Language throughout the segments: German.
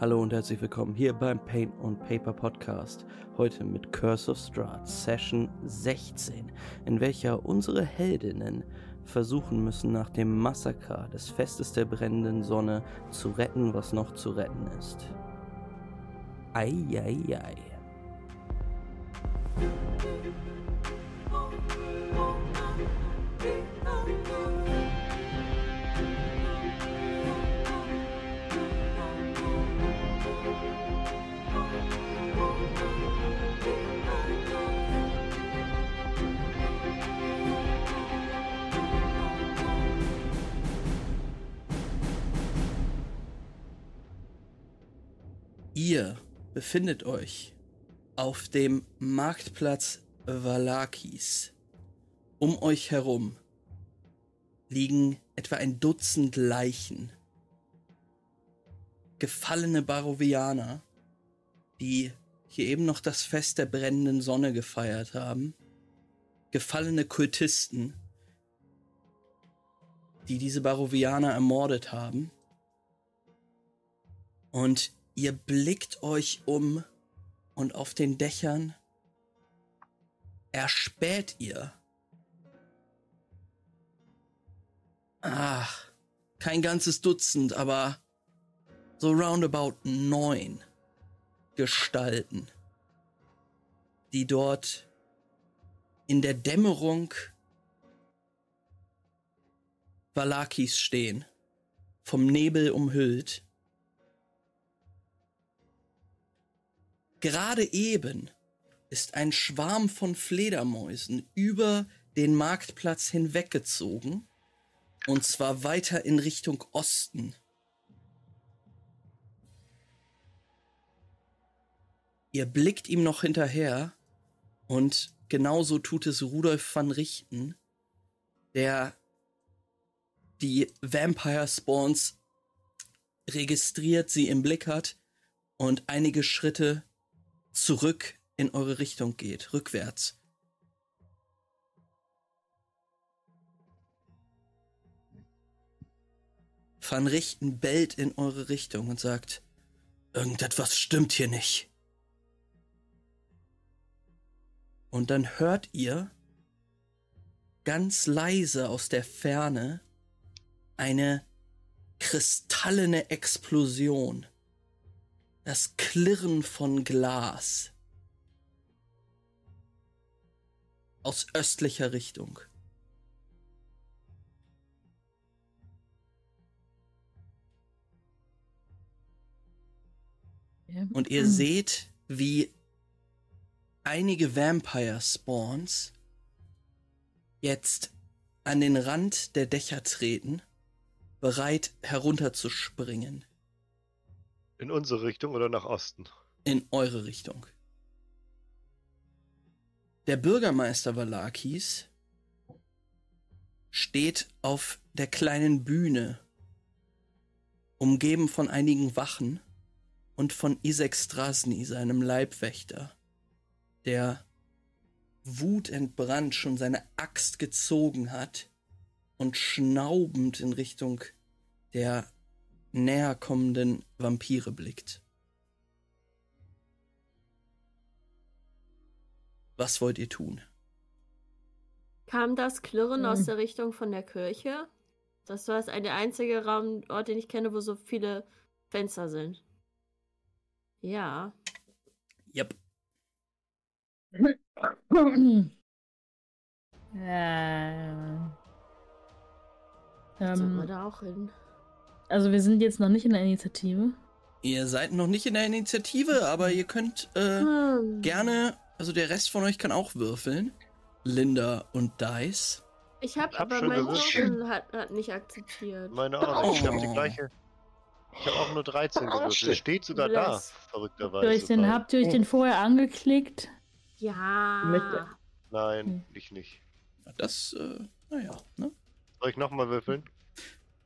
Hallo und herzlich willkommen hier beim Paint und Paper Podcast. Heute mit Curse of Strahd Session 16, in welcher unsere Heldinnen versuchen müssen, nach dem Massaker des Festes der brennenden Sonne zu retten, was noch zu retten ist. Eieiei. Ei, ei. Befindet euch auf dem Marktplatz Valakis. Um euch herum liegen etwa ein Dutzend Leichen. Gefallene Barovianer, die hier eben noch das Fest der brennenden Sonne gefeiert haben. Gefallene Kultisten, die diese Barovianer ermordet haben. Und Ihr blickt euch um und auf den Dächern erspäht ihr. Ach, kein ganzes Dutzend, aber so roundabout neun Gestalten, die dort in der Dämmerung Valakis stehen, vom Nebel umhüllt Gerade eben ist ein Schwarm von Fledermäusen über den Marktplatz hinweggezogen, und zwar weiter in Richtung Osten. Ihr blickt ihm noch hinterher und genauso tut es Rudolf van Richten, der die Vampire Spawns registriert, sie im Blick hat und einige Schritte zurück in eure Richtung geht, rückwärts. Van Richten bellt in eure Richtung und sagt, irgendetwas stimmt hier nicht. Und dann hört ihr ganz leise aus der Ferne eine kristallene Explosion das Klirren von Glas aus östlicher Richtung. Und ihr seht, wie einige Vampire Spawns jetzt an den Rand der Dächer treten, bereit herunterzuspringen. In unsere Richtung oder nach Osten? In eure Richtung. Der Bürgermeister Valakis steht auf der kleinen Bühne, umgeben von einigen Wachen und von Isek Strasny, seinem Leibwächter, der wutentbrannt schon seine Axt gezogen hat und schnaubend in Richtung der näher kommenden Vampire blickt. Was wollt ihr tun? Kam das Klirren hm. aus der Richtung von der Kirche? Das war der einzige Raumort, den ich kenne, wo so viele Fenster sind. Ja. Yep. äh, Sollen wir ähm, da auch hin? Also wir sind jetzt noch nicht in der Initiative. Ihr seid noch nicht in der Initiative, aber ihr könnt äh, hm. gerne, also der Rest von euch kann auch würfeln. Linda und Dice. Ich habe hab aber mein Würfel hat, hat nicht akzeptiert. Meine auch nicht. Oh. Ich habe die gleiche. Ich habe auch nur 13 gewürfelt. Steht sogar Bless. da, verrückterweise. Habt ihr euch den, habt ihr euch den vorher angeklickt? Ja. Mit, Nein, hm. ich nicht. Das, äh, naja, ne? Soll ich nochmal würfeln?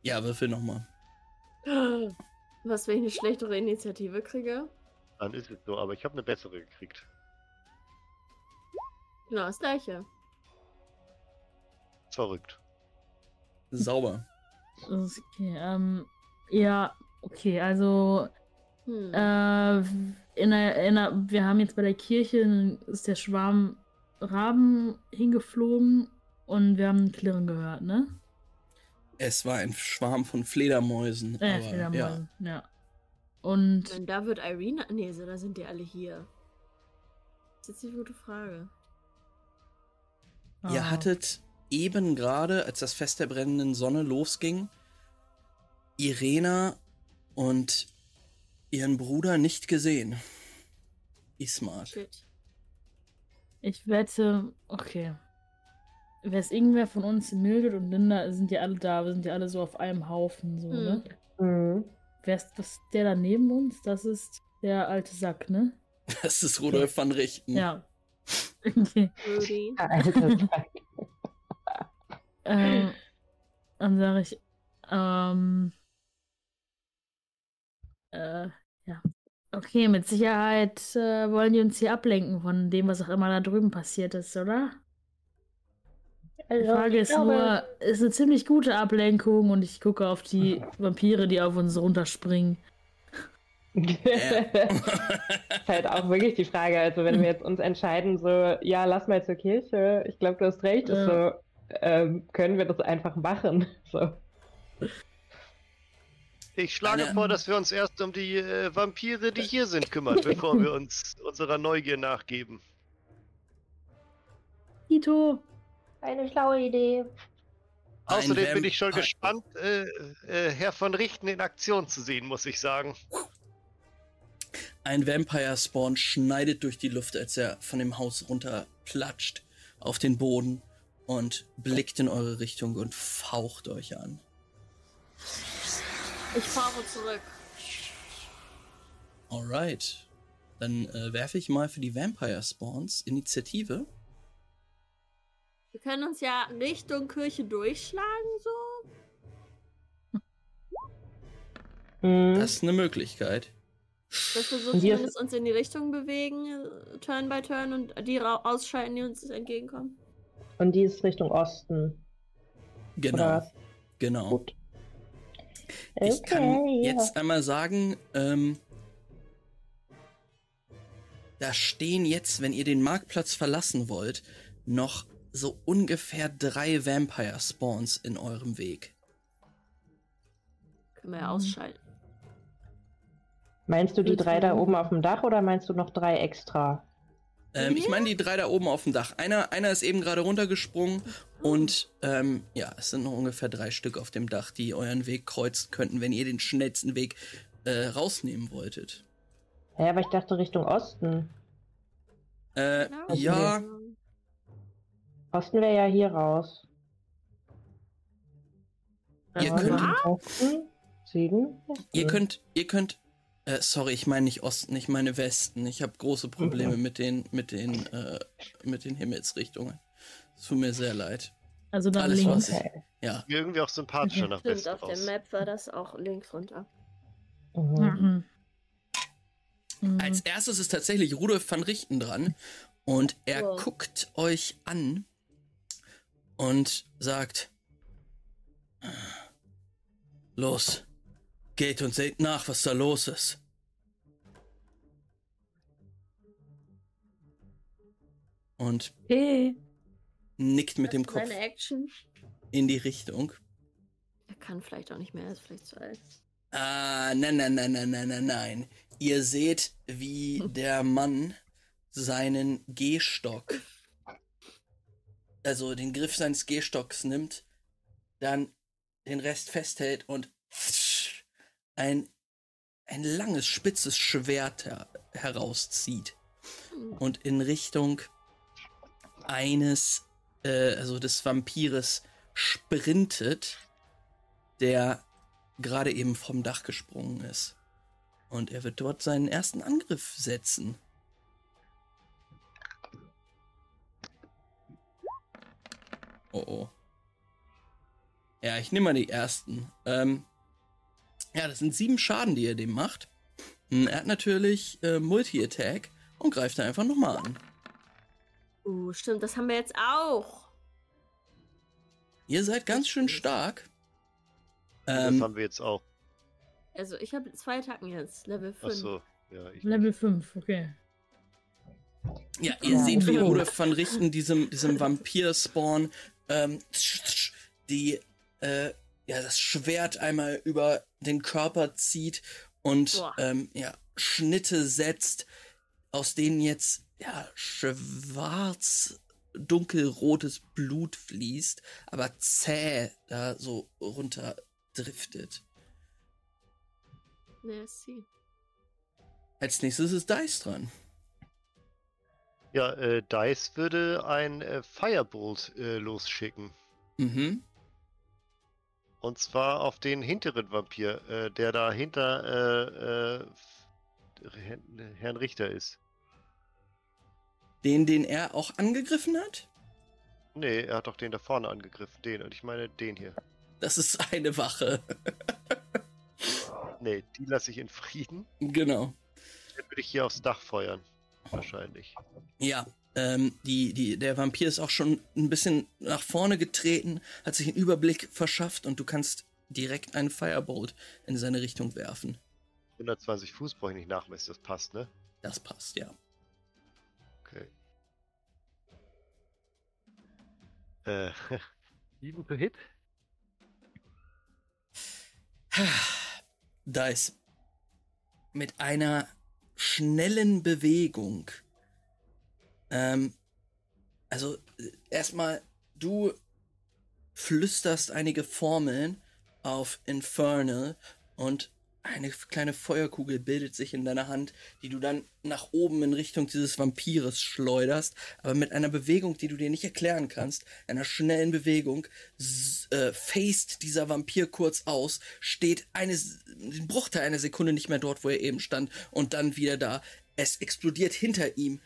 Ja, würfel nochmal. Was, wenn ich eine schlechtere Initiative kriege? Dann ist es so, aber ich habe eine bessere gekriegt. Genau, das gleiche. Verrückt. Sauber. Okay, ähm, ja, okay, also Hm. Äh, in der, in der, wir haben jetzt bei der Kirche ist der Schwarm Raben hingeflogen und wir haben ein Klirren gehört, ne? Es war ein Schwarm von Fledermäusen. Äh, aber, ja. Fledermäusen, ja. Und Und da wird Irene. Nee, so, da sind die alle hier. Das ist jetzt eine gute Frage. Ihr Ah. hattet eben gerade, als das Fest der brennenden Sonne losging, Irena und ihren Bruder nicht gesehen. Ismart. Shit. Ich wette, okay. Wer ist irgendwer von uns, Mildred und Linda, sind ja alle da, wir sind ja alle so auf einem Haufen, so, Hm. ne? Mhm. Wer ist das, der da neben uns? Das ist der alte Sack, ne? Das ist Rudolf van Richten. Ja. Okay. Ähm, dann sage ich, ähm, äh, ja. Okay, mit Sicherheit äh, wollen die uns hier ablenken von dem, was auch immer da drüben passiert ist, oder? Die Also, Frage ich ist glaube, nur, ist eine ziemlich gute Ablenkung und ich gucke auf die Vampire, die auf uns runterspringen. ist halt auch wirklich die Frage, also wenn wir jetzt uns entscheiden, so, ja, lass mal zur Kirche, ich glaube, du hast recht, ist Ja. so, ähm, können wir das einfach machen. So. Ich schlage Eine- vor, dass wir uns erst um die äh, Vampire, die hier sind, kümmern, bevor wir uns unserer Neugier nachgeben. Tito! Eine schlaue Idee. Ein Außerdem bin ich schon gespannt, äh, äh, Herr von Richten in Aktion zu sehen, muss ich sagen. Ein Vampire Spawn schneidet durch die Luft, als er von dem Haus runterplatscht auf den Boden und blickt in eure Richtung und faucht euch an. Ich fahre zurück. Alright. Dann äh, werfe ich mal für die Vampire Spawns Initiative. Wir können uns ja Richtung Kirche durchschlagen, so. Mhm. Das ist eine Möglichkeit. Dass wir so zumindest uns in die Richtung bewegen, äh, Turn by Turn und die ausschalten, die uns entgegenkommen. Und die ist Richtung Osten. Genau. Oder? Genau. Gut. Ich kann ja. jetzt einmal sagen, ähm, da stehen jetzt, wenn ihr den Marktplatz verlassen wollt, noch so ungefähr drei Vampire Spawns in eurem Weg. Können wir ja ausschalten. Meinst du die drei da oben auf dem Dach oder meinst du noch drei extra? Ähm, ich meine die drei da oben auf dem Dach. Einer, einer ist eben gerade runtergesprungen und ähm, ja, es sind noch ungefähr drei Stück auf dem Dach, die euren Weg kreuzen könnten, wenn ihr den schnellsten Weg äh, rausnehmen wolltet. Ja, aber ich dachte Richtung Osten. Äh, ja, Osten wäre ja hier raus. Ihr Ja, könnt- Osten, Süden. Ihr könnt, ihr könnt, äh, sorry, ich meine nicht Osten, ich meine Westen. Ich habe große Probleme mit den, mit den, äh, mit den Himmelsrichtungen. Es tut mir sehr leid. Also dann Alles, links. was ich- Okay. Ja, irgendwie auch sympathischer nach Stimmt, Westen auf der raus. Map war das auch links runter. Mhm. Mhm. Mhm. als erstes ist tatsächlich Rudolf van Richten dran und er Wow. guckt euch an und sagt: Los, geht und seht nach, was da los ist. Und Okay. nickt mit dem Das ist Kopf in die Richtung. Er kann vielleicht auch nicht mehr, er ist vielleicht zu alt. Ah, nein, nein, nein, nein, nein, nein, nein. Ihr seht, wie der Mann seinen Gehstock, also den Griff seines Gehstocks nimmt, dann den Rest festhält und ein, ein langes, spitzes Schwert her herauszieht und in Richtung eines, äh, also des Vampires sprintet, der gerade eben vom Dach gesprungen ist. Und er wird dort seinen ersten Angriff setzen. Oh oh. Ja, ich nehme mal die ersten. Ähm, ja, das sind sieben Schaden, die er dem macht. Hm, Er hat natürlich äh, Multi-Attack und greift da einfach nochmal an. Uh, stimmt, das haben wir jetzt auch. Ihr seid ganz schön stark. das Ähm, haben wir jetzt auch. Also ich habe zwei Attacken jetzt, Level 5. Ach so, ja. Ich Level 5, okay. Ja, ihr Ja. seht, wie. Rudolf van Richten diesem, diesem Vampir-Spawn ähm, die, äh, ja, das Schwert einmal über den Körper zieht und ähm, ja, Schnitte setzt, aus denen jetzt ja, schwarz dunkelrotes Blut fließt, aber zäh da so runter driftet. Merci. Als nächstes ist Dice dran. Ja, äh, Dice würde ein äh, Firebolt äh, losschicken. Mhm. Und zwar auf den hinteren Vampir, äh, der da hinter äh, äh, Herrn- Herrn Richter ist. Den, den er auch angegriffen hat? Nee, er hat doch den da vorne angegriffen, den. Und ich meine den hier. Das ist eine Wache. Nee, die lasse ich in Frieden. genau. Dann würde ich hier aufs Dach feuern. Wahrscheinlich. Ja, ähm, die, die, der Vampir ist auch schon ein bisschen nach vorne getreten, hat sich einen Überblick verschafft und du kannst direkt einen Firebolt in seine Richtung werfen. 120 Fuß brauche ich nicht nachmessen, das passt, ne? Das passt, ja. Okay. Äh, 7 to hit? Dice. Mit einer schnellen Bewegung. Ähm, also äh, erstmal, du flüsterst einige Formeln auf Infernal und eine kleine Feuerkugel bildet sich in deiner Hand, die du dann nach oben in Richtung dieses Vampires schleuderst, aber mit einer Bewegung, die du dir nicht erklären kannst, einer schnellen Bewegung, äh, faced dieser Vampir kurz aus, steht eine, den Bruchteil einer Sekunde nicht mehr dort, wo er eben stand und dann wieder da. Es explodiert hinter ihm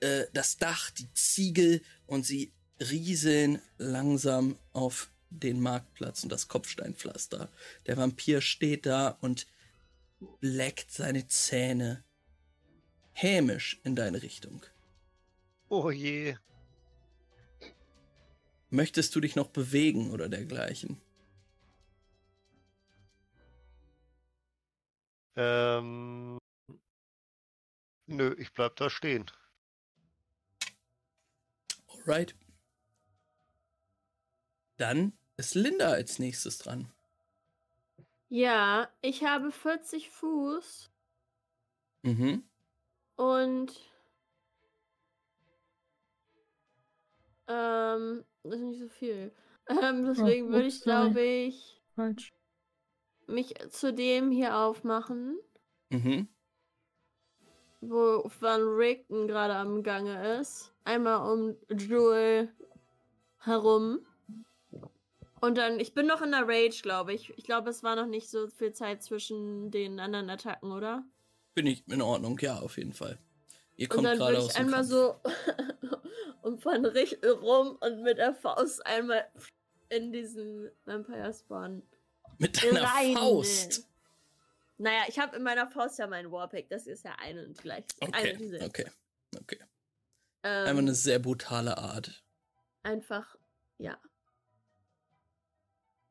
äh, das Dach, die Ziegel und sie rieseln langsam auf den Marktplatz und das Kopfsteinpflaster. Der Vampir steht da und leckt seine Zähne hämisch in deine Richtung. Oh je. Möchtest du dich noch bewegen oder dergleichen? Ähm. Nö, ich bleib da stehen. Alright. Dann ist Linda als nächstes dran. Ja, ich habe 40 Fuß Mhm. und ähm, das ist nicht so viel. Ähm, deswegen würde ich, glaube ich, Falsch. mich zu dem hier aufmachen, Mhm. wo Van Richten gerade am Gange ist. Einmal um Jewel herum. Und dann, ich bin noch in der Rage, glaube ich. Ich glaube, es war noch nicht so viel Zeit zwischen den anderen Attacken, oder? Bin ich in Ordnung, ja, auf jeden Fall. Ihr Und kommt dann gerade würde ich einmal Kampf. so um Van Richten rum und mit der Faust einmal in diesen Vampire Spawn Mit deiner rein. Faust. Naja, ich habe in meiner Faust ja meinen Warpick. Das ist ja eine und gleich. Okay, und dieselbe. okay, okay. Ähm, Einfach eine sehr brutale Art. Einfach, ja.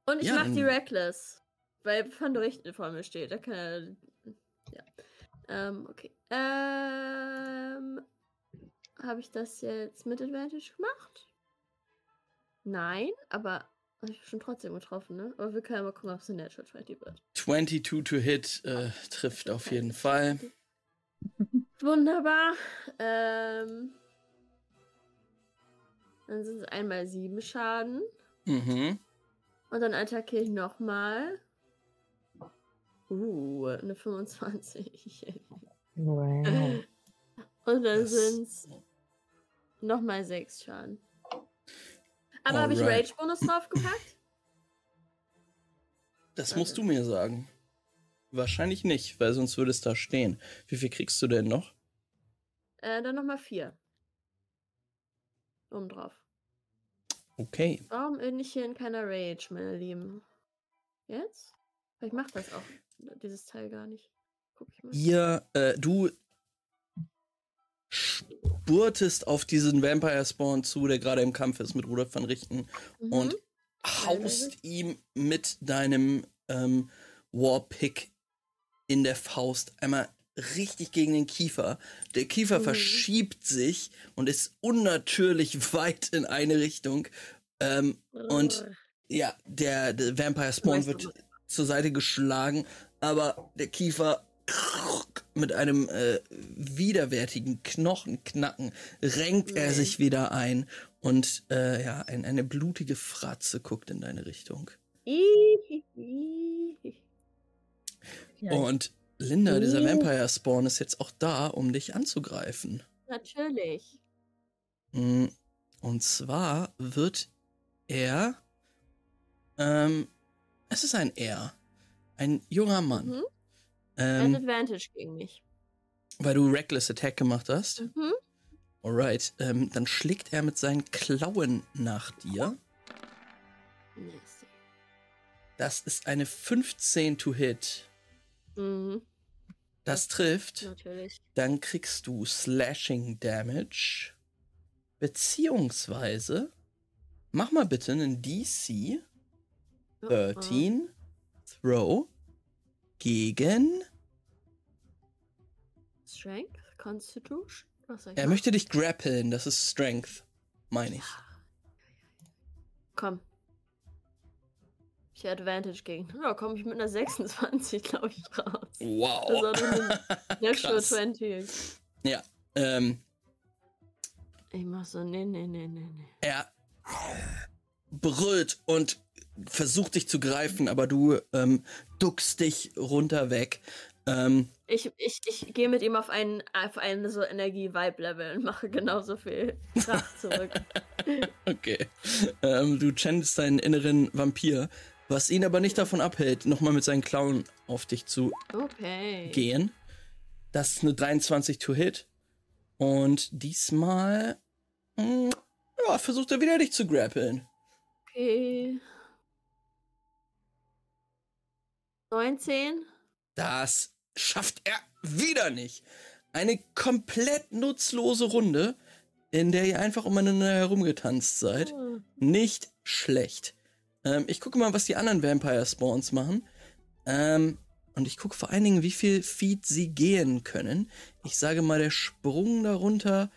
Und ich Ja, mach die Reckless, weil Van der Richten vor mir steht. Da kann er, ja. Ähm, okay. Ähm, habe ich das jetzt mit Advantage gemacht? Nein, aber habe ich schon trotzdem getroffen, ne? Aber wir können ja mal gucken, ob es eine Natural 20 wird. 22 to hit äh, trifft auf jeden Fall. Wunderbar. Ähm, dann sind es einmal sieben Schaden. Mhm. Und dann attackiere ich nochmal. Uh, eine 25. Wow. Und dann sind es nochmal sechs Schaden. Aber habe ich. Rage-Bonus draufgepackt? Das musst du mir sagen. Wahrscheinlich nicht, weil sonst würde es da stehen. Wie viel kriegst du denn noch? äh, dann nochmal vier. Oben drauf. Okay. Warum bin ich hier in keiner Rage, meine Lieben? Jetzt? Vielleicht macht das auch dieses Teil gar nicht. Guck ich mal. Ihr, äh, du spurtest auf diesen Vampire Spawn zu, der gerade im Kampf ist mit Rudolf van Richten Mhm. und haust ihm mit deinem ähm, Warpick in der Faust einmal richtig gegen den Kiefer. Der Kiefer Mhm. verschiebt sich und ist unnatürlich weit in eine Richtung. Ähm, Und- ja, der, der Vampire Spawn wird zur Seite geschlagen, aber der Kiefer mit einem äh, widerwärtigen Knochenknacken renkt er sich wieder ein und äh, ja, ein, eine blutige Fratze guckt in deine Richtung. Ja, Und Linda, dieser Oh. Vampire Spawn, ist jetzt auch da, um dich anzugreifen. Natürlich. Mm, Und zwar wird er. Ähm, es ist ein Er. Ein junger Mann. Mhm. Ähm, Advantage gegen mich. weil du Reckless Attack gemacht hast. Mhm. Alright. Ähm, dann schlägt er mit seinen Klauen nach dir. Nasty. Das ist eine 15 to hit. Mhm. Das trifft. Natürlich. Dann kriegst du Slashing Damage. Beziehungsweise. Mach mal bitte einen DC Oh, 13 Throw gegen. Strength? Constitution? Er möchte dich grappeln, das ist Strength, meine ich. Komm. Ich Advantage gegen. Ja, komme ich mit einer 26, glaube ich, raus. Wow. Also eine Natural Krass. 20. Ähm, Ich mach so, nee, nee, nee, nee, nee. er brüllt und versucht dich zu greifen, aber du ähm, duckst dich runter weg. Ähm, Ich, ich, ich gehe mit ihm auf einen, auf einen so Energie-Vibe-Level und mache genauso viel Kraft zurück. okay. Ähm, du channelst deinen inneren Vampir, was ihn aber nicht davon abhält, nochmal mit seinen Klauen auf dich zu Okay. gehen. Das ist eine 23 to hit. Und diesmal mm, ja, versucht er wieder dich zu grappeln. Okay. 19? Das schafft er wieder nicht. Eine komplett nutzlose Runde, in der ihr einfach umeinander herumgetanzt seid. Oh. Nicht schlecht. Ähm, ich gucke mal, was die anderen Vampire Spawns machen. Ähm, und ich gucke vor allen Dingen, wie viel Feet sie gehen können. Ich sage mal, der Sprung darunter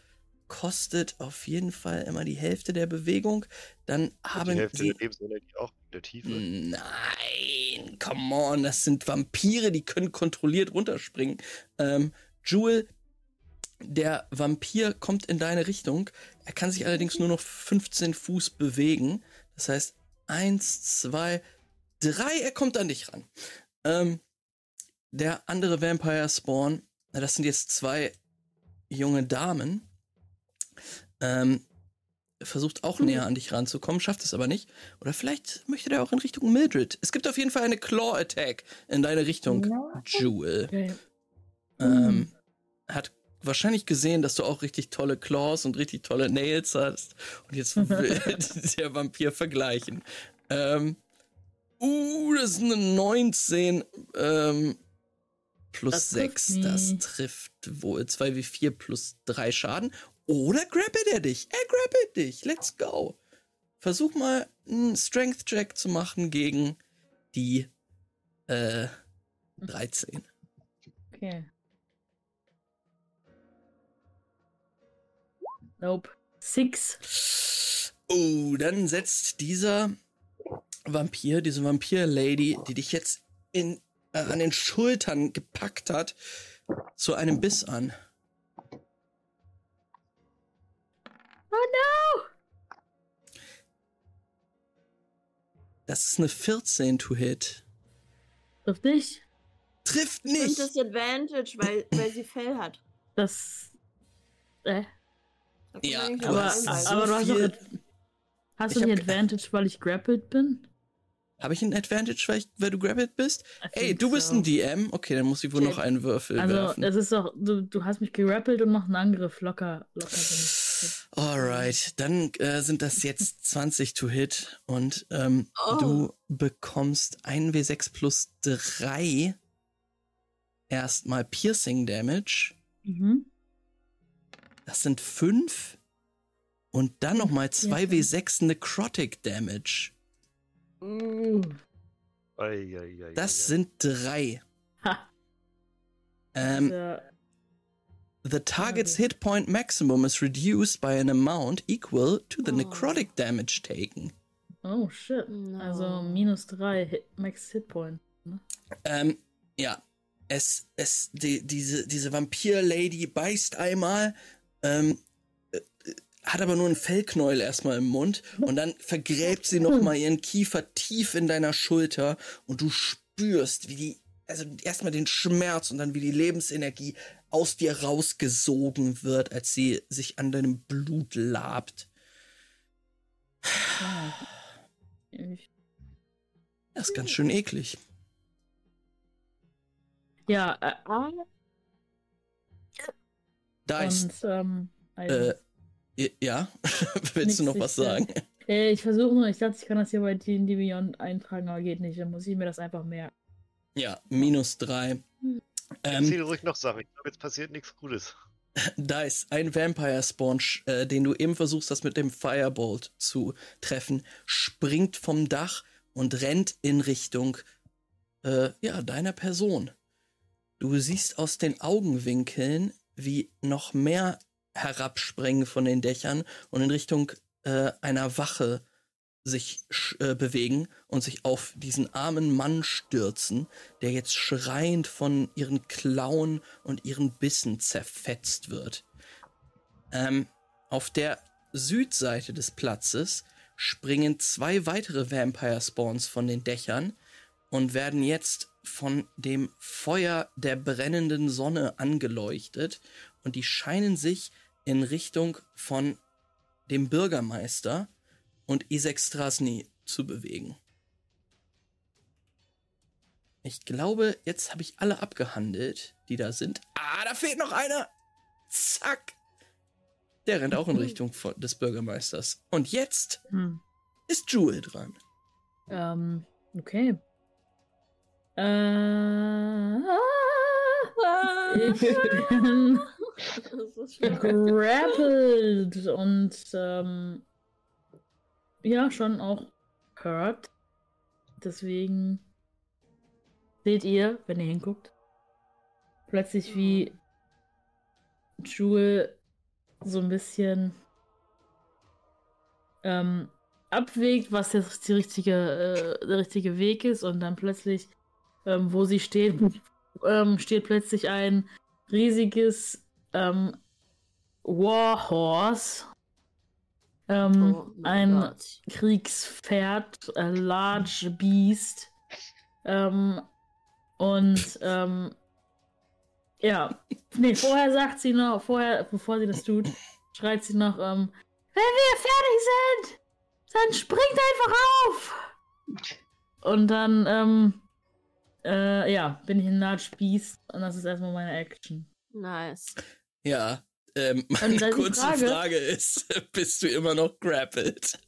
kostet auf jeden Fall immer die Hälfte der Bewegung. Dann Und haben die Hälfte sie der Lebensenergie auch in der Tiefe. Nein, come on, das sind Vampire, die können kontrolliert runterspringen. Ähm, Jewel, der Vampir kommt in deine Richtung. Er kann sich allerdings nur noch 15 Fuß bewegen. Das heißt, eins, zwei, drei, er kommt an dich ran. Ähm, der andere Vampire Spawn, das sind jetzt zwei junge Damen. Ähm, versucht auch näher an dich ranzukommen, schafft es aber nicht. Oder vielleicht möchte der auch in Richtung Mildred. Es gibt auf jeden Fall eine Claw Attack in deine Richtung, Ja. Jewel. Okay. Ähm, hat wahrscheinlich gesehen, dass du auch richtig tolle Claws und richtig tolle Nails hast. Und jetzt will der Vampir vergleichen. Ähm, uh, das ist eine 19 ähm, plus Das trifft 6. Das nie. trifft wohl 2 wie 4 plus 3 Schaden. Oder grappelt er dich? Er grappelt dich. Let's go. Versuch mal einen Strength-Check zu machen gegen die äh, 13. Okay. Nope. Six. Oh, dann setzt dieser Vampir, diese Vampir-Lady, die dich jetzt in, äh, an den Schultern gepackt hat, zu einem Biss an. Oh Das ist eine 14 to hit. Trifft dich? Trifft Und nicht! das Advantage, weil, weil sie Fell hat. Das. Äh. Ja, aber so aber du hast doch. Hast du hab- Advantage, weil ich grappled bin? Habe ich ein Advantage, weil, ich, weil du grabbed bist? I Ey, du bist so. ein DM? Okay, dann muss ich wohl Okay. noch einen Würfel Also, werfen. es ist doch. Du, du hast mich gerappelt und noch einen Angriff. Locker. Locker bin ich. Alright, dann äh, sind das jetzt 20 to hit und ähm, Oh. du bekommst 1w6 plus 3 erstmal Piercing Damage. Mhm. Das sind 5 und dann nochmal Ja, 2w6 Necrotic Damage. Uh. Ei, ei, ei, Das ei, ei. sind 3. Ha. Ähm, Ja, the target's hit point maximum is reduced by an amount equal to the Oh. necrotic damage taken. oh shit. No. Also minus 3 Hit, Max Hitpoint. Ähm, ja. Es, es, die, diese, diese Vampir-Lady beißt einmal, ähm, äh, äh, hat aber nur einen Fellknäuel erstmal im Mund und dann vergräbt sie nochmal ihren Kiefer tief in deiner Schulter und du spürst, wie die, also erstmal den Schmerz und dann wie die Lebensenergie aus dir rausgesogen wird, als sie sich an deinem Blut labt. Das ist ganz schön eklig. ja, äh, ah, Da ist, ähm, also, äh, ja, willst du noch was sicher. sagen? äh, ich versuche nur, ich dachte, ich kann das hier bei D&D Beyond eintragen, aber geht nicht. Dann muss ich mir das einfach merken. Ja, minus drei. Hm. Ähm, Erzähl ruhig noch Sachen. Ich glaube, jetzt passiert nichts Gutes. da ist ein Vampire Spawn, äh, den du eben versuchst, das mit dem Firebolt zu treffen, springt vom Dach und rennt in Richtung äh, ja, deiner Person. Du siehst aus den Augenwinkeln, wie noch mehr herabspringen von den Dächern und in Richtung äh, einer Wache sich äh, bewegen und sich auf diesen armen Mann stürzen, der jetzt schreiend von ihren Klauen und ihren Bissen zerfetzt wird. Ähm, auf der Südseite des Platzes springen zwei weitere Vampire Spawns von den Dächern und werden jetzt von dem Feuer der brennenden Sonne angeleuchtet und die scheinen sich in Richtung von dem Bürgermeister und Isaac Strasny zu bewegen. Ich glaube, jetzt habe ich alle abgehandelt, die da sind. Ah, da fehlt noch einer. Zack. Der rennt auch in Richtung von, des Bürgermeisters. Und jetzt Hm. ist Jewel dran. Ähm, okay. Grappled und ähm, ja, schon auch hurt. Deswegen seht ihr, wenn ihr hinguckt, plötzlich wie Jewel so ein bisschen ähm, abwägt, was jetzt die richtige, äh, der richtige Weg ist und dann plötzlich, ähm, wo sie steht, ähm, steht plötzlich ein riesiges ähm, Warhorse. Ähm, Oh ein Gott. Kriegspferd, a large beast. Ähm, und ähm, ja, nee, vorher sagt sie noch, vorher, bevor sie das tut, schreit sie noch, ähm, wenn wir fertig sind, dann springt einfach auf! Und dann, ähm, äh, ja, bin ich ein Large Beast und das ist erstmal meine Action. Nice. Ja, ähm, meine kurze Frage- Frage ist, bist du immer noch grappled?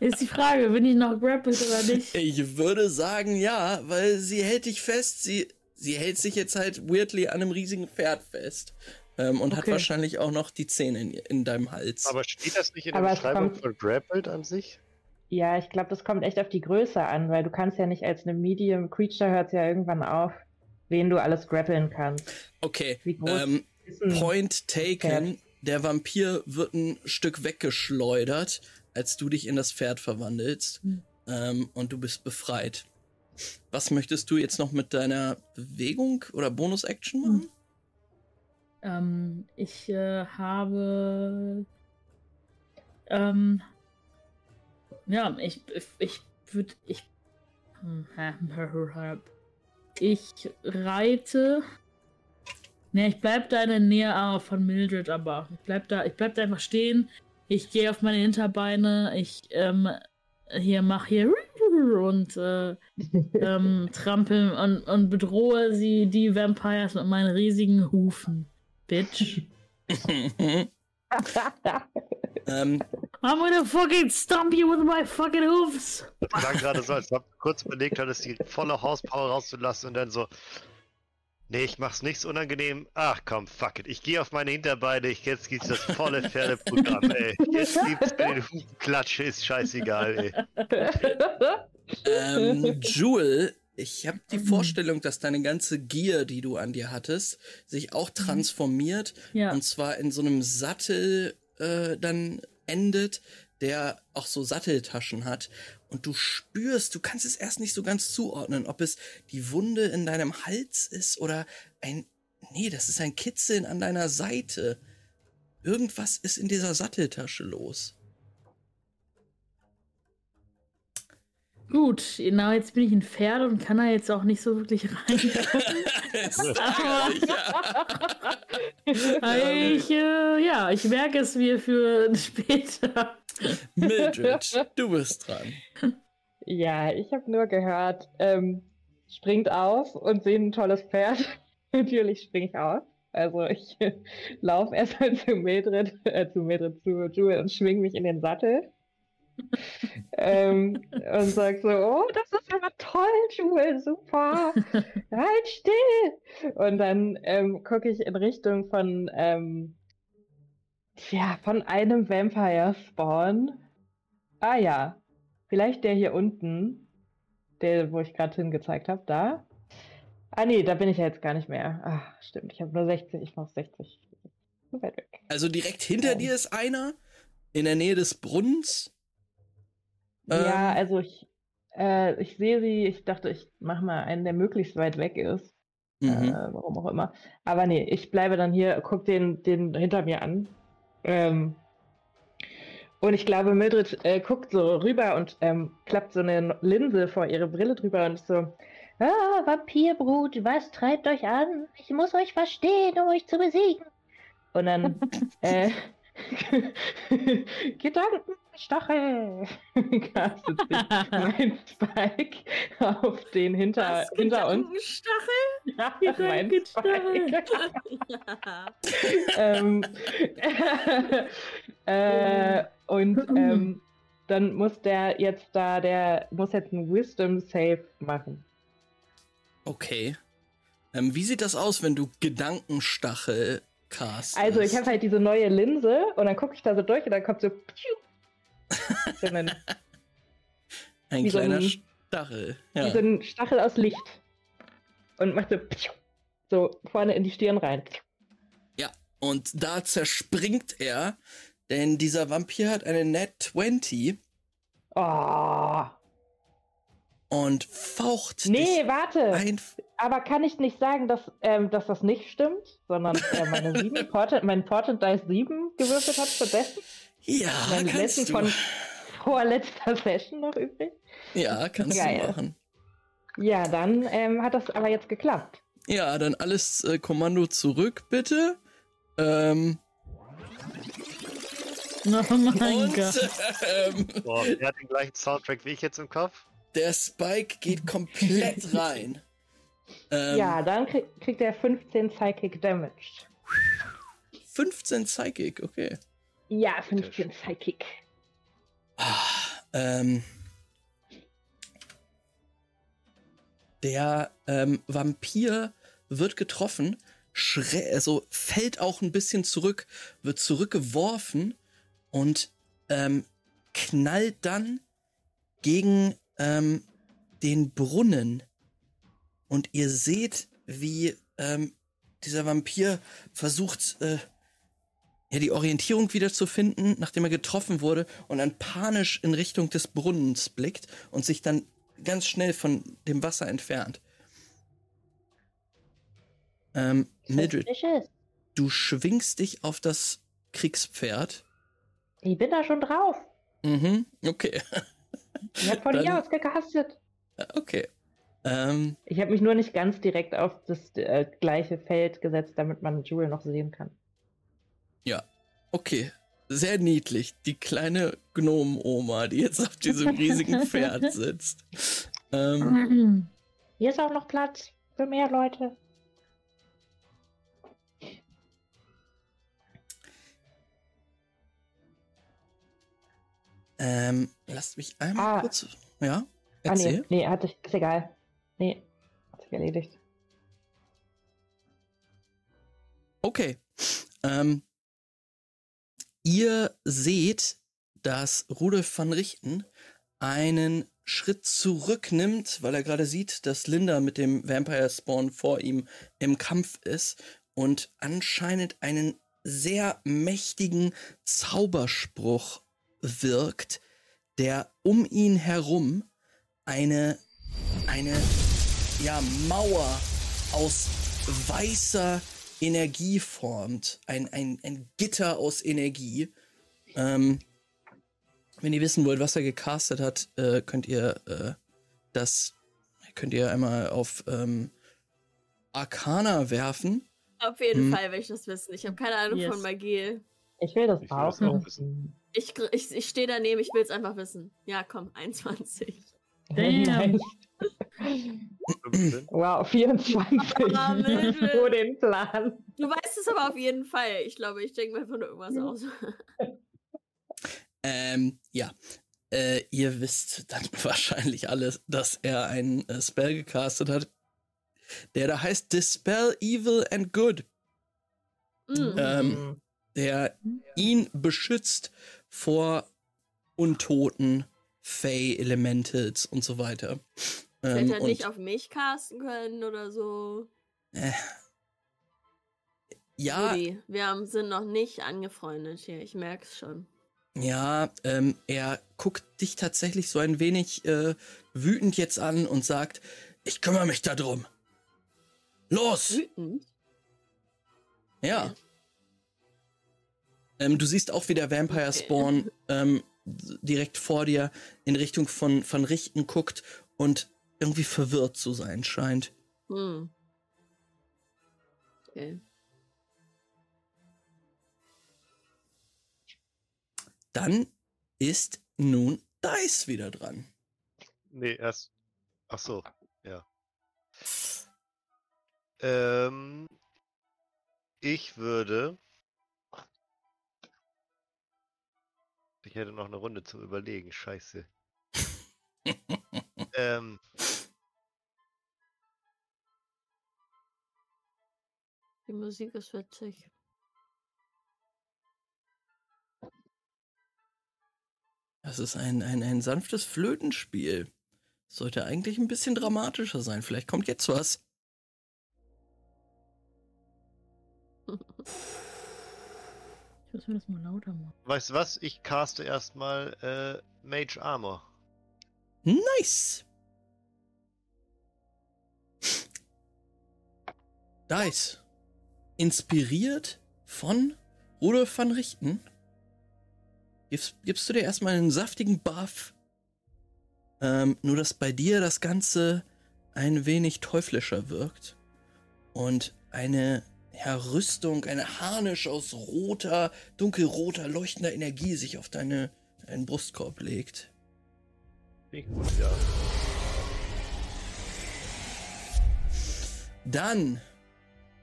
Ist die Frage, bin ich noch grappled oder nicht? Ich würde sagen ja, weil sie hält dich fest. Sie, sie hält sich jetzt halt weirdly an einem riesigen Pferd fest. Ähm, und hat Okay. wahrscheinlich auch noch die Zähne in, in deinem Hals. Aber steht das nicht in der Aber Beschreibung von Grappled an sich? Ja, ich glaube, das kommt echt auf die Größe an, weil du kannst ja nicht als eine Medium Creature hört ja irgendwann auf, wen du alles grappeln kannst. okay, ähm, Point taken. Der Vampir wird ein Stück weggeschleudert, als du dich in das Pferd verwandelst. Hm. Ähm, und du bist befreit. Was möchtest du jetzt noch mit deiner Bewegung oder Bonus-Action machen? Ähm, ich äh, habe. Ähm, ja, ich, ich würde. Ich, ich reite. Ne, ich bleib da in der Nähe aber von Mildred, aber ich bleib da, ich bleib da einfach stehen. Ich gehe auf meine Hinterbeine. Ich ähm, hier mach hier und äh, ähm, trampel und, und bedrohe sie, die Vampires, mit meinen riesigen Hufen. Bitch. ähm, I'm gonna fucking stomp you with my fucking hoofs. Das klang gerade so, als ob du kurz überlegt hattest, die volle Hauspower rauszulassen und dann so. Nee, ich mach's nichts unangenehm. Ach komm, fuck it. Ich gehe auf meine Hinterbeine. Ich, jetzt gibt's das volle Pferdeprogramm, ey. Jetzt gibt's mir den Hupenklatsche, ist scheißegal, ey. ähm, Jewel Ich habe die Mhm. Vorstellung, dass deine ganze Gier, die du an dir hattest, sich auch transformiert Ja. und zwar in so einem Sattel äh, dann endet, der auch so Satteltaschen hat. Und du spürst, du kannst es erst nicht so ganz zuordnen, ob es die Wunde in deinem Hals ist oder ein. Nee, das ist ein Kitzeln an deiner Seite. Irgendwas ist in dieser Satteltasche los. Gut, genau, jetzt bin ich ein Pferd und kann da jetzt auch nicht so wirklich rein. Es ist ärgerlich, ja. ich, äh, ja, ich merke es mir für später. Mildred, du bist dran. Ja, ich habe nur gehört, ähm, springt auf und sehe ein tolles Pferd. Natürlich springe ich auf. Also ich laufe erstmal zu Mildred, äh, zu Mildred, zu Jewel und schwing mich in den Sattel. Ähm, und sag so, oh, das ist aber toll, Jewel, super. halt still. Und dann ähm, gucke ich in Richtung von, ähm, ja, von einem Vampire Spawn. Ah ja, vielleicht der hier unten, der, wo ich gerade hingezeigt habe, da. Ah nee, da bin ich ja jetzt gar nicht mehr. Ah, stimmt, ich habe nur 60, ich mach 60. So weit weg. Also direkt hinter Ja. dir ist einer, in der Nähe des Brunnens. Ja, Ähm. also ich, äh, ich sehe sie, ich dachte, ich mache mal einen, der möglichst weit weg ist. Mhm. Äh, warum auch immer. Aber nee, ich bleibe dann hier, guck den, den hinter mir an. Ähm, und ich glaube, Mildred äh, guckt so rüber und ähm, klappt so eine Linse vor ihre Brille drüber und ist so, ah, Vampirbrut, was treibt euch an? Ich muss euch verstehen, um euch zu besiegen. Und dann, äh, Gedankenstachel, castet sich mein Spike auf den hinter, Was? hinter uns. Gedankenstachel? Ja, mein Gedankenstachel. Spike. ja. ähm, äh, und ähm, dann muss der jetzt da, der muss jetzt einen Wisdom Save machen. Okay. Ähm, wie sieht das aus, wenn du Gedankenstachel castest? Also ich habe halt diese neue Linse und dann gucke ich da so durch und dann kommt so, so ein, ein wie so kleiner ein- Stachel. wie Ja. so ein Stachel aus Licht und macht so, so vorne in die Stirn rein. Und da zerspringt er, denn dieser Vampir hat eine Net 20 Oh, und faucht nee, warte. ein. Aber kann ich nicht sagen, dass, ähm, dass das nicht stimmt, sondern äh, meine 7, Portent, mein Portent Dice 7 gewürfelt hat stattdessen? Ja, Meine kannst letzten du. von vorletzter Session noch übrig? Ja, kannst Geil. du machen. Ja, dann ähm, hat das aber jetzt geklappt. Ja, dann alles äh, Kommando zurück, bitte. Ähm, Oh mein und Gott. ähm, Boah, wer hat den gleichen Soundtrack wie ich jetzt im Kopf? der Spike geht komplett rein. Ähm, ja, dann krieg, kriegt er 15 Psychic Damage. 15 Psychic, okay. Ja, 15 Psychic. Ah, ähm, der ähm, Vampir wird getroffen, also fällt auch ein bisschen zurück, wird zurückgeworfen und ähm, knallt dann gegen ähm, den Brunnen. Und ihr seht, wie ähm, dieser Vampir versucht, äh, ja, die Orientierung wieder zu finden, nachdem er getroffen wurde und dann panisch in Richtung des Brunnens blickt und sich dann ganz schnell von dem Wasser entfernt. Ähm, Mildred, du schwingst dich auf das Kriegspferd. Ich bin da schon drauf. Mhm, okay. Ich hab von hier aus gecastet. Okay. Ähm, Ich habe mich nur nicht ganz direkt auf das äh, gleiche Feld gesetzt, damit man Jewel noch sehen kann. Ja, okay. Sehr niedlich. Die kleine Gnomen-Oma, die jetzt auf diesem riesigen Pferd sitzt. Ähm, Hier ist auch noch Platz für mehr Leute. ähm, lasst mich einmal Ah. kurz. Ja? Ah, Erzähl. nee, nee, hatte ich, ist egal. Nee, hat sich erledigt. Okay. Ähm, ihr seht, dass Rudolf van Richten einen Schritt zurücknimmt, weil er gerade sieht, dass Linda mit dem Vampire Spawn vor ihm im Kampf ist und anscheinend einen sehr mächtigen Zauberspruch wirkt, der um ihn herum eine, eine ja, Mauer aus weißer Energie formt. Ein, ein, ein Gitter aus Energie. Ähm, wenn ihr wissen wollt, was er gecastet hat, äh, könnt ihr äh, das könnt ihr einmal auf ähm, Arcana werfen. Auf jeden Hm. Fall will ich das wissen. Ich habe keine Ahnung Yes. von Magie. Ich will das Ich will auch das auch wissen. Ich, ich, ich stehe daneben, ich will es einfach wissen. Ja, komm, 21. Damn. Nein. 15. Wow, 24. Ah. Für den Plan. Du weißt es aber auf jeden Fall. Ich glaube, ich denke mir von irgendwas Ja. aus. Ähm, ja. Äh, ihr wisst dann wahrscheinlich alle, dass er einen äh, Spell gecastet hat, der da heißt Dispel Evil and Good, Mm. ähm, der ihn beschützt vor Untoten, Fey, Elementals und so weiter. Hätte Ähm, er nicht auf mich casten können oder so. äh, ja, Rudi, wir haben, sind noch nicht angefreundet hier. Ich merk's schon. Ja, ähm, er guckt dich tatsächlich so ein wenig äh, wütend jetzt an und sagt, ich kümmere mich darum. Los! Wütend? Ja. Ähm, du siehst auch, wie der Vampire Okay. Spawn ähm, direkt vor dir in Richtung von, von Richten guckt und irgendwie verwirrt zu sein scheint. Hm. Okay. Dann ist nun Dice wieder dran. Nee, erst. Ach so, ja. Ähm, ich würde. Ich hätte noch eine Runde zum Überlegen, scheiße. ähm, Die Musik ist witzig. Das ist ein, ein, ein sanftes Flötenspiel. Sollte eigentlich ein bisschen dramatischer sein. Vielleicht kommt jetzt was. Ich muss mir das mal lauter machen. weißt du was? Ich caste erstmal äh, Mage Armor. Nice. Dice. Inspiriert von Rudolf van Richten. Gibst, gibst du dir erstmal einen saftigen Buff. Ähm, nur, dass bei dir das Ganze ein wenig teuflischer wirkt. Und eine ja, Rüstung, eine Harnisch aus roter, dunkelroter, leuchtender Energie sich auf deine, deinen Brustkorb legt. Ja. Dann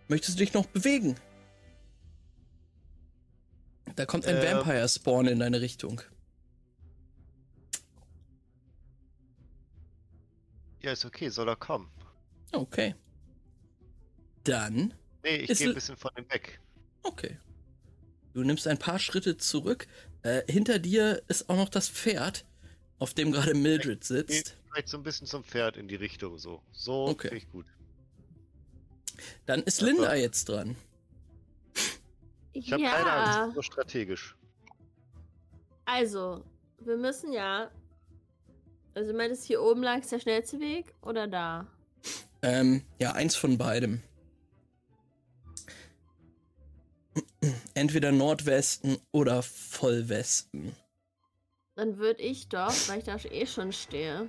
möchtest du dich noch bewegen. Da kommt ein Ähm. Vampire-Spawn in deine Richtung. Ja, ist okay, soll er kommen. Okay. Dann, Nee, ich gehe ein bisschen von ihm weg. okay. Du nimmst ein paar Schritte zurück. Äh, hinter dir ist auch noch das Pferd, auf dem gerade Mildred sitzt. vielleicht so ein bisschen zum Pferd in die Richtung so. So Okay. finde ich gut. Dann ist Linda jetzt dran. Ich habe keine ja, Angst, so strategisch. also, wir müssen ja. Also, meintest hier oben lag der schnellste Weg oder da? Ähm, ja, eins von beidem. Entweder Nordwesten oder Vollwesten. Dann würde ich doch, weil ich da eh schon stehe,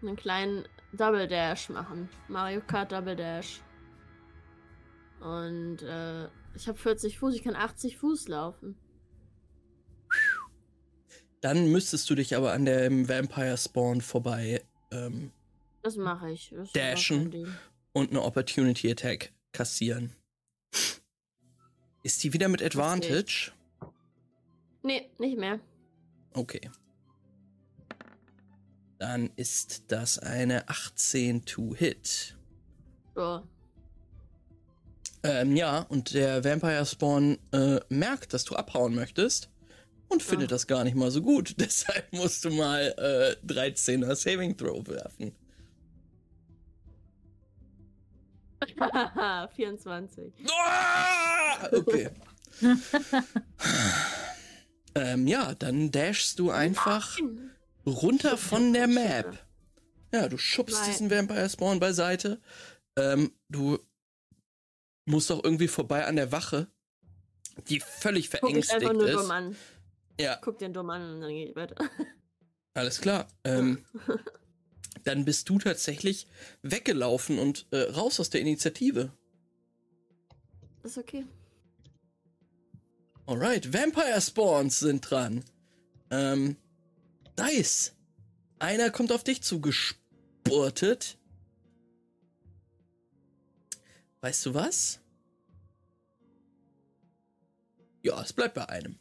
einen kleinen Double Dash machen. Mario Kart Double Dash. Und äh, ich habe 40 Fuß, ich kann 80 Fuß laufen. Dann müsstest du dich aber an dem Vampire Spawn vorbei ähm, Das mache ich. Das Dashen. und eine Opportunity Attack kassieren. Ist die wieder mit Advantage? Nee, nicht mehr. Okay. Dann ist das eine 18 to Hit. So. Ähm, ja, und der Vampire Spawn äh, merkt, dass du abhauen möchtest und findet das gar nicht mal so gut. Deshalb musst du mal äh, 13er Saving Throw werfen. Haha, 24. Ah! Okay. ähm, ja, dann dashst du einfach runter von der Map. Ja, du schubst Nein. diesen Vampire Spawn beiseite. Ähm, du musst auch irgendwie vorbei an der Wache, die völlig Guck verängstigt dumm ist. an. Ja, Guck den dumm an und dann geht weiter. alles klar. Ähm, dann bist du tatsächlich weggelaufen und äh, raus aus der Initiative. ist okay. Alright, Vampire Spawns sind dran. Ähm, Dice. Einer kommt auf dich zugespurtet. Weißt du was? Ja, es bleibt bei einem.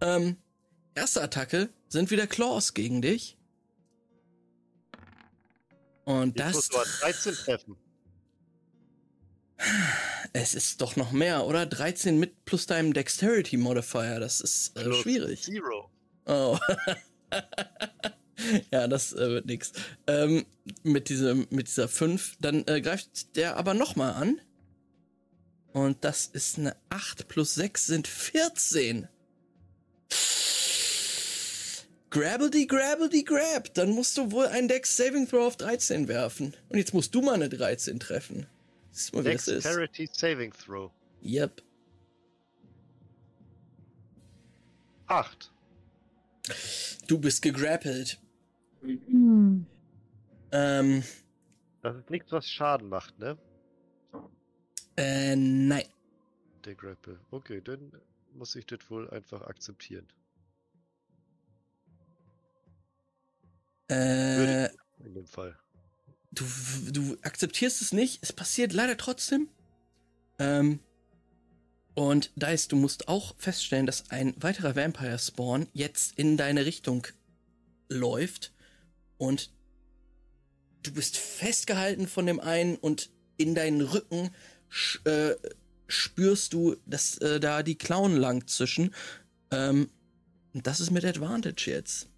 Ähm, erste Attacke sind wieder Claws gegen dich. Und Ich das. muss nur 13 treffen. Es ist doch noch mehr, oder? 13 mit plus deinem Dexterity Modifier. Das ist äh, schwierig. Zero. Oh. ja, das äh, wird nix. Ähm, mit, diesem, mit dieser 5. Dann äh, greift der aber nochmal an. Und das ist eine 8 plus 6 sind 14. Grabbledy, grabbledy, grab. Dann musst du wohl einen Dex Saving Throw auf 13 werfen. Und jetzt musst du mal eine 13 treffen. Siehst mal, wie das ist. Dexterity Saving Throw. Yep. 8. Du bist gegrappelt. Hm. Ähm, Das ist nichts, was Schaden macht, ne? äh, nein. Der Grapple. Okay, dann muss ich das wohl einfach akzeptieren. Äh, In dem Fall. du, du akzeptierst es nicht. Es passiert leider trotzdem. Ähm, und Dice, du musst auch feststellen, dass ein weiterer Vampire Spawn jetzt in deine Richtung läuft. Und du bist festgehalten von dem einen und in deinen Rücken äh, spürst du, dass äh, da die Klauen lang zwischen. Ähm, das ist mit Advantage jetzt.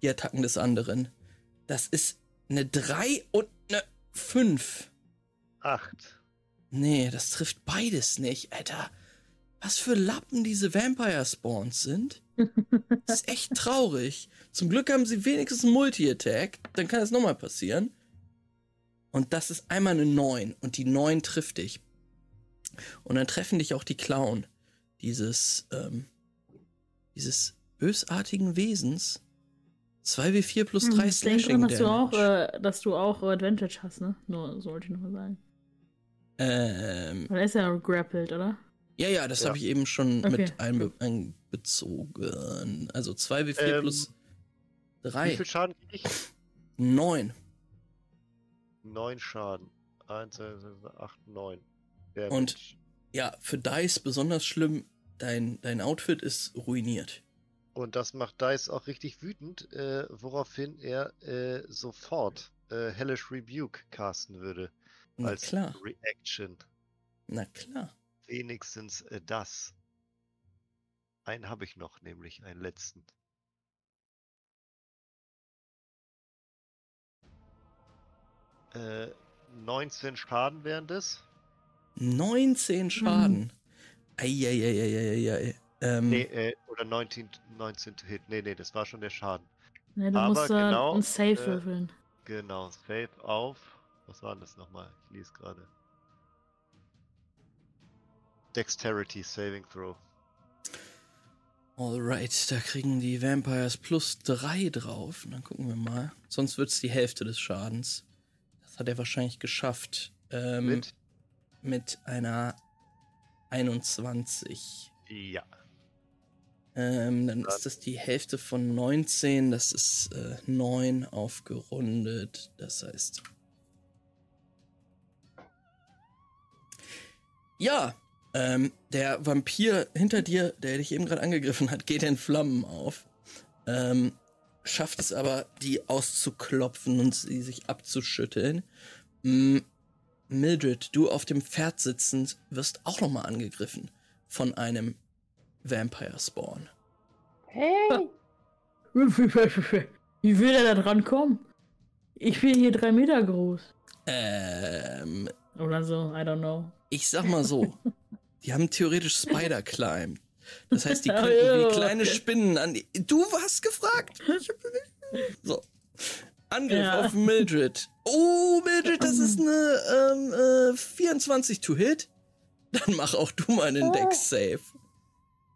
Die Attacken des anderen. Das ist eine 3 und eine 5. 8. Nee, das trifft beides nicht, Alter. Was für Lappen diese Vampire Spawns sind. Das ist echt traurig. Zum Glück haben sie wenigstens einen Multi-Attack. Dann kann es nochmal passieren. Und das ist einmal eine 9. Und die 9 trifft dich. Und dann treffen dich auch die Clown. Dieses, ähm, dieses bösartigen Wesens. 2w4 plus 3 Hm, ich denke Slashing dran, dass du auch, Damage. äh, dass du auch Advantage hast, ne? Nur so wollte ich nochmal sagen. Ähm, er ist ja grappled, oder? Ja, ja, das Ja. habe ich eben schon Okay. mit einbe einbezogen. Also 2w4 Ähm, plus Wie 3. viel Schaden krieg ich? 9. 9 Schaden. 1, 2, 8, 9. Und- Ja, für Dice besonders schlimm. Dein, dein Outfit ist ruiniert. Und das macht Dice auch richtig wütend, äh, woraufhin er äh, sofort äh, Hellish Rebuke casten würde. Na als klar, Reaction. na klar. Wenigstens äh, das. Einen habe ich noch, nämlich einen letzten. Äh, 19 Schaden wären das? 19 Schaden. Eieieiei. Ähm, Nee, äh, oder 19, 19 Hit. Nee, nee, das war schon der Schaden. Ne, du Aber musst äh, genau, ein Safe äh, würfeln. Genau, Save auf. Was war das nochmal? Ich lese gerade. Dexterity Saving Throw. Alright, da kriegen die Vampires plus 3 drauf. Und dann gucken wir mal. Sonst wird es die Hälfte des Schadens. Das hat er wahrscheinlich geschafft. Ähm, Mit? mit einer 21. Ja. Ähm, dann Dann- ist das die Hälfte von 19. Das ist äh, 9 aufgerundet. Das heißt. Ja, ähm, der Vampir hinter dir, der dich eben gerade angegriffen hat, geht in Flammen auf. Ähm, schafft es aber, die auszuklopfen und sie sich abzuschütteln. Mm, Mildred, du auf dem Pferd sitzend, wirst auch nochmal angegriffen von einem Vampire Spawn. Hey! Wie will er da dran kommen? Ich bin hier drei Meter groß. Ähm, Oder so, I don't know. Ich sag mal so, die haben theoretisch Spider Climb. Das heißt, die könnten wie kleine. Spinnen an die. Du hast gefragt. Ich hab- So. Angriff Ja. auf Mildred. Oh, Mildred, das ist eine ähm, äh, 24 to hit. Dann mach auch du mal einen Oh. Dex Save.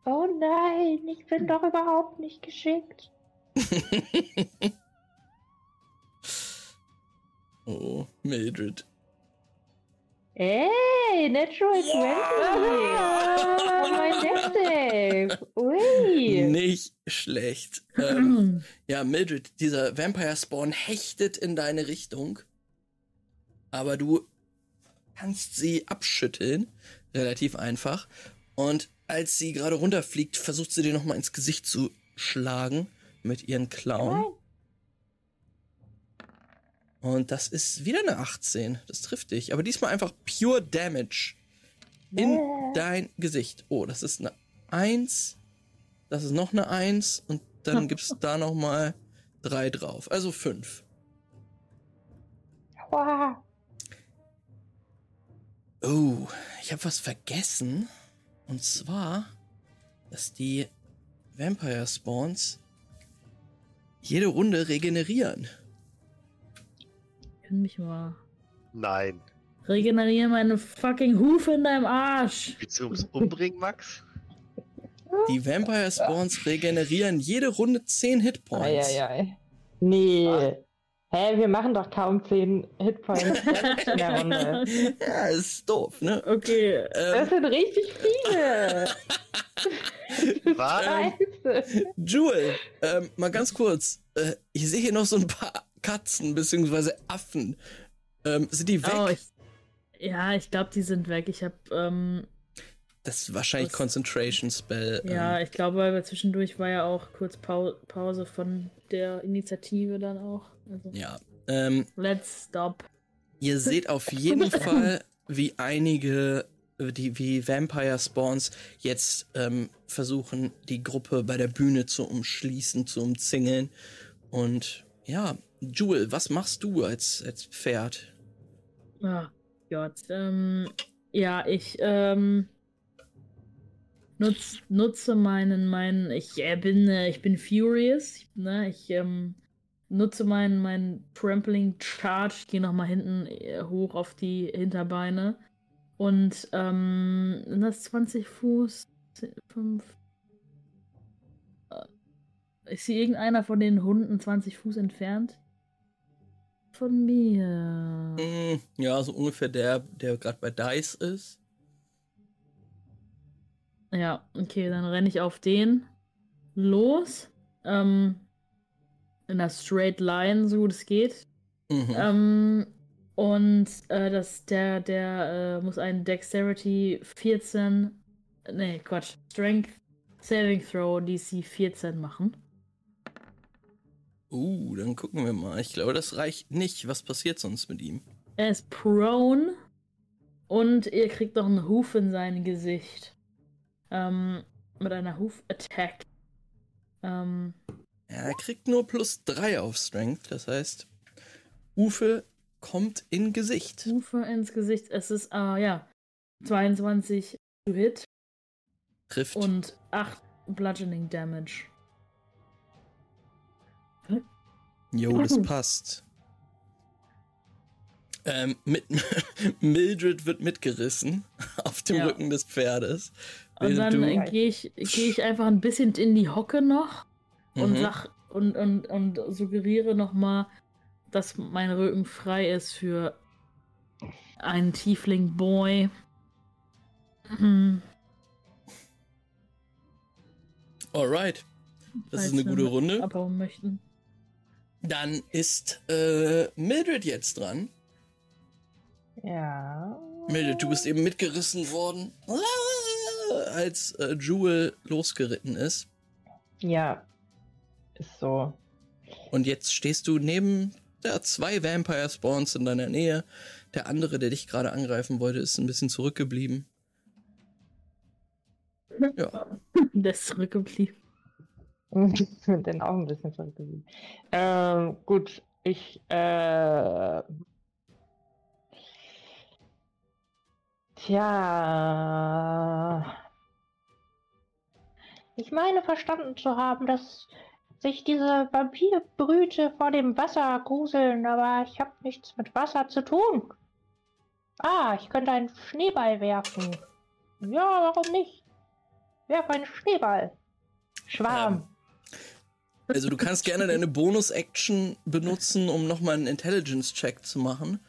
Oh nein, ich bin doch überhaupt nicht geschickt. Oh, Mildred. Ey, Natural 20! Oh, mein Death Save! Ui! Nicht schlecht. Ähm, ja, Mildred, dieser Vampire Spawn hechtet in deine Richtung. Aber du kannst sie abschütteln. Relativ einfach. Und als sie gerade runterfliegt, versucht sie dir nochmal ins Gesicht zu schlagen mit ihren Klauen. Und das ist wieder eine 18. Das trifft dich. Aber diesmal einfach pure Damage in Äh. dein Gesicht. Oh, das ist eine 1. Das ist noch eine 1. Und dann gibt's da nochmal 3 drauf. Also 5. Wow. Oh, ich habe was vergessen. Und zwar, dass die Vampire Spawns jede Runde regenerieren. Kann mich mal. Nein. Regeneriere meine fucking Hufe in deinem Arsch. Willst du uns umbringen, Max? Die Vampire Spawns regenerieren jede Runde 10 Hitpoints. Eieiei. Nee. Hä, wir machen doch kaum 10 Hitpoints in der Runde. Ja, ist doof, ne? Okay. Das Ähm, sind richtig viele. Was? Scheiße. Jewel, ähm, mal ganz kurz. Äh, ich sehe hier noch so ein paar Katzen bzw. Affen. Ähm, sind die weg? Oh, ich, ja, ich glaube, die sind weg. Ich habe, ähm, das ist wahrscheinlich das- Concentration Spell. ja, Ähm, ich glaube, weil zwischendurch war ja auch kurz Pau Pause von der Initiative dann auch. Also, ja. Ähm, let's stop. Ihr seht auf jeden Fall, wie einige, die, wie Vampire Spawns jetzt ähm, versuchen, die Gruppe bei der Bühne zu umschließen, zu umzingeln. Und ja, Jewel, was machst du als, als Pferd? Ah, Gott. Ähm, ja, ich ähm, nutz, nutze meinen, meinen, ich äh, bin, äh, ich bin furious, ne? Ich ähm, nutze meinen, meinen Trampling Charge, gehe nochmal hinten äh, hoch auf die Hinterbeine und ähm, das 20 Fuß, 5. Ist hier irgendeiner von den Hunden 20 Fuß entfernt? Von mir. Mm, ja, so ungefähr der, der gerade bei Dice ist. Ja, okay, dann renne ich auf den los. Ähm, in der Straight Line, so gut es geht. Mhm. Ähm, und äh, das, der, der äh, muss einen Dexterity 14, nee, Quatsch, Strength Saving Throw DC 14 machen. Uh, dann gucken wir mal. Ich glaube, das reicht nicht. Was passiert sonst mit ihm? Er ist prone und ihr kriegt noch einen Huf in sein Gesicht. Ähm, mit einer Hoof-Attack. Ähm, er kriegt nur plus 3 auf Strength. Das heißt, Ufe kommt in Gesicht. Hufe ins Gesicht. Es ist, ah ja, 22 to hit Trifft. und 8 Bludgeoning Damage. Jo, das passt. Ähm, mit, Mildred wird mitgerissen auf dem Ja. Rücken des Pferdes. Und dann äh, gehe ich, geh ich einfach ein bisschen in die Hocke noch und Mhm. sag und, und, und suggeriere nochmal, dass mein Rücken frei ist für einen Tiefling Boy. Mhm. Alright. Das ist Falls eine wir gute Runde. Abbauen möchten. Dann ist äh, Mildred jetzt dran. Ja. Mildred, du bist eben mitgerissen worden, als äh, Jewel losgeritten ist. Ja. Ist so. Und jetzt stehst du neben ja, zwei Vampire Spawns in deiner Nähe. Der andere, der dich gerade angreifen wollte, ist ein bisschen zurückgeblieben. Ja. Der ist zurückgeblieben. Mit den Augen ein bisschen zurückgeblieben. Ähm, gut, ich, äh. Tja. Ich meine verstanden zu haben, dass sich diese Vampirbrüte vor dem Wasser gruseln, aber ich habe nichts mit Wasser zu tun. Ah, ich könnte einen Schneeball werfen. Ja, warum nicht? Werf einen Schneeball. Schwarm. Also du kannst gerne deine Bonus-Action benutzen, um nochmal einen Intelligence-Check zu machen,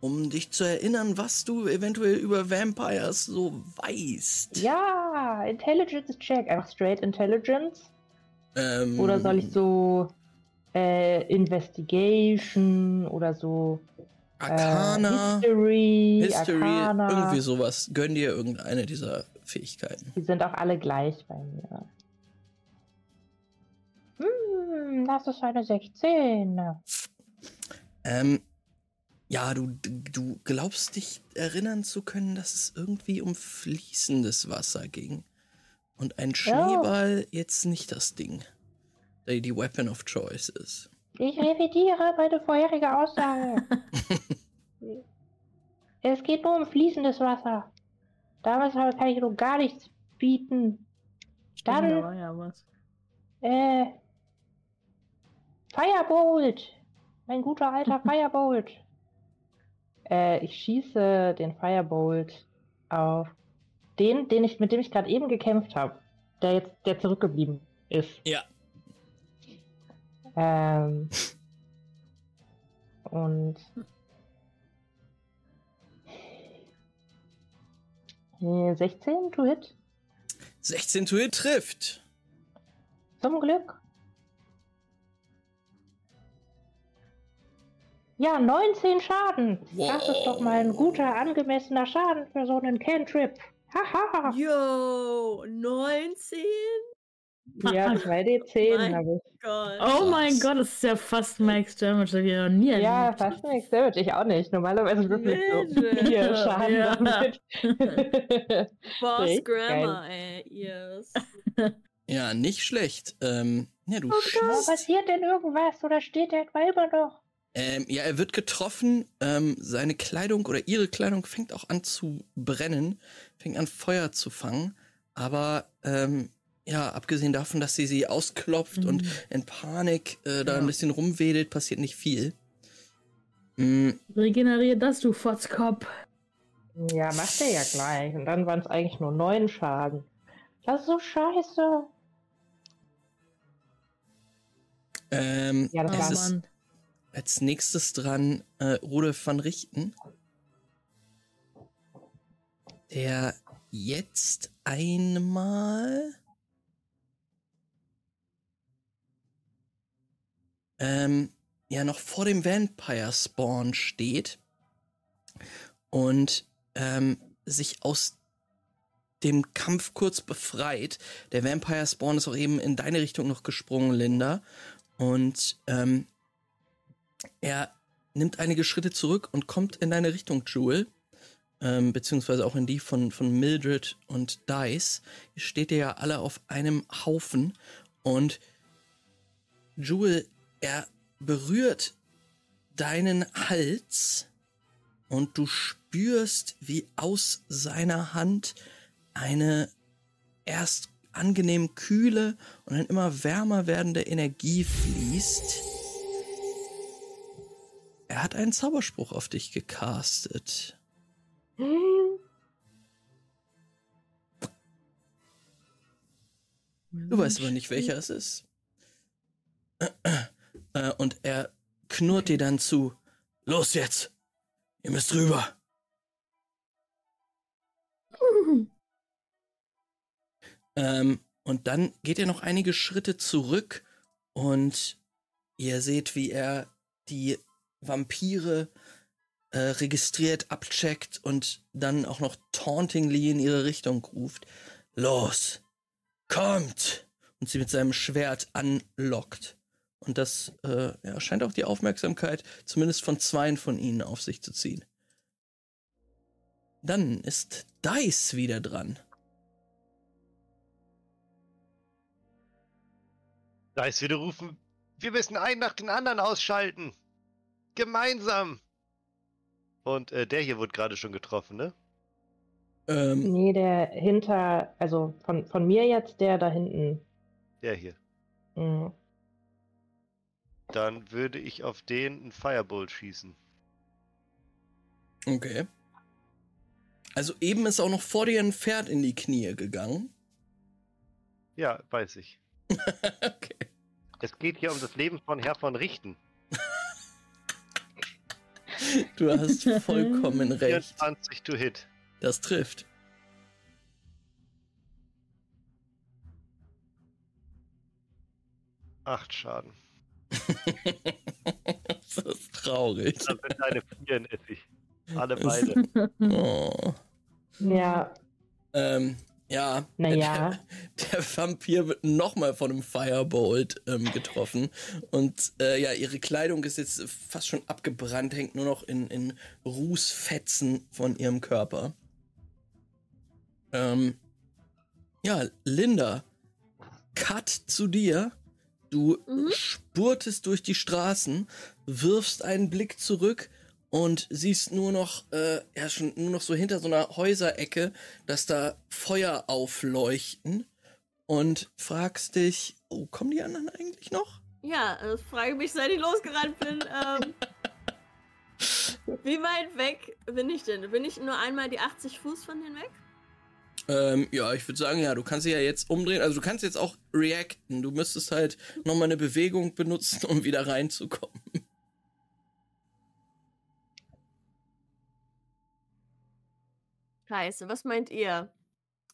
um dich zu erinnern, was du eventuell über Vampires so weißt. Ja, Intelligence Check. Einfach straight Intelligence. Ähm, Oder soll ich so äh, Investigation oder so Arcana, äh, History, History, Arcana. irgendwie sowas. Gönn dir irgendeine dieser Fähigkeiten. Die sind auch alle gleich bei mir. Hm, das ist eine 16. Ähm, ja, du, du glaubst dich erinnern zu können, dass es irgendwie um fließendes Wasser ging. Und ein Schneeball jetzt nicht das Ding, der die Weapon of Choice ist. Ich revidiere meine vorherige Aussage. es geht nur um fließendes Wasser. Damals kann ich nur gar nichts bieten. Dann- Da war ja was. Äh. Firebolt! Mein guter alter Firebolt! Äh, ich schieße den Firebolt auf den, den ich, mit dem ich gerade eben gekämpft habe. Der jetzt, der zurückgeblieben ist. Ja. Ähm. Und. Äh, 16 to hit? 16 to hit trifft. Zum Glück. Ja, 19 Schaden. Das ist doch mal ein guter, angemessener Schaden für so einen Cantrip. Haha. Yo, 19? Ja, 2d10 Mein habe ich. Gott. Oh mein. Gott, das ist ja fast Max Damage, das hab ich noch nie Ja, erlebt. fast nichts Damage. Ich auch nicht. Normalerweise würfel ich so. 4 Schaden Ja. damit. Boss Grammar, ey. Yes. Ja, nicht schlecht. Ähm, ja, du Aber schießt. passiert denn irgendwas oder steht der etwa immer noch? Ähm, ja, er wird getroffen. Ähm, seine Kleidung oder ihre Kleidung fängt auch an zu brennen, fängt an Feuer zu fangen. Aber ähm, ja, abgesehen davon, dass sie sie ausklopft und in Panik äh, da Ja. ein bisschen rumwedelt, passiert nicht viel. Mm, Regenerier das, du Fotzkopf. Ja, macht er ja gleich. Und dann waren es eigentlich nur 9 Schaden. Das ist so scheiße. ähm, Ja, das war's. Als nächstes dran äh, Rudolf van Richten. Der jetzt einmal ähm, ja noch vor dem Vampire Spawn steht und ähm, sich aus dem Kampf kurz befreit. Der Vampire Spawn ist auch eben in deine Richtung noch gesprungen, Linda. Und ähm, er nimmt einige Schritte zurück und kommt in deine Richtung, Jewel. Ähm, beziehungsweise auch in die von, von Mildred und Dice. Ihr steht ihr ja alle auf einem Haufen. Und Jewel, er berührt deinen Hals und du spürst, wie aus seiner Hand eine erst angenehm kühle und dann immer wärmer werdende Energie fließt. Er hat einen Zauberspruch auf dich gecastet. Du weißt aber nicht, welcher es ist. Äh, Und er knurrt dir dann zu. Los jetzt! Ihr müsst rüber! Ähm, und dann geht er noch einige Schritte zurück und ihr seht, wie er die Vampire äh, registriert, abcheckt und dann auch noch tauntingly in ihre Richtung ruft. Los, kommt! Und sie mit seinem Schwert anlockt. Und das äh, ja, scheint auch die Aufmerksamkeit zumindest von zweien von ihnen auf sich zu ziehen. Dann ist Dice wieder dran. Dice wieder rufen, wir müssen einen nach den anderen ausschalten. Gemeinsam. Und äh, der hier wurde gerade schon getroffen, ne? Ähm, Nee, der hinter, also von, von mir jetzt der da hinten. Der hier. Mhm. Dann würde ich auf den einen Firebolt schießen. okay. Also eben ist auch noch vor dir ein Pferd in die Knie gegangen. Ja, weiß ich. okay. Es geht hier um das Leben von Herr von Richten. Du hast vollkommen recht. 24 to hit. Das trifft. Acht Schaden. das ist traurig. Das sind deine Vieren, Essig. Alle beide. Oh. Ja, Ähm, ja. naja. Der, der Vampir wird nochmal von einem Firebolt ähm, getroffen. Und äh, ja, ihre Kleidung ist jetzt fast schon abgebrannt, hängt nur noch in, in Rußfetzen von ihrem Körper. Ähm, ja, Linda, Cut zu dir. Du Mhm. spurtest durch die Straßen, wirfst einen Blick zurück und siehst nur noch, äh, ja, schon nur noch so hinter so einer Häuserecke, dass da Feuer aufleuchten und fragst dich, oh, kommen die anderen eigentlich noch? Ja, das frage mich, seit ich losgerannt bin. Ähm, wie weit weg bin ich denn? Bin ich nur einmal die 80 Fuß von denen weg? Ähm, ja, ich würde sagen, ja, du kannst dich ja jetzt umdrehen, also du kannst jetzt auch reacten. Du müsstest halt nochmal eine Bewegung benutzen, um wieder reinzukommen. Scheiße, was meint ihr?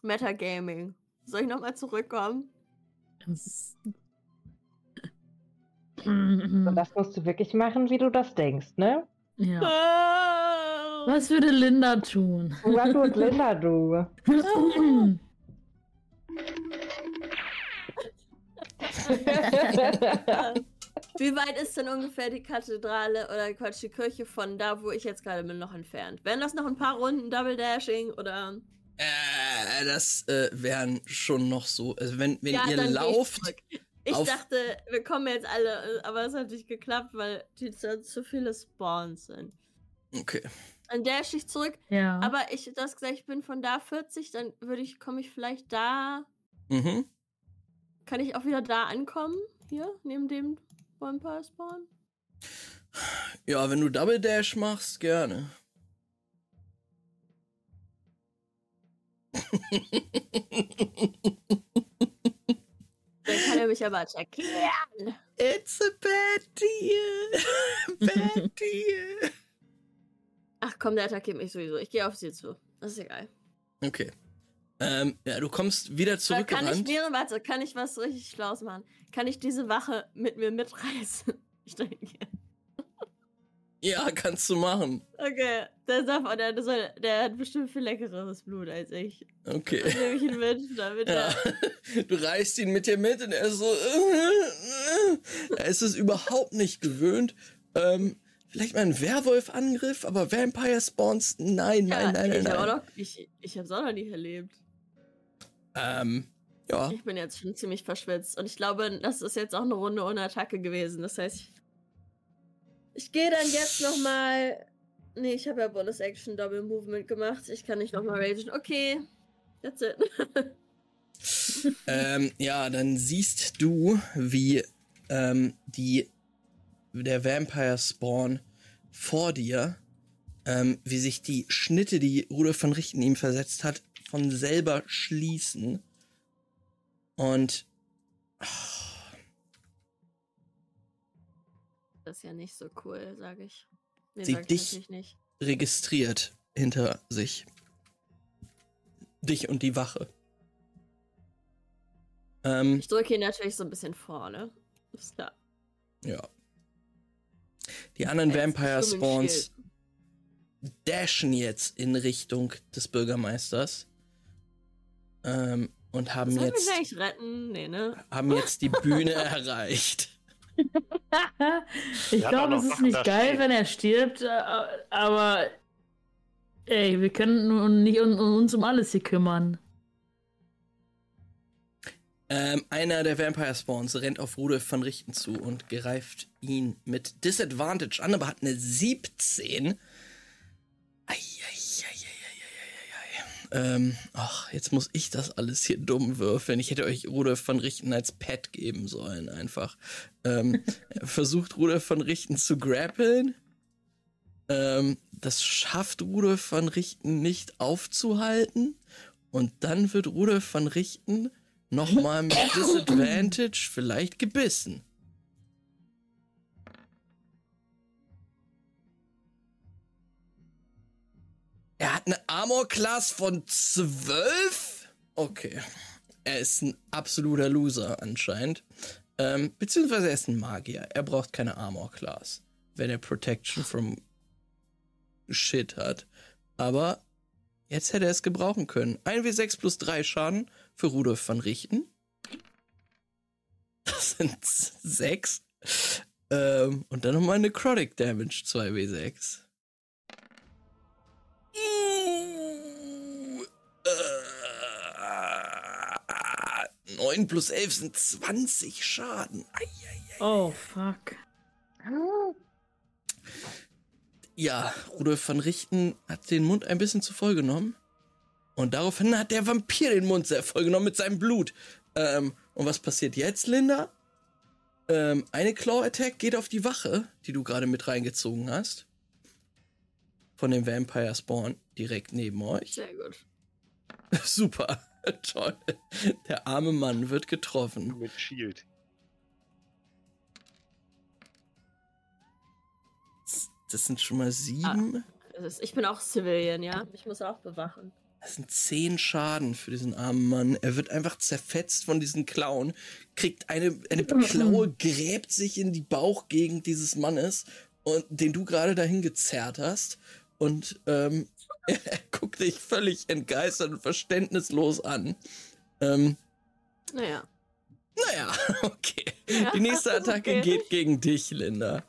Metagaming. Soll ich nochmal zurückkommen? Das- musst du wirklich machen, wie du das denkst, ne? ja. Oh. Was würde Linda tun? Was tut Linda, du? Wie weit ist denn ungefähr die Kathedrale oder Quatsch, die Kirche von da, wo ich jetzt gerade bin, noch entfernt? Wären das noch ein paar Runden Double Dashing oder? Äh, das äh, wären schon noch so, also wenn, wenn Ja, ihr ich lauft. Ich auf- dachte, wir kommen jetzt alle, aber es hat nicht geklappt, weil die zu, zu viele Spawns sind. okay. Dann dash ich zurück. ja. Aber ich, das gesagt, ich bin von da 40, dann würde ich, komme ich vielleicht da. Mhm. Kann ich auch wieder da ankommen? Hier, neben dem Vampire Spawn? Ja, wenn du Double Dash machst, gerne. Dann kann er mich aber attackieren. It's a bad deal. bad deal. Ach komm, der attackiert mich sowieso. Ich gehe auf sie zu. Das ist egal. Okay. Ähm, ja, du kommst wieder Äh, Kann ich mir, warte, kann ich was richtig Schlaues machen? Kann ich diese Wache mit mir mitreißen? Ich denke. Ja, kannst du machen. Okay, der, darf, der, der, soll, der hat bestimmt viel leckeres Blut als ich. Dann Okay. nehme ich ihn mit, damit Ja. er. Du reißt ihn mit dir mit und er ist so. Er ist es überhaupt nicht gewöhnt. Ähm, vielleicht mal ein Werwolf-Angriff, aber Vampire Spawns? Nein, nein, Ja, nein, nein. ich habe nein. auch noch, ich, ich auch noch nicht erlebt. Ähm, ja. Ich bin jetzt schon ziemlich verschwitzt und ich glaube, das ist jetzt auch eine Runde ohne Attacke gewesen. Das heißt, ich, ich gehe dann jetzt noch mal. Nee, ich habe ja Bonus Action Double Movement gemacht. Ich kann nicht noch mal ragen. Okay, that's it. Ähm, ja, dann siehst du, wie ähm, die, der Vampire Spawn vor dir, ähm, wie sich die Schnitte, die Rudolf von Richten ihm versetzt hat, von selber schließen. Und Das ist ja nicht so cool, sage ich. Nee, Sie dich- nicht. registriert hinter sich. Dich und die Wache. Ähm, Ich drücke ihn natürlich so ein bisschen vorne. Ist klar. ja. Die anderen Jetzt Vampire ich den Spawns Schild. dashen jetzt in Richtung des Bürgermeisters. Ähm, und haben Sollen wir jetzt, gleich retten? Nee, ne? haben jetzt die Bühne erreicht. ich glaube, es ist Sachen nicht geil, stehen. wenn er stirbt, äh, aber ey, wir können nun nicht uns um alles hier kümmern. Ähm, einer der Vampire Spawns rennt auf Rudolf van Richten zu und greift ihn mit Disadvantage an, aber hat eine 17. Ähm, ach, jetzt muss ich das alles hier dumm würfeln. Ich hätte euch Rudolf van Richten als Pet geben sollen, einfach. Ähm, versucht Rudolf van Richten zu grappeln. Ähm, das schafft Rudolf van Richten nicht aufzuhalten. Und dann wird Rudolf van Richten nochmal mit Disadvantage vielleicht gebissen. Eine Armor-Class von 12? Okay. Er ist ein absoluter Loser anscheinend. Ähm, beziehungsweise er ist ein Magier. Er braucht keine Armor-Class, wenn er Protection from Shit hat. Aber jetzt hätte er es gebrauchen können. 1w6 plus 3 Schaden für Rudolf van Richten. Das sind 6. Ähm, und dann nochmal Necrotic Damage 2w6. Uh, äh, 9 plus 11 sind 20 Schaden. Ei, ei, ei. Oh, fuck. Ja, Rudolf van Richten hat den Mund ein bisschen zu voll genommen. Und daraufhin hat der Vampir den Mund sehr voll genommen mit seinem Blut. Ähm, und was passiert jetzt, Linda? Ähm, eine Claw-Attack geht auf die Wache, die du gerade mit reingezogen hast. Von dem Vampire Spawn direkt neben euch. Sehr gut. Super. Toll. Der arme Mann wird getroffen. Mit Shield. Das sind schon mal sieben. Das ist, ich bin auch Civilian, ja. Ich muss auch bewachen. Das sind zehn Schaden für diesen armen Mann. Er wird einfach zerfetzt von diesen Klauen, kriegt eine, eine Klaue, gräbt sich in die Bauchgegend dieses Mannes, und, den du gerade dahin gezerrt hast. Und ähm, er, guckt dich völlig entgeistert und verständnislos an. Ähm, Naja. naja, okay. Ja, Die nächste Attacke okay. geht gegen dich, Linda.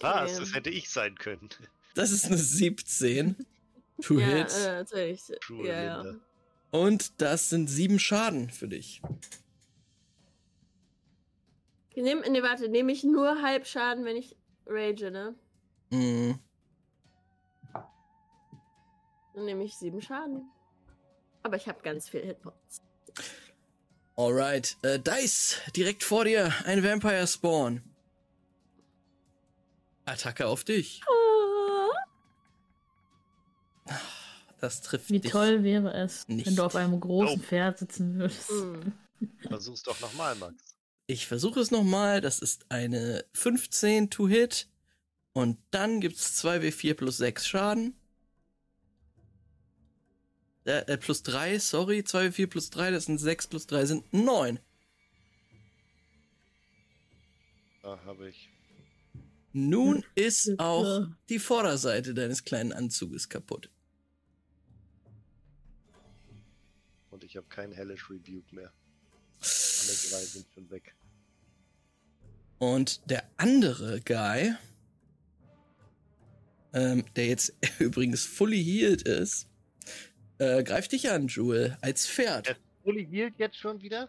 Was? Okay. Das hätte ich sein können. Das ist eine 17. To ja, hit. äh, natürlich. True, ja. Linda. Und das sind sieben Schaden für dich. Nehm, nee, warte, nehme ich nur Halbschaden, wenn ich rage, ne? Mhm. Dann nehme ich sieben Schaden. Aber ich habe ganz viel Hitpoints. Alright. Äh, Dice, direkt vor dir, ein Vampire Spawn. Attacke auf dich. Das trifft Wie dich. toll wäre es, nicht. wenn du auf einem großen Nope. Pferd sitzen würdest. Mm. Versuch's doch nochmal, Max. Ich versuche es nochmal. Das ist eine 15 to hit. Und dann gibt's 2w4 plus 6 Schaden. Äh, äh, plus 3, sorry. 2w4 plus 3, das sind 6 plus 3 sind 9. Da habe ich. Nun ist Bitte. auch die Vorderseite deines kleinen Anzuges kaputt. Und ich habe keinen Hellish Rebuke mehr. Alle drei sind schon weg. Und der andere Guy, ähm, der jetzt übrigens fully healed ist, äh, greift dich an, Jewel, als Pferd. Ja. Uli hielt jetzt schon wieder?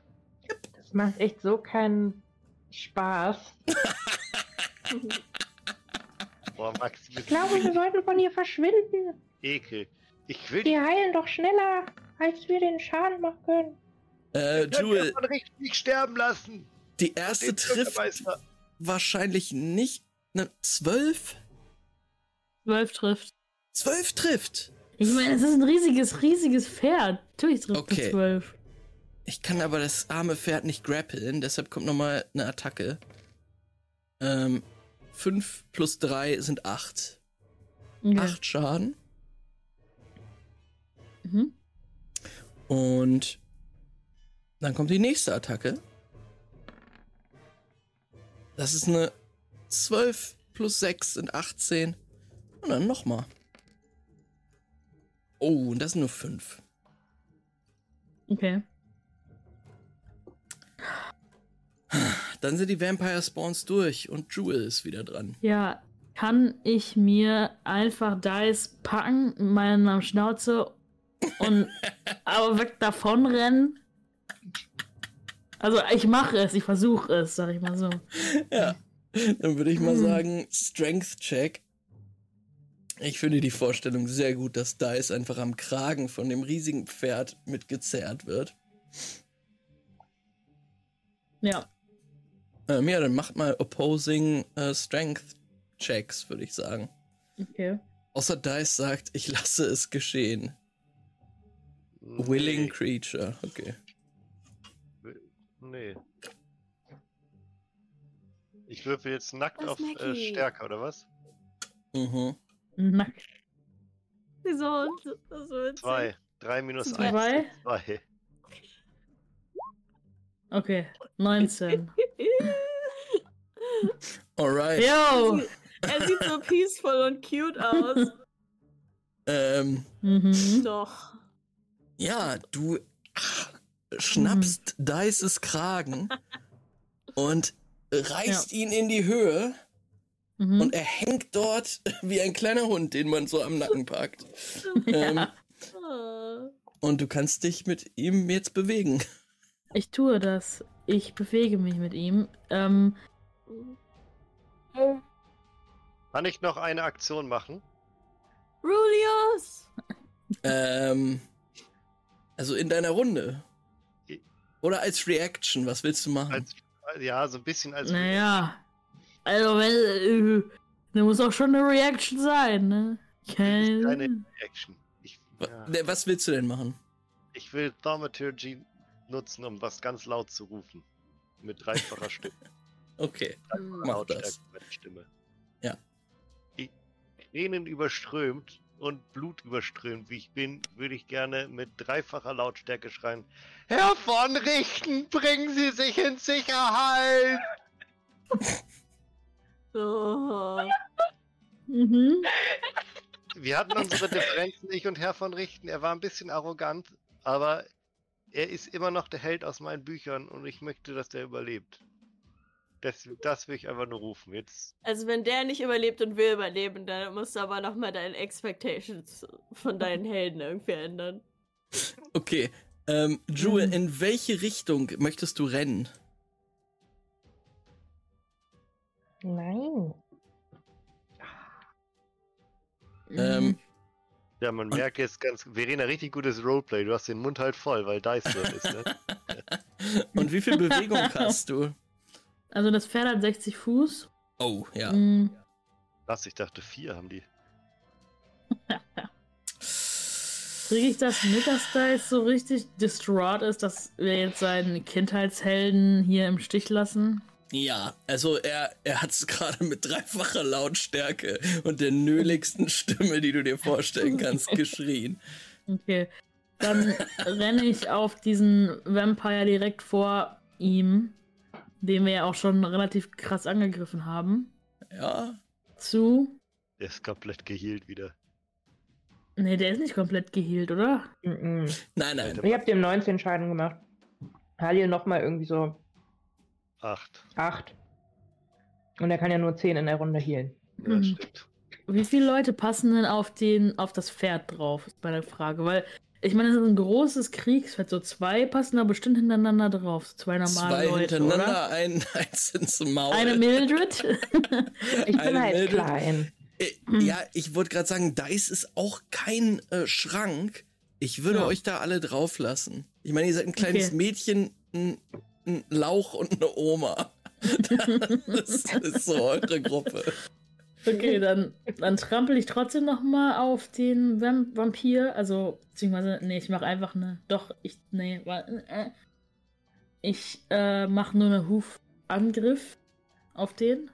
Das macht echt so keinen Spaß. Boah, Max, Ich glaube, wir sollten von hier verschwinden. Ekel. Ich will Die heilen doch schneller, als wir den Schaden machen können. Äh, Jewel, richtig nicht sterben lassen. die erste trifft wahrscheinlich nicht. Ne, zwölf? Zwölf trifft. Zwölf trifft. Ich meine, es ist ein riesiges, riesiges Pferd. Natürlich trifft Okay. es zwölf. Ich kann aber das arme Pferd nicht grappeln, deshalb kommt nochmal eine Attacke. Ähm, fünf plus drei sind acht. Okay. Acht Schaden. Mhm. Und dann kommt die nächste Attacke. Das ist eine 12 plus 6 sind 18. Und dann nochmal. Oh, und das sind nur 5. Okay. Dann sind die Vampire Spawns durch und Jewel ist wieder dran. Ja, kann ich mir einfach Dice packen, meiner Schnauze und aber weg davon rennen? Also ich mache es, ich versuche es, sag ich mal so. Ja. Dann würde ich mal Hm. sagen, Strength Check. Ich finde die Vorstellung sehr gut, dass Dice einfach am Kragen von dem riesigen Pferd mitgezerrt wird. Ja. Ähm, ja, dann macht mal Opposing äh, Strength Checks, würde ich sagen. Okay. Außer Dice sagt, ich lasse es geschehen. Willing Nee. Creature, okay. Nee. Ich würfel jetzt nackt auf äh. Stärke, oder was? Mhm. Wieso? Das ist so witzig. Zwei. Drei minus Zwei. eins. Zwei. okay. 19. Alright. Yo! er sieht so peaceful und cute aus. Ähm, Mhm. Doch. ja, du schnappst Dices Kragen und reißt ihn in die Höhe Mhm. und er hängt dort wie ein kleiner Hund, den man so am Nacken packt. Ähm, ja. Ah. und du kannst dich mit ihm jetzt bewegen. Ich tue das. Ich bewege mich mit ihm. Ähm, Kann ich noch eine Aktion machen? Rulius! Ähm, also in deiner Runde. Oder als Reaction, was willst du machen? Als, ja, so ein bisschen als. naja. Also, wenn. Äh, da muss auch schon eine Reaction sein, ne? Keine Keine. Action. Ich, ja. ne, Was willst du denn machen? ich will Thaumaturgy nutzen, um was ganz laut zu rufen. Mit dreifacher Stimme. Okay, Hm. Mach Lautstärke das. Stimme. Ja. Ich, Tränen überströmt und Blut überströmt, wie ich bin, würde ich gerne mit dreifacher Lautstärke schreien: Herr von Richten, bringen Sie sich in Sicherheit! Oh. Mhm. Wir hatten unsere Differenzen, ich und Herr von Richten. Er war ein bisschen arrogant, aber er ist immer noch der Held aus meinen Büchern und ich möchte, dass der überlebt. Das, das will ich einfach nur rufen. Jetzt Also wenn der nicht überlebt und will überleben, dann musst du aber nochmal deine Expectations von deinen Helden irgendwie ändern. okay. Ähm, Jewel, Mhm. in welche Richtung möchtest du rennen? Nein. Ähm, Ja, man merkt jetzt ganz. Verena, richtig gutes Roleplay. Du hast den Mund halt voll, weil Dice drin ist, ne? Und wie viel Bewegung hast du? Also, das Pferd hat 60 Fuß. Oh, ja. Mhm. Was? Ich dachte, vier haben die. Kriege ich das mit, dass da jetzt so richtig distraught ist, dass wir jetzt seinen Kindheitshelden hier im Stich lassen? Ja, also er, er hat es gerade mit dreifacher Lautstärke und der nöligsten Stimme, die du dir vorstellen kannst, geschrien. Okay. Dann renne ich auf diesen Vampire direkt vor ihm, den wir ja auch schon relativ krass angegriffen haben, Ja, zu. Der ist komplett geheilt wieder. Nee, der ist nicht komplett geheilt, oder? Mm-mm. nein, nein. Ich habe dem 19 Schaden gemacht. Halil nochmal irgendwie so Acht. 8. Und er kann ja nur 10 in der Runde healen. Ja, Mhm. stimmt. Wie viele Leute passen denn auf den, auf das Pferd drauf, ist meine Frage. Weil, ich meine, das ist ein großes Kriegsfeld. So zwei passen da bestimmt hintereinander drauf. So zwei normale Zwei Leute, hintereinander, oder? ein, eins ins Maul. Eine Mildred. Ich Eine bin halt Mildred. klein. Äh, Ja, ich wollte gerade sagen, Dice ist auch kein äh, Schrank. Ich würde Ja. euch da alle drauf lassen. Ich meine, ihr seid ein kleines Okay. Mädchen, ein, ein Lauch und eine Oma. das ist so eure Gruppe. okay, dann, dann trampel ich trotzdem noch mal auf den Vamp Vampir. Also, beziehungsweise, nee, ich mache einfach eine. Doch, ich. Nee, äh, ich äh, mache nur einen Hufangriff auf den.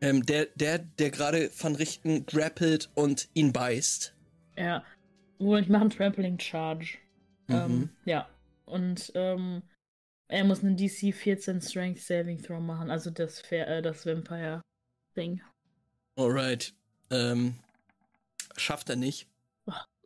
Ähm, der, der, der gerade Van Richten grappelt und ihn beißt. Ja. Wo ich mache einen Trampling Charge. Mhm. Ähm, ja. Und ähm, er muss einen DC 14 Strength Saving Throw machen, also das, äh, das Vampire-Ding. Alright. Ähm, schafft er nicht.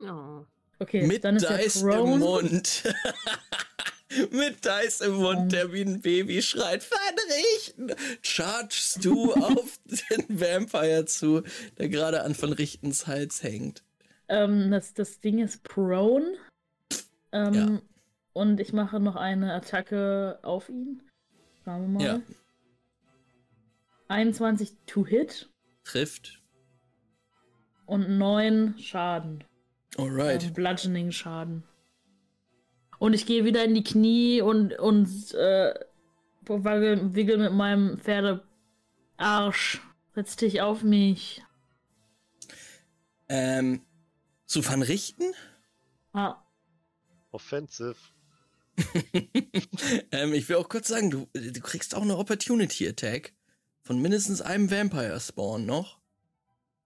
Oh. Okay, Mit dann ist Dice er im. Mund. Mit Dice im Mund, der wie ein Baby schreit, verrichten! Chargest du auf den Vampire zu, der gerade an von Richtens Hals hängt. Ähm, das, das Ding ist prone. Ähm, und ich mache noch eine Attacke auf ihn. Schauen wir mal. Ja. 21 to hit Trifft. und 9 Schaden. Alright. Also Bludgeoning Schaden. Und ich gehe wieder in die Knie und, und äh, wackel, wickel mit meinem Pferdearsch. Setz dich auf mich. Ähm, zu Van Richten? Ah, Offensive. ähm, ich will auch kurz sagen, du, du kriegst auch eine Opportunity Attack von mindestens einem Vampire Spawn noch.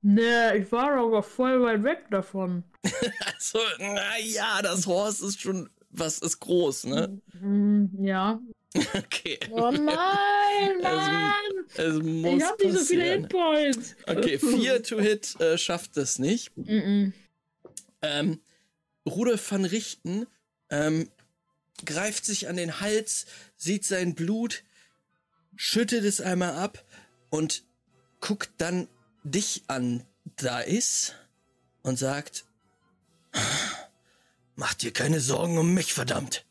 ne, ich war aber voll weit weg davon. Also, naja, das Horst ist schon, was ist groß, ne? Hm, ja. Okay. Oh nein, Mann! Es muss ich hab nicht so viele. Hitpoints. Okay, 4 to Hit äh, schafft es nicht. Mhm. Ähm, Rudolf van Richten ähm, greift sich an den Hals, sieht sein Blut, schüttet es einmal ab und guckt dann dich an, da ist, und sagt: Mach dir keine Sorgen um mich, verdammt.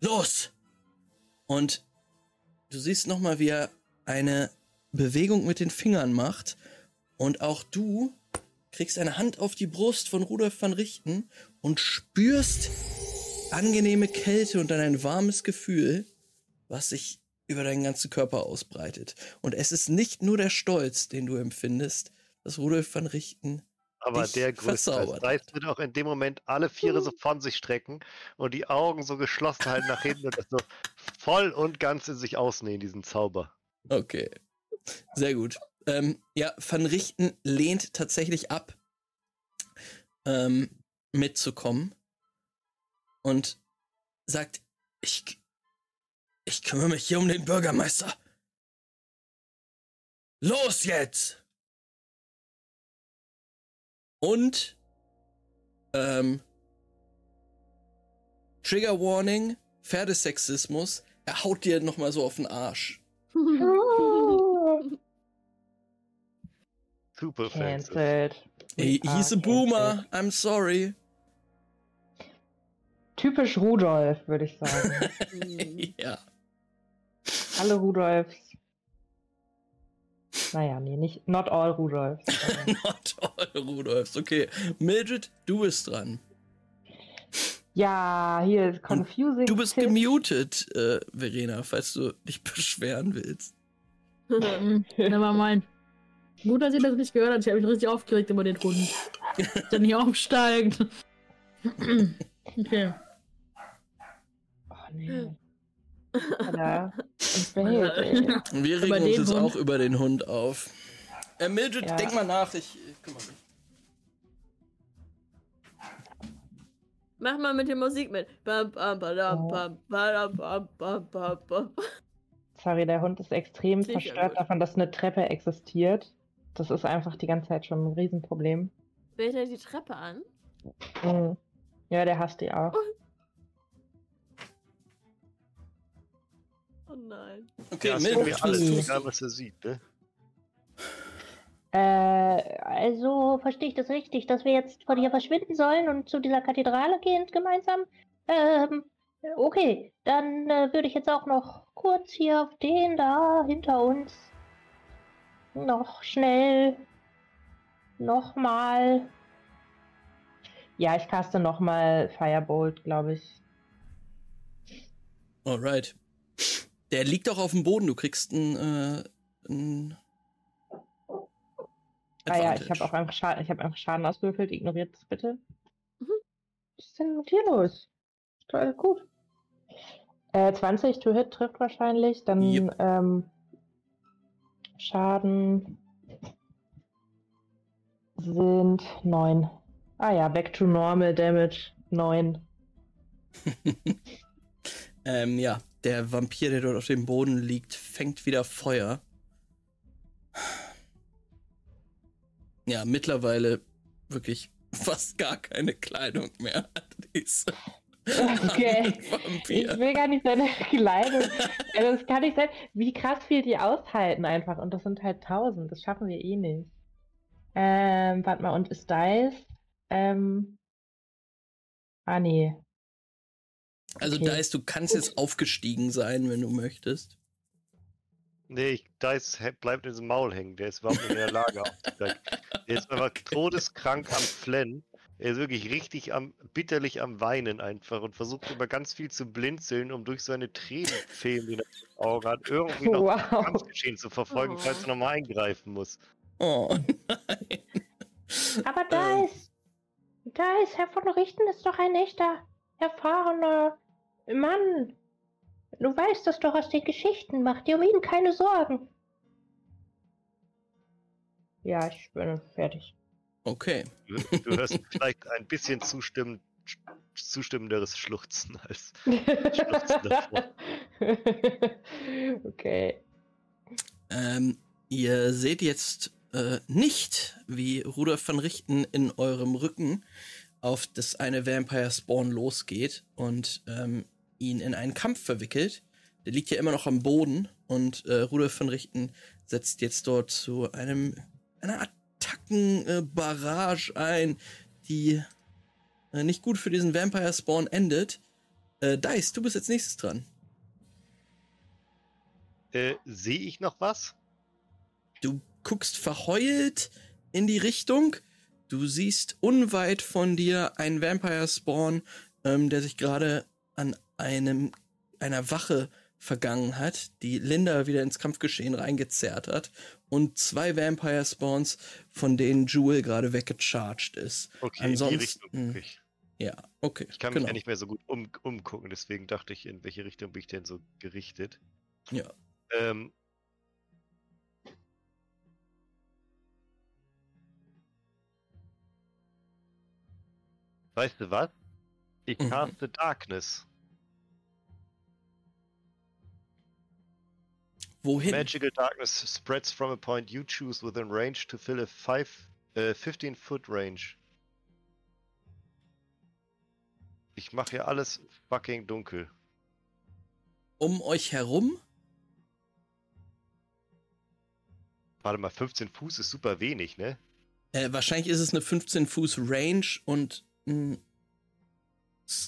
Los! Und du siehst nochmal, wie er eine Bewegung mit den Fingern macht. Und auch du kriegst eine Hand auf die Brust von Rudolf van Richten und spürst angenehme Kälte und dann ein warmes Gefühl, was sich über deinen ganzen Körper ausbreitet. Und es ist nicht nur der Stolz, den du empfindest, dass Rudolf van Richten Aber Dich der größte. heißt, wird auch in dem Moment alle Viere so von sich strecken und die Augen so geschlossen halten nach hinten und das so voll und ganz in sich ausnähen, diesen Zauber. Okay. Sehr gut. Ähm, ja, Van Richten lehnt tatsächlich ab, ähm, mitzukommen und sagt, ich, ich kümmere mich hier um den Bürgermeister. Los jetzt! Und, ähm, Trigger Warning, Pferdesexismus, er haut dir nochmal so auf den Arsch. Super. Cancelled. He, Ah, he's a boomer. I'm sorry. Typisch Rudolf, würde ich sagen. Ja. Alle Rudolfs. Naja, nee, nicht not all Rudolfs. Not all Rudolfs. Okay. Mildred, du bist dran. ja, hier ist confusing. Du bist Pitch. gemutet, äh, Verena, falls du dich beschweren willst. Mhm. Gut, dass ihr das nicht gehört habt. Ich habe mich richtig aufgeregt über den Hund. Der nicht aufsteigt. okay. Oh, nee. Alter, behält. Wir regen uns jetzt Hund? auch über den Hund auf. Äh, Mildred, Ja. denk mal nach, ich, ich kümmere mich. Mach mal mit der Musik mit. Bam, bam, badam, bam, badam, bam, bam, bam, bam. Sorry, der Hund ist extrem Sicher verstört gut. davon, dass eine Treppe existiert. Das ist einfach die ganze Zeit schon ein Riesenproblem. Wählt er die Treppe an? Mhm. Ja, der hasst die auch. Oh nein. Okay, Ja, Mildred, irgendwie was alles tust egal, was er sieht, ne? Äh, also verstehe ich das richtig, dass wir jetzt von hier verschwinden sollen und zu dieser Kathedrale gehen gemeinsam? Ähm, okay, dann äh, würde ich jetzt auch noch kurz hier auf den da hinter uns noch schnell nochmal. Ja, ich caste nochmal Firebolt, glaube ich. Alright. Der liegt doch auf dem Boden, du kriegst ein, äh, Ah ja, ich habe auch einfach Schaden, ich habe einfach Schaden ausgewürfelt. Ignoriert das bitte. Mhm. Was ist denn mit hier los? Toll, gut. Äh, 20 to hit trifft wahrscheinlich. Dann Yep. ähm, Schaden sind 9. Ah ja, back to normal damage 9. Ähm, ja, der Vampir, der dort auf dem Boden liegt, fängt wieder Feuer. Ja, mittlerweile wirklich fast gar keine Kleidung mehr hat diese Okay. Ich will gar nicht seine Kleidung. also das kann nicht sein. Wie krass viel die aushalten einfach. Und das sind halt 1000. Das schaffen wir eh nicht. Ähm, warte mal, und ist Dice? Ähm, Ah, nee. Also Okay. Dice, du kannst jetzt aufgestiegen sein, wenn du möchtest. Nee, ich, Dice bleibt in diesem Maul hängen. Der ist überhaupt nicht in der Lage. Der ist einfach todeskrank am Flennen. Er ist wirklich richtig am, bitterlich am Weinen einfach und versucht über ganz viel zu blinzeln, um durch seine Tränenfilm, die er im Auge hat, irgendwie noch das Wow. Kampfgeschehen zu verfolgen, falls er nochmal eingreifen muss. Oh nein. Aber Ähm. da ist. Da ist Herr von Richten ist doch ein echter, erfahrener Mann. Du weißt das doch aus den Geschichten. Mach dir um ihn keine Sorgen. Ja, ich bin fertig. Okay. Du, du hörst vielleicht ein bisschen zustimmen, zustimmenderes Schluchzen als davor. okay. Ähm, ihr seht jetzt äh, nicht, wie Rudolf van Richten in eurem Rücken auf das eine Vampire Spawn losgeht und ähm, ihn in einen Kampf verwickelt. Der liegt ja immer noch am Boden und äh, Rudolf van Richten setzt jetzt dort zu einem einer Attackenbarrage äh, ein, die äh, nicht gut für diesen Vampire Spawn endet. Äh, Dice, du bist als nächstes dran. Äh, Sehe ich noch was? Du guckst verheult in die Richtung. Du siehst unweit von dir einen Vampire Spawn, ähm, der sich gerade an einem einer Wache vergangen hat, die Linda wieder ins Kampfgeschehen reingezerrt hat und zwei Vampire Spawns, von denen Jewel gerade weggecharged ist. Okay, in die Ansonsten- Richtung guck ich. Ja, okay. Ich kann mich genau. ja nicht mehr so gut um, umgucken, deswegen dachte ich, in welche Richtung bin ich denn so gerichtet. Ja. Ähm, weißt du was? Ich Mhm. caste Darkness. Wohin? Magical darkness spreads from a point you choose within range to fill a five, äh, 15 foot range. Ich mache hier alles fucking dunkel. Um euch herum? Warte mal, 15 Fuß ist super wenig, ne? Äh, wahrscheinlich ist es eine 15 Fuß Range und mh,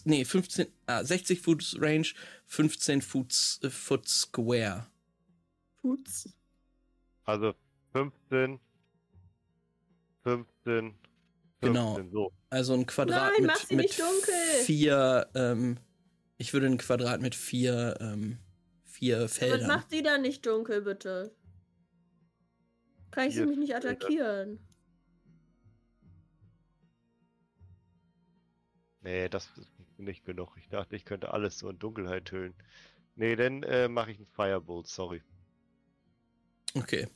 nee, 15 ah, 60 Fuß Range, 15 Fuß äh, Foot Square. Putz. Also 15, 15, 15, Genau. so. Also ein Quadrat Nein, mit, mach sie mit nicht dunkel. vier, ähm, ich würde ein Quadrat mit vier, ähm, vier Aber Feldern. mach die dann nicht dunkel, bitte. Kann ich sie mich nicht attackieren? Nee, das ist nicht genug. Ich dachte, ich könnte alles so in Dunkelheit hüllen. Nee, dann äh, mache ich einen Firebolt, sorry. Okay.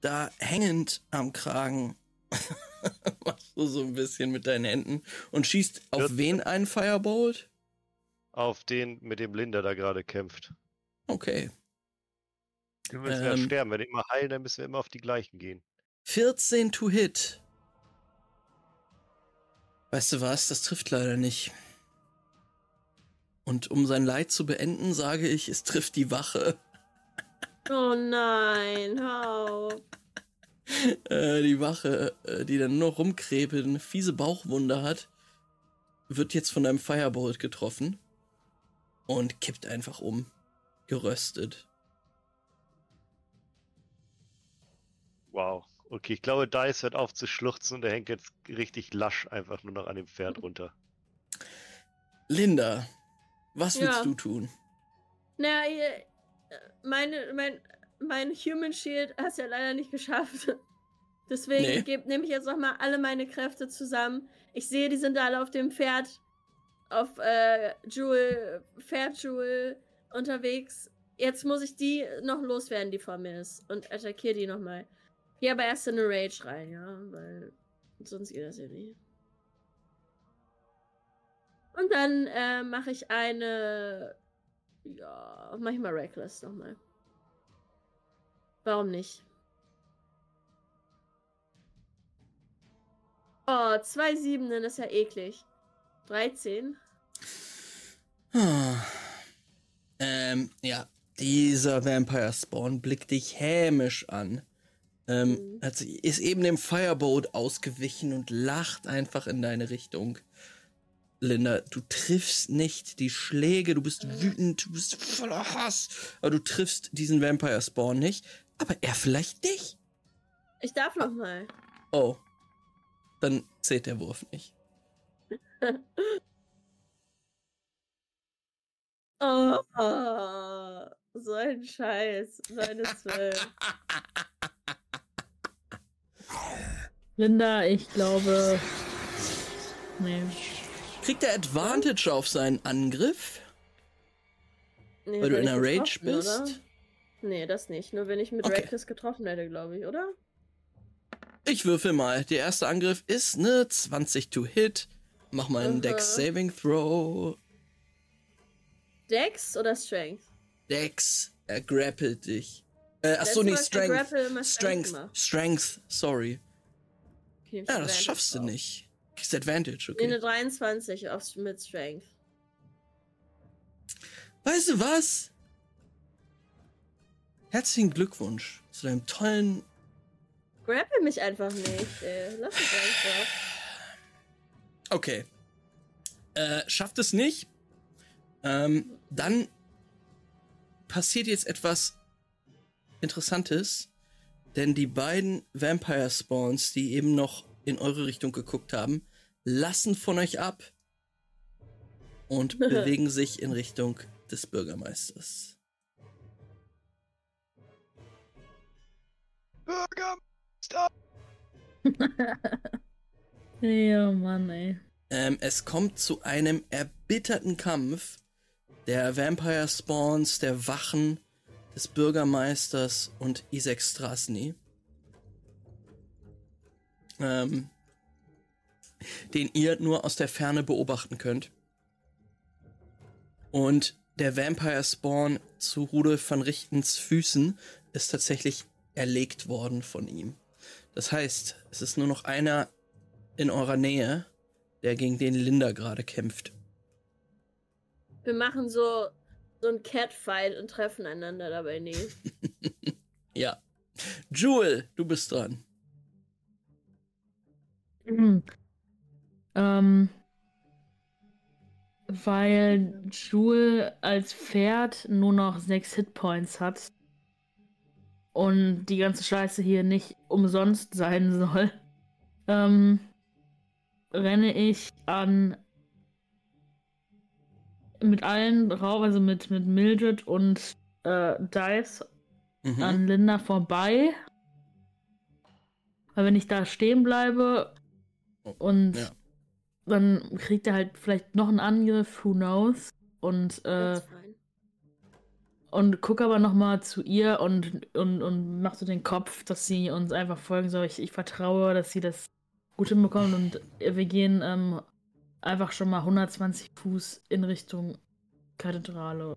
Da hängend am Kragen machst du so ein bisschen mit deinen Händen und schießt auf Ja. wen einen Firebolt? Auf den, mit dem Linda da gerade kämpft. Okay. Wir müssen ja Ähm. sterben. Wenn wir immer heilen, dann müssen wir immer auf die gleichen gehen. 14 to hit. Weißt du was? Das trifft leider nicht. Und um sein Leid zu beenden, sage ich, es trifft die Wache. Oh nein, hau. Äh, die Wache, äh, die dann nur noch rumkrepelt, eine fiese Bauchwunde hat, wird jetzt von einem Firebolt getroffen und kippt einfach um. Geröstet. Wow. Okay, ich glaube, Dice hört auf zu schluchzen und er hängt jetzt richtig lasch einfach nur noch an dem Pferd runter. Linda, was willst Ja. du tun? Na, ihr- meine, mein, mein Human Shield hast ja leider nicht geschafft. Deswegen Nee. nehme ich jetzt nochmal alle meine Kräfte zusammen. Ich sehe, die sind da alle auf dem Pferd, auf äh, Jewel, Pferd Jewel unterwegs. Jetzt muss ich die noch loswerden, die vor mir ist. Und attackiere die nochmal. Gehe aber erst in eine Rage rein, ja, weil sonst geht das ja nicht. Und dann äh, mache ich eine. Ja, mach ich mal Reckless nochmal. Warum nicht? Oh, zwei Siebenen ist ja eklig. 13. Ah. Ähm, ja. Dieser Vampire Spawn blickt dich hämisch an. Ähm, Mhm. hat, ist eben dem Firebolt ausgewichen und lacht einfach in deine Richtung. Linda. Du triffst nicht die Schläge, du bist wütend, du bist voller Hass, aber du triffst diesen Vampire Spawn nicht. Aber er vielleicht dich. Ich darf noch mal. Oh. Dann zählt der Wurf nicht. Oh, oh, so ein Scheiß. So eine Zwölf. Linda, ich glaube. Nee. Kriegt er Advantage auf seinen Angriff? Nee, Weil du in einer Rage bist? Oder? Nee, das nicht. Nur wenn ich mit Okay. Reckless getroffen hätte, glaube ich, oder? Ich würfel mal. Der erste Angriff ist eine 20 to hit. Mach mal einen Aha. Dex Saving Throw. Dex oder Strength? Dex, er grappelt dich. Äh, achso, nee, Strength. Strength Strength. Strength, sorry. Okay, Ja, das schaffst du nicht. Kriegst Advantage, Nee, eine okay. 23 auf, mit Strength. Weißt du was? Herzlichen Glückwunsch zu deinem tollen. Grapple mich einfach nicht, ey. Lass mich einfach. Okay. Äh, schafft es nicht. Ähm, dann passiert jetzt etwas Interessantes, denn die beiden Vampire Spawns, die eben noch in eure Richtung geguckt haben, lassen von euch ab und bewegen sich in Richtung des Bürgermeisters. Bürgermeister! Ja, Mann, ey. Ähm, es kommt zu einem erbitterten Kampf der Vampire Spawns, der Wachen, des Bürgermeisters und Isaac Strasny. Ähm, den ihr nur aus der Ferne beobachten könnt. Und der Vampire Spawn zu Rudolf van Richtens Füßen ist tatsächlich erlegt worden von ihm. Das heißt, es ist nur noch einer in eurer Nähe, der gegen den Linda gerade kämpft. Wir machen so, so ein Catfight und treffen einander dabei nie. Ja. Jewel, du bist dran. Mhm. Ähm, weil Jewel als Pferd nur noch sechs Hitpoints hat und die ganze Scheiße hier nicht umsonst sein soll, ähm, renne ich an mit allen drauf, also mit, mit Mildred und äh, Dice Mhm. an Linda vorbei. Weil wenn ich da stehen bleibe und Ja. dann kriegt er halt vielleicht noch einen Angriff, who knows. Und, äh, und guck aber nochmal zu ihr und, und, und mach so den Kopf, dass sie uns einfach folgen soll. Ich, ich vertraue, dass sie das gut hinbekommt und wir gehen ähm, einfach schon mal 120 Fuß in Richtung Kathedrale.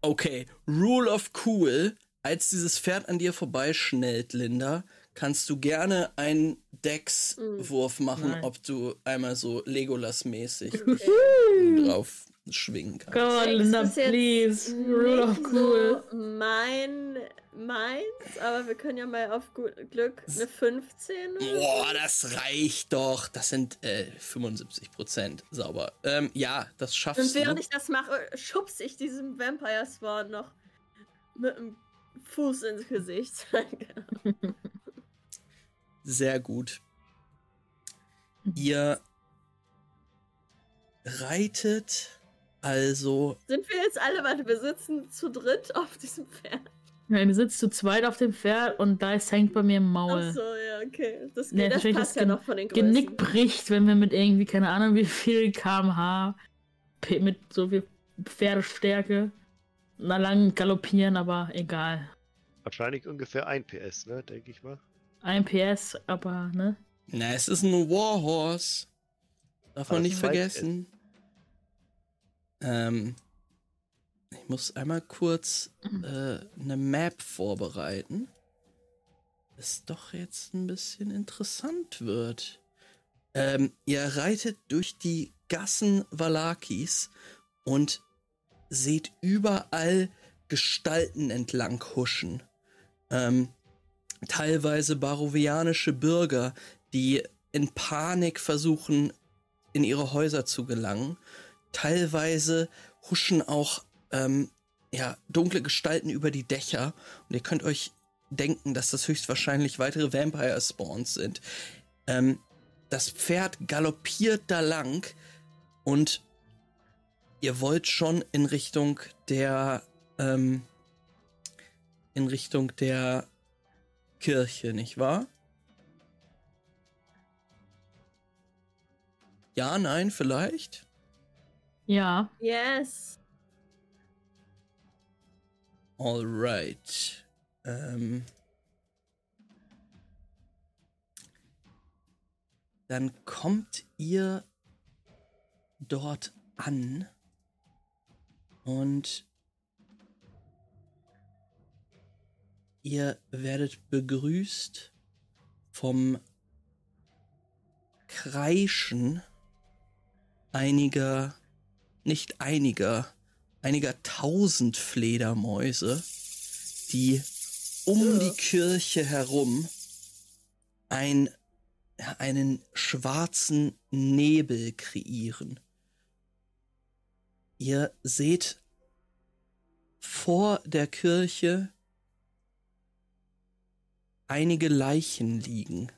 Okay, Rule of Cool. Als dieses Pferd an dir vorbeischnellt, Linda, kannst du gerne einen Dex-Wurf machen, Nein. ob du einmal so Legolas-mäßig Okay. drauf schwingen kannst. Come on, Linda, please. Rule of cool. So mein, meins, aber wir können ja mal auf gut Glück eine 15. oder so. Boah, das reicht doch. Das sind äh, 75 Prozent sauber. Ähm, ja, das Und schaffst während du. ich das mache, schubse ich diesem Vampire Spawn noch mit dem Fuß ins Gesicht. Sehr gut. Ihr reitet also. Sind wir jetzt alle, warte, wir sitzen zu dritt auf diesem Pferd. Nein, du sitzt zu zweit auf dem Pferd und Dice hängt bei mir im Maul. Achso, ja, okay. Das, Nee, das natürlich passt das ja Gen- noch von den Größen. Genick bricht, wenn wir mit irgendwie, keine Ahnung, wie viel kmh, P- mit so viel Pferdestärke, na lang galoppieren, aber egal. Wahrscheinlich ungefähr 1 PS, ne, denke ich mal. Ein PS, aber, ne? Na, es ist ein Warhorse. Darf man nicht vergessen. Ähm, ich muss einmal kurz äh, eine Map vorbereiten. Es doch jetzt ein bisschen interessant wird. Ähm, ihr reitet durch die Gassen Valakis und seht überall Gestalten entlang huschen. Ähm, teilweise barovianische Bürger, die in Panik versuchen, in ihre Häuser zu gelangen. Teilweise huschen auch ähm, ja, dunkle Gestalten über die Dächer. Und ihr könnt euch denken, dass das höchstwahrscheinlich weitere Vampire-Spawns sind. Ähm, das Pferd galoppiert da lang und ihr wollt schon in Richtung der ähm, in Richtung der Kirche, nicht wahr? Ja, nein, vielleicht? Ja. Yes. Alright. Ähm, dann kommt ihr dort an und ihr werdet begrüßt vom Kreischen einiger, nicht einiger, einiger tausend Fledermäuse, die um die Kirche herum ein, einen schwarzen Nebel kreieren. Ihr seht vor der Kirche einige Leichen liegen.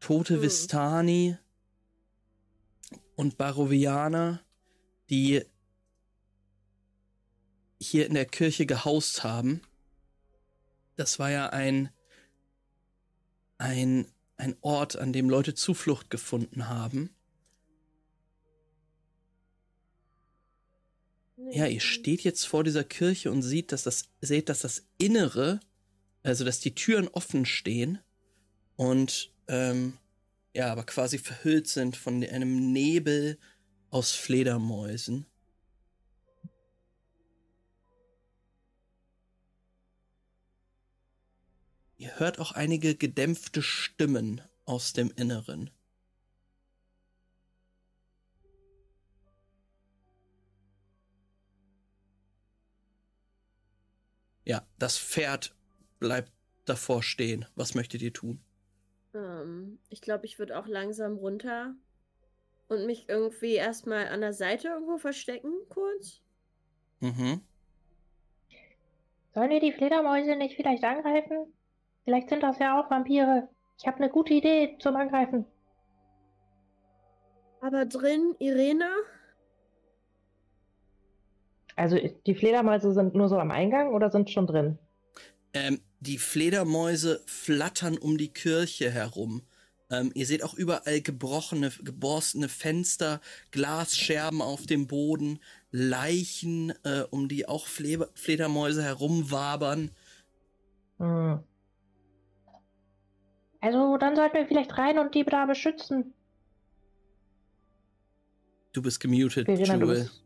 Tote Hm. Vistani und Barovianer, die hier in der Kirche gehaust haben. Das war ja ein, ein, ein Ort, an dem Leute Zuflucht gefunden haben. Ja, ihr steht jetzt vor dieser Kirche und seht, dass das, seht, dass das Innere, also dass die Türen offen stehen und ähm, ja, aber quasi verhüllt sind von einem Nebel aus Fledermäusen. Ihr hört auch einige gedämpfte Stimmen aus dem Inneren. Ja, das Pferd bleibt davor stehen. Was möchtet ihr tun? Ähm, ich glaube, ich würde auch langsam runter und mich irgendwie erstmal an der Seite irgendwo verstecken, kurz. Mhm. Sollen wir die Fledermäuse nicht vielleicht angreifen? Vielleicht sind das ja auch Vampire. Ich habe eine gute Idee zum Angreifen. Aber drin, Irena? Also die Fledermäuse sind nur so am Eingang oder sind schon drin? Ähm, die Fledermäuse flattern um die Kirche herum. Ähm, ihr seht auch überall gebrochene, geborstene Fenster, Glasscherben auf dem Boden, Leichen, äh, um die auch Fle Fledermäuse herumwabern. Hm. Also dann sollten wir vielleicht rein und die da beschützen. Du bist gemutet, Verena, du Jewel. bist-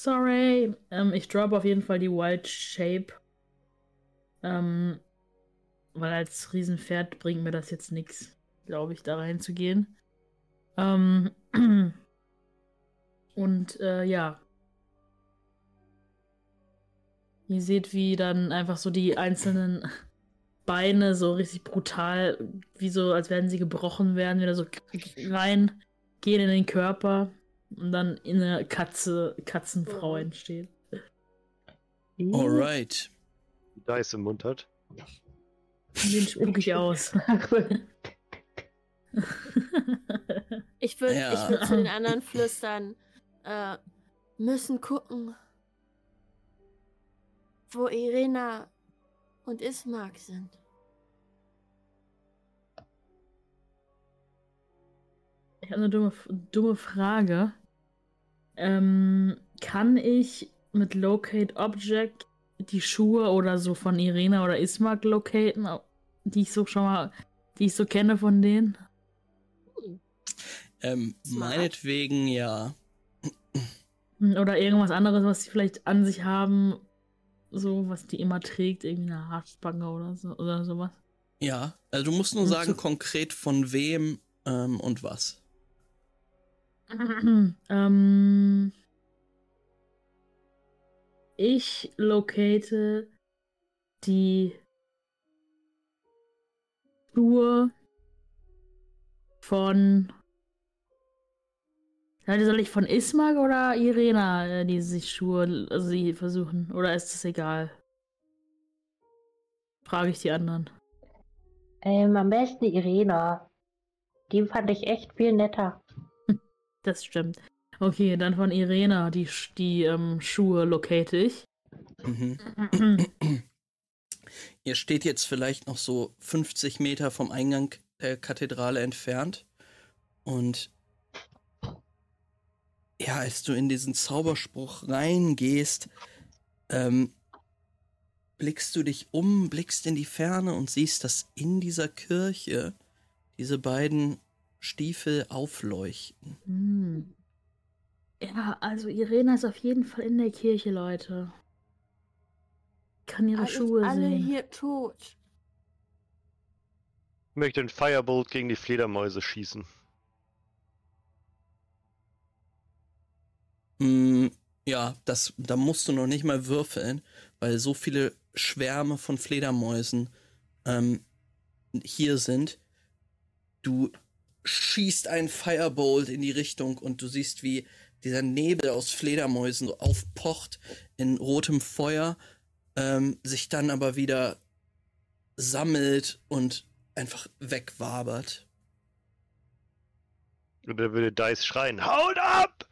Sorry. Ähm, ich drop auf jeden Fall die Wild Shape. Ähm, weil als Riesenpferd bringt mir das jetzt nichts, glaube ich, da reinzugehen. Ähm, und äh, ja. Ihr seht, wie dann einfach so die einzelnen Beine so richtig brutal, wie so, als werden sie gebrochen werden, wieder so rein gehen in den Körper und dann in eine Katze, Katzenfrau Oh. entsteht. Alright. Dice im Mund hat. Den spuck ich aus. Ich würde Ja. ich würd zu den anderen flüstern. Äh, müssen gucken, wo Irena und Ismark sind. Ich habe eine dumme, dumme Frage. Ähm, kann ich mit Locate Object die Schuhe oder so von Irena oder Ismark locaten, die ich so schon mal, die ich so kenne von denen? Ähm, Smart. meinetwegen ja. Oder irgendwas anderes, was sie vielleicht an sich haben, so was die immer trägt, irgendwie eine Haarspange oder so oder sowas. Ja. Also du musst nur Und sagen so- konkret von wem ähm, und was. ähm, ich locate die Schuhe von. Soll ich von Ismag oder Irena, äh, die sich Schuhe, also sie versuchen? Oder ist es egal? Frage ich die anderen. Ähm, am besten Irena. Die fand ich echt viel netter. Das stimmt. Okay, dann von Irena, die, die ähm, Schuhe locate ich. Mhm. Ihr steht jetzt vielleicht noch so 50 Meter vom Eingang der Kathedrale entfernt. Und ja, als du in diesen Zauberspruch reingehst, ähm, blickst du dich um, blickst in die Ferne und siehst, dass in dieser Kirche diese beiden Stiefel aufleuchten. Hm. Ja, also Irena ist auf jeden Fall in der Kirche, Leute. Kann ihre Alles- Schuhe alle sehen. hier tot. Ich möchte einen Firebolt gegen die Fledermäuse schießen. Mm, ja, das, da musst du noch nicht mal würfeln, weil so viele Schwärme von Fledermäusen ähm, hier sind. Du schießt einen Firebolt in die Richtung und du siehst, wie dieser Nebel aus Fledermäusen so aufpocht in rotem Feuer, ähm, sich dann aber wieder sammelt und einfach wegwabert. Und dann würde Dice schreien, haut ab!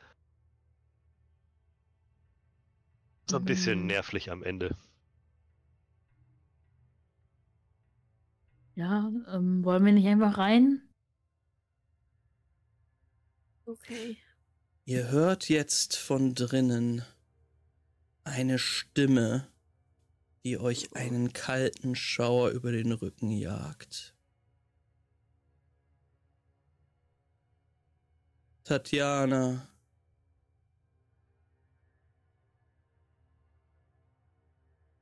So ein bisschen Mhm. nervlich am Ende. Ja, ähm, wollen wir nicht einfach rein? Okay. Ihr hört jetzt von drinnen eine Stimme, die euch einen kalten Schauer über den Rücken jagt. Tatjana.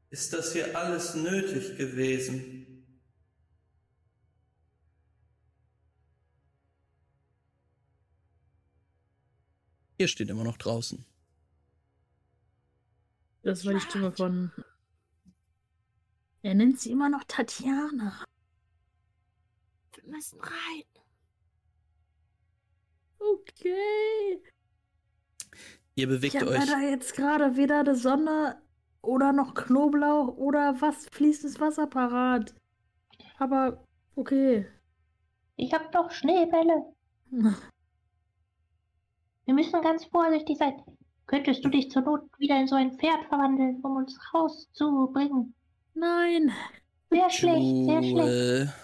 Ist das hier alles nötig gewesen? Ihr steht immer noch draußen. Das war die Stimme von. Er nennt sie immer noch Tatjana. Wir müssen rein. Okay. Ihr Ich bewegt habe euch. leider jetzt gerade weder eine Sonne oder noch Knoblauch oder was fließendes Wasser parat. Aber okay. Ich hab doch Schneebälle. Wir müssen ganz vorsichtig sein. Könntest du dich zur Not wieder in so ein Pferd verwandeln, um uns rauszubringen? Nein. Sehr schlecht, sehr schlecht.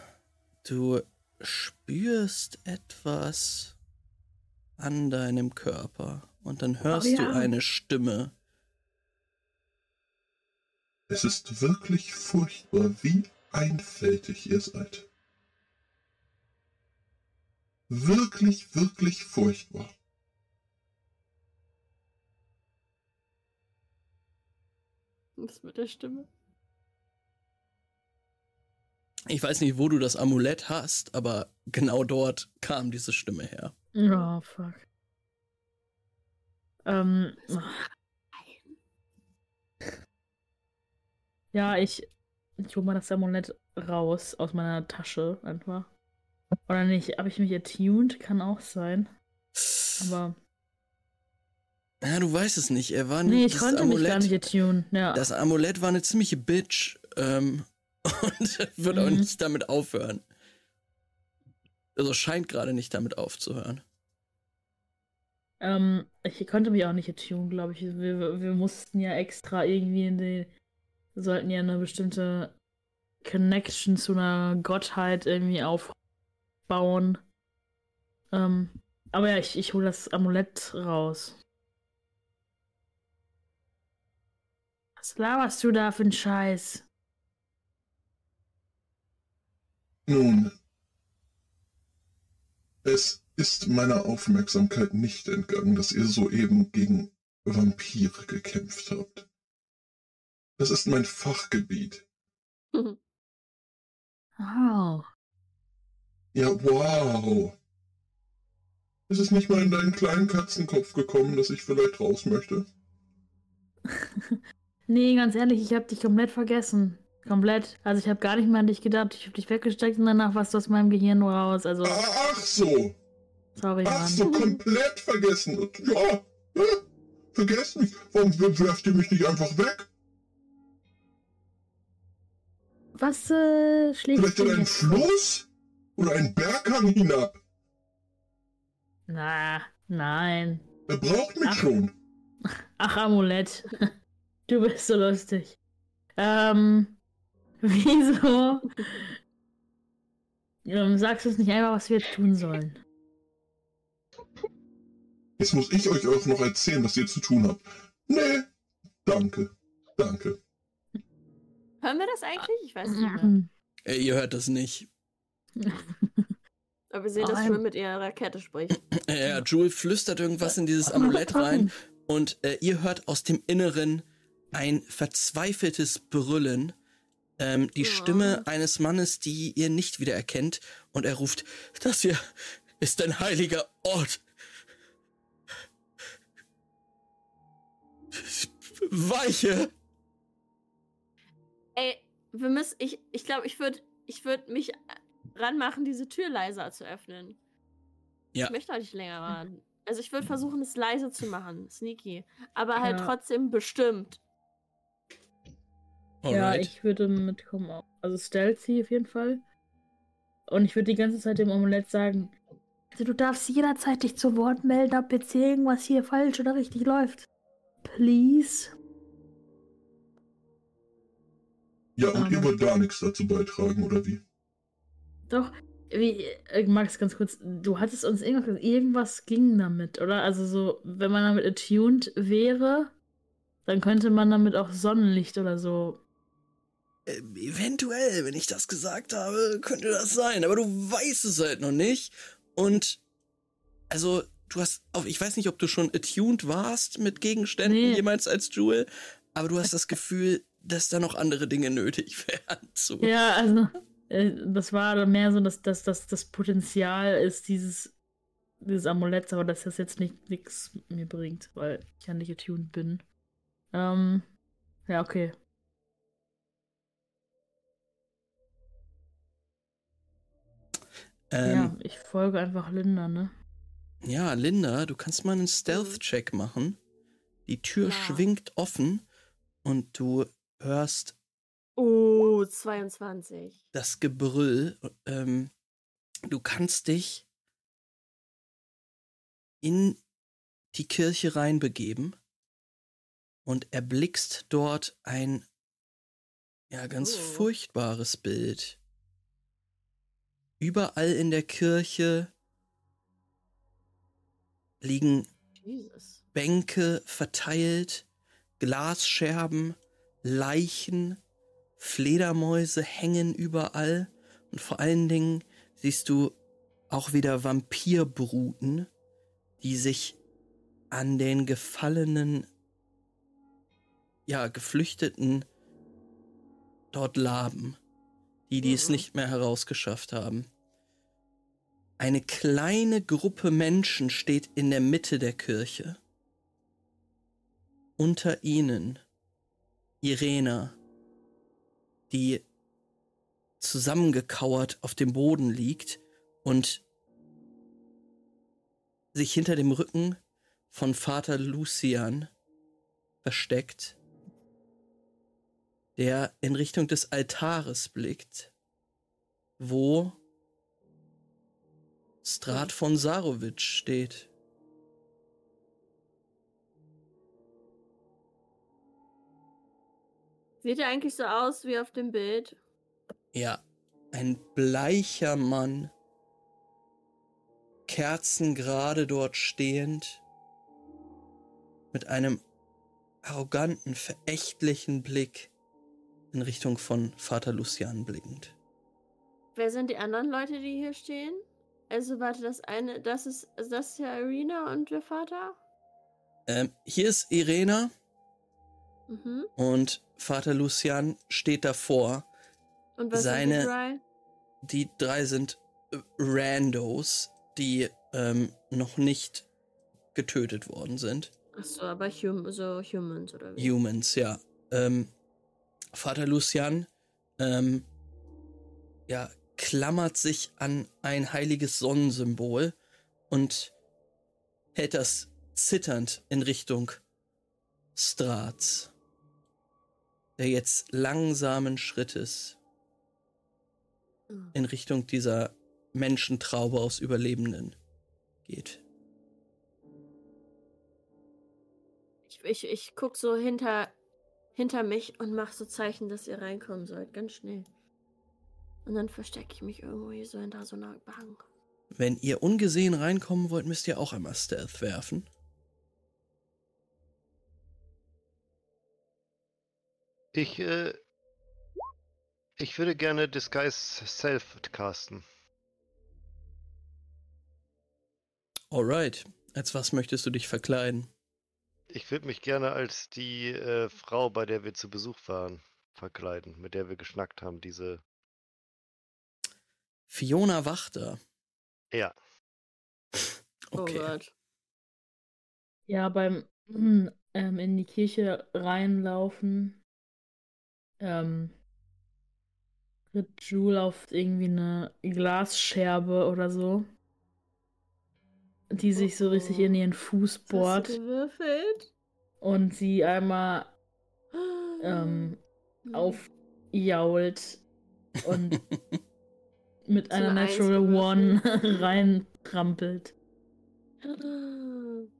Du spürst etwas an deinem Körper und dann hörst Oh du ja. eine Stimme. Es ist wirklich furchtbar, wie einfältig ihr seid. Wirklich, wirklich furchtbar. Was mit der Stimme? Ich weiß nicht, wo du das Amulett hast, aber genau dort kam diese Stimme her. Oh, fuck. Ähm. Ja, ich, ich hol mal das Amulett raus aus meiner Tasche einfach. Oder nicht? Habe ich mich attuned? Kann auch sein. Aber. Ja, du weißt es nicht. Er war Nee, ich konnte mich gar Amulett, nicht attune. Ja. Das Amulett war eine ziemliche Bitch ähm, und wird auch Mhm. nicht damit aufhören. Also scheint gerade nicht damit aufzuhören. Ähm, ich konnte mich auch nicht attune, glaube ich. Wir, wir mussten ja extra irgendwie in. Wir sollten ja eine bestimmte Connection zu einer Gottheit irgendwie aufbauen. Ähm, aber ja, ich, ich hole das Amulett raus. Was laberst du da für einen Scheiß? Nun, es ist meiner Aufmerksamkeit nicht entgangen, dass ihr soeben gegen Vampire gekämpft habt. Das ist mein Fachgebiet. Oh. Ja, wow. Ist es nicht mal in deinen kleinen Katzenkopf gekommen, dass ich vielleicht raus möchte? Nee, ganz ehrlich, ich hab dich komplett vergessen. Komplett. Also ich habe gar nicht mehr an dich gedacht. Ich habe dich weggesteckt und danach warst du aus meinem Gehirn nur raus. Also, Ach so. sorry, Ach Mann. so, komplett vergessen. Ja, ja, vergessen mich. Warum werft ihr mich nicht einfach weg? Was äh, schlägst Vielleicht du in einen? Fluss? Oder einen Berghang hinab? Na, nein. Er braucht mich Ach. schon. Ach, Amulett. Du bist so lustig. Ähm, wieso ähm, sagst du es nicht einfach, was wir jetzt tun sollen? Jetzt muss ich euch auch noch erzählen, was ihr zu tun habt. Nee, danke. Danke. Hören wir das eigentlich? Ich weiß nicht mehr. Äh, ihr hört das nicht. Aber wir sehen, dass. Jewel mit ihrer Rakete spricht. Ja, Jewel flüstert irgendwas in dieses Amulett rein und äh, ihr hört aus dem Inneren ein verzweifeltes Brüllen. Ähm, die Ja. Stimme eines Mannes, die ihr nicht wiedererkennt. Und er ruft, das hier ist ein heiliger Ort. Weiche! Ey, wir müssen. Ich glaube, ich, glaub, ich würde ich würd mich ranmachen, diese Tür leiser zu öffnen. Ja. Ich möchte auch nicht länger warten. Also ich würde versuchen, es leise zu machen. Sneaky. Aber halt Ja. trotzdem bestimmt. Ja, Alright. ich würde mitkommen. auch. Also stealthy auf jeden Fall. Und ich würde die ganze Zeit dem Amulett sagen, also du darfst jederzeit dich zu Wort melden, ob jetzt hier irgendwas hier falsch oder richtig läuft. Please. Ja, und ihr wollt gar nichts dazu beitragen, oder wie? Doch, wie, äh, Max, ganz kurz, du hattest uns irgendwas gesagt, irgendwas ging damit, oder? Also so, wenn man damit attuned wäre, dann könnte man damit auch Sonnenlicht oder so. Äh, eventuell, wenn ich das gesagt habe, könnte das sein. Aber du weißt es halt noch nicht. Und also, du hast, auf, ich weiß nicht, ob du schon attuned warst mit Gegenständen Nee. jemals als Jewel, aber du hast das Gefühl, dass da noch andere Dinge nötig wären. So. Ja, also, äh, das war mehr so, dass, dass, dass das Potenzial ist dieses, dieses Amuletts, aber dass das jetzt nicht nichts mir bringt, weil ich ja nicht attuned bin. Ähm, ja, okay. Ähm, ja, ich folge einfach Linda, ne? ja. Linda, du kannst mal einen Stealth-Check machen. Die Tür Ja. schwingt offen und du hörst Oh, 22. das Gebrüll. Ähm, du kannst dich in die Kirche reinbegeben und erblickst dort ein ja ganz Oh. furchtbares Bild. Überall in der Kirche liegen Jesus. Bänke verteilt, Glasscherben, Leichen, Fledermäuse hängen überall und vor allen Dingen siehst du auch wieder Vampirbruten, die sich an den gefallenen, ja, Geflüchteten dort laben, die, die es Mhm. nicht mehr herausgeschafft haben. Eine kleine Gruppe Menschen steht in der Mitte der Kirche. Unter ihnen Irena, die zusammengekauert auf dem Boden liegt und sich hinter dem Rücken von Vater Lucian versteckt, der in Richtung des Altares blickt, wo Strat von Sarovic steht. Sieht er eigentlich so aus wie auf dem Bild? Ja, ein bleicher Mann, kerzengerade dort stehend, mit einem arroganten, verächtlichen Blick in Richtung von Vater Lucian blickend. Wer sind die anderen Leute, die hier stehen? Also warte, das eine, das ist, das ist ja Irina und der Vater? Ähm, hier ist Irena Mhm. und Vater Lucian steht davor. Und was Seine- sind die drei? Die drei sind äh, Randos, die ähm, noch nicht getötet worden sind. Achso, aber hum so Humans oder wie? Humans, ja. Ähm, Vater Lucian ähm, ja, klammert sich an ein heiliges Sonnensymbol und hält das zitternd in Richtung Strats, der jetzt langsamen Schrittes in Richtung dieser Menschentraube aus Überlebenden geht. Ich, ich, ich guck so hinter, hinter mich und mach so Zeichen, dass ihr reinkommen sollt. Ganz schnell. Und dann verstecke ich mich irgendwo hier so hinter so einer Bank. Wenn ihr ungesehen reinkommen wollt, müsst ihr auch einmal Stealth werfen. Ich, äh, ich würde gerne Disguise Self casten. Alright. Als was möchtest du dich verkleiden? Ich würde mich gerne als die äh, Frau, bei der wir zu Besuch waren, verkleiden, mit der wir geschnackt haben, diese. Fiona Wachter. Ja. Okay. Oh Gott. Ja, beim ähm, in die Kirche reinlaufen, ähm, tritt Jule auf irgendwie eine Glasscherbe oder so, die sich so richtig in ihren Fuß bohrt Hast du gewürfelt? und sie einmal ähm, aufjault und mit einer Natural One reintrampelt.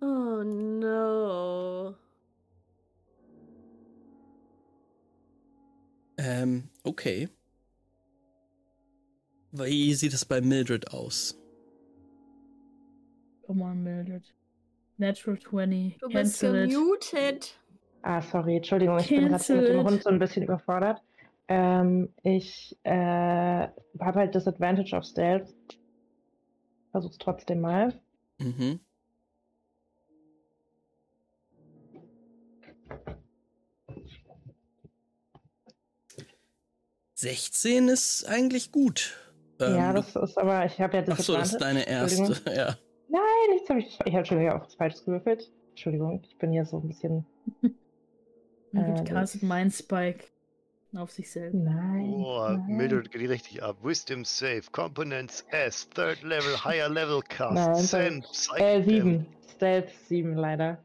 Oh no. Ähm, okay. Wie sieht es bei Mildred aus? Come on, Mildred. Natural 20. Du bist Cancel it. gemutet. Ah, sorry, Entschuldigung, ich bin gerade mit dem. Hund so ein bisschen überfordert. Ähm, ich äh, habe halt Disadvantage auf Stealth. Versuch's trotzdem mal. Mhm. Sechzehn ist eigentlich gut. Ähm, ja, du- das ist aber, ich habe ja Ach so, das ist deine erste. Ja. Nein, nichts habe ich. Ich habe Entschuldigung auch was Falsches gewürfelt. Entschuldigung, ich bin hier so ein bisschen. Mildred Äh, castet Mind Spike auf sich selbst. Nein. Boah, nein. Mildred geht richtig ab. Wisdom Save, Components S, Third Level, Higher Level Cast, Nein, Send, Psych Äh, sieben. Stealth sieben leider.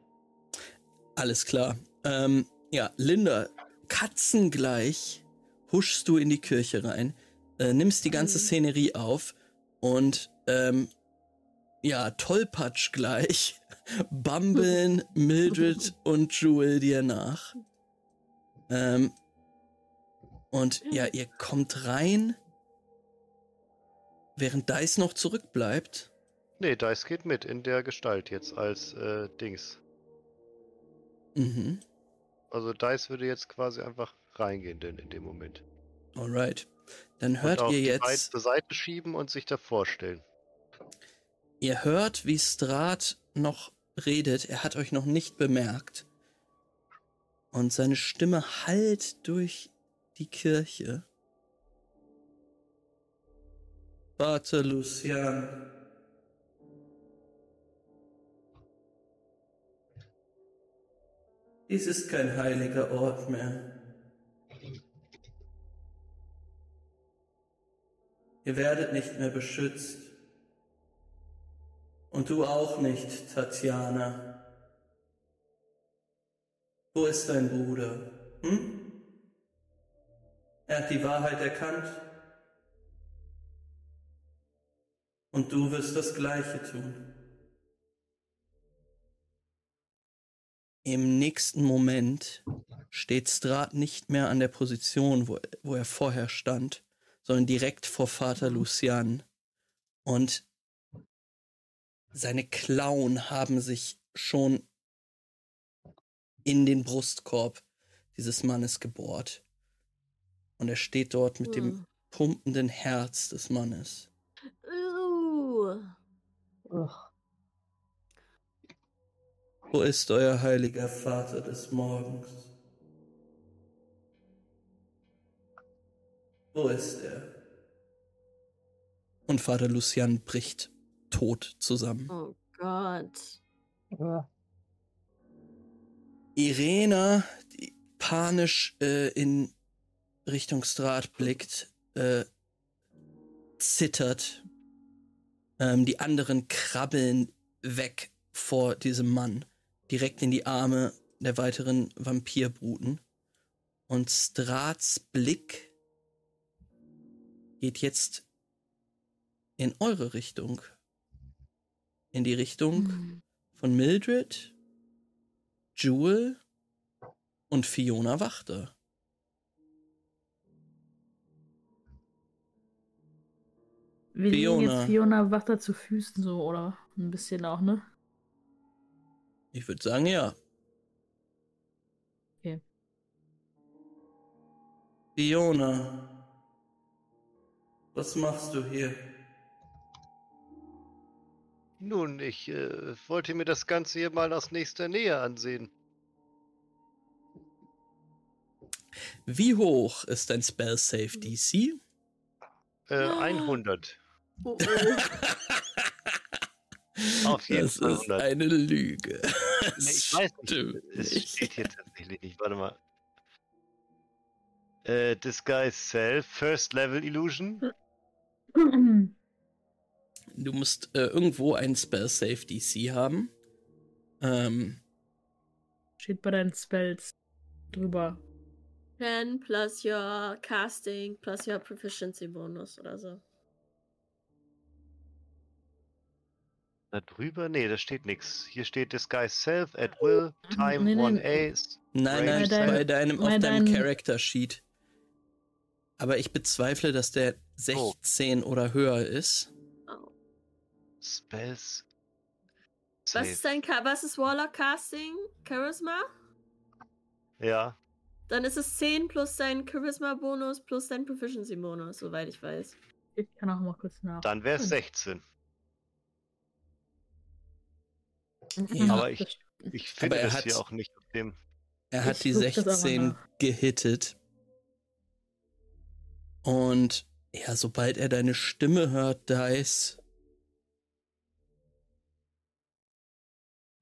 Alles klar. Ähm, ja, Linda, katzengleich huschst du in die Kirche rein, äh, nimmst die ganze Mhm. Szenerie auf und ähm, ja, tollpatsch gleich bambeln Mildred und Jewel dir nach. Ähm, und ja, ihr kommt rein, während Dice noch zurückbleibt. Nee, Dice geht mit in der Gestalt jetzt als äh, Dings. Mhm. Also Dice würde jetzt quasi einfach reingehen denn in dem Moment. Alright. Dann hört ihr die jetzt. zur Seite schieben und sich davor stellen. Ihr hört, wie Strat noch redet. Er hat euch noch nicht bemerkt. Und seine Stimme hallt durch die Kirche. Vater Lucian. Dies ist kein heiliger Ort mehr. Ihr werdet nicht mehr beschützt. Und du auch nicht, Tatjana. Wo ist dein Bruder? Hm? Er hat die Wahrheit erkannt. Und du wirst das Gleiche tun. Im nächsten Moment steht Strat nicht mehr an der Position, wo, wo er vorher stand, sondern direkt vor Vater Lucian. Und seine Klauen haben sich schon in den Brustkorb dieses Mannes gebohrt. Und er steht dort mit dem pumpenden Herz des Mannes. Uh. Wo ist euer heiliger Vater des Morgens? Wo ist er? Und Vater Lucian bricht tot zusammen. Oh Gott. Irena, die panisch äh, in Richtung Strat blickt, äh, zittert. Ähm, die anderen krabbeln weg vor diesem Mann, direkt in die Arme der weiteren Vampirbruten. Und Strats Blick geht jetzt in eure Richtung. In die Richtung Hm. von Mildred, Jewel und Fiona Wachter. Wir liegen Fiona. jetzt Fiona Wachter zu Füßen so, oder? Ein bisschen auch, ne? Ich würde sagen, ja. Okay. Fiona, was machst du hier? Nun, ich äh, wollte mir das Ganze hier mal aus nächster Nähe ansehen. Wie hoch ist dein Spell Save DC? Äh, Ah. 100. Oh, oh. Auf jeden das Fall ist 100. eine Lüge. Nee, Das ich weiß nicht. Es steht hier tatsächlich nicht. Warte mal. Äh, Disguise Self, First Level Illusion. Du musst äh, irgendwo einen Spell Save DC haben. Ähm, Steht bei deinen Spells drüber. 10 plus your casting plus your proficiency bonus oder so. Da drüber? Nee, da steht nichts. Hier steht Disguise Self at will, time Nee, nee, 1A. nein, nein, Bei bei deinem, auf bei deinem Character Sheet. Aber ich bezweifle, dass der 16 oder höher ist. Spells. Was ist dein was ist Warlock Casting? Charisma? Ja, Dann ist es 10 plus dein Charisma-Bonus plus dein Proficiency-Bonus, soweit ich weiß. Ich kann auch mal kurz nach. dann wäre es 16. Ja. Aber ich- Ich finde er das hat- hier auch nicht auf dem. Er hat die guck das aber 16 nach. gehittet. Und ja, sobald er deine Stimme hört, Dice,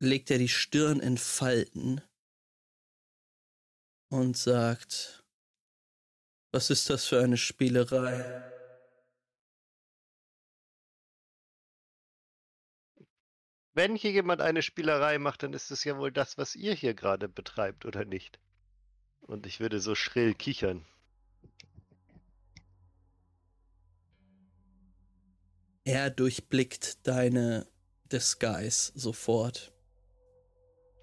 legt er die Stirn in Falten und sagt, was ist das für eine Spielerei? Wenn hier jemand eine Spielerei macht, dann ist es ja wohl das, was ihr hier gerade betreibt, oder nicht? Und ich würde so schrill kichern. Er durchblickt deine Disguise sofort.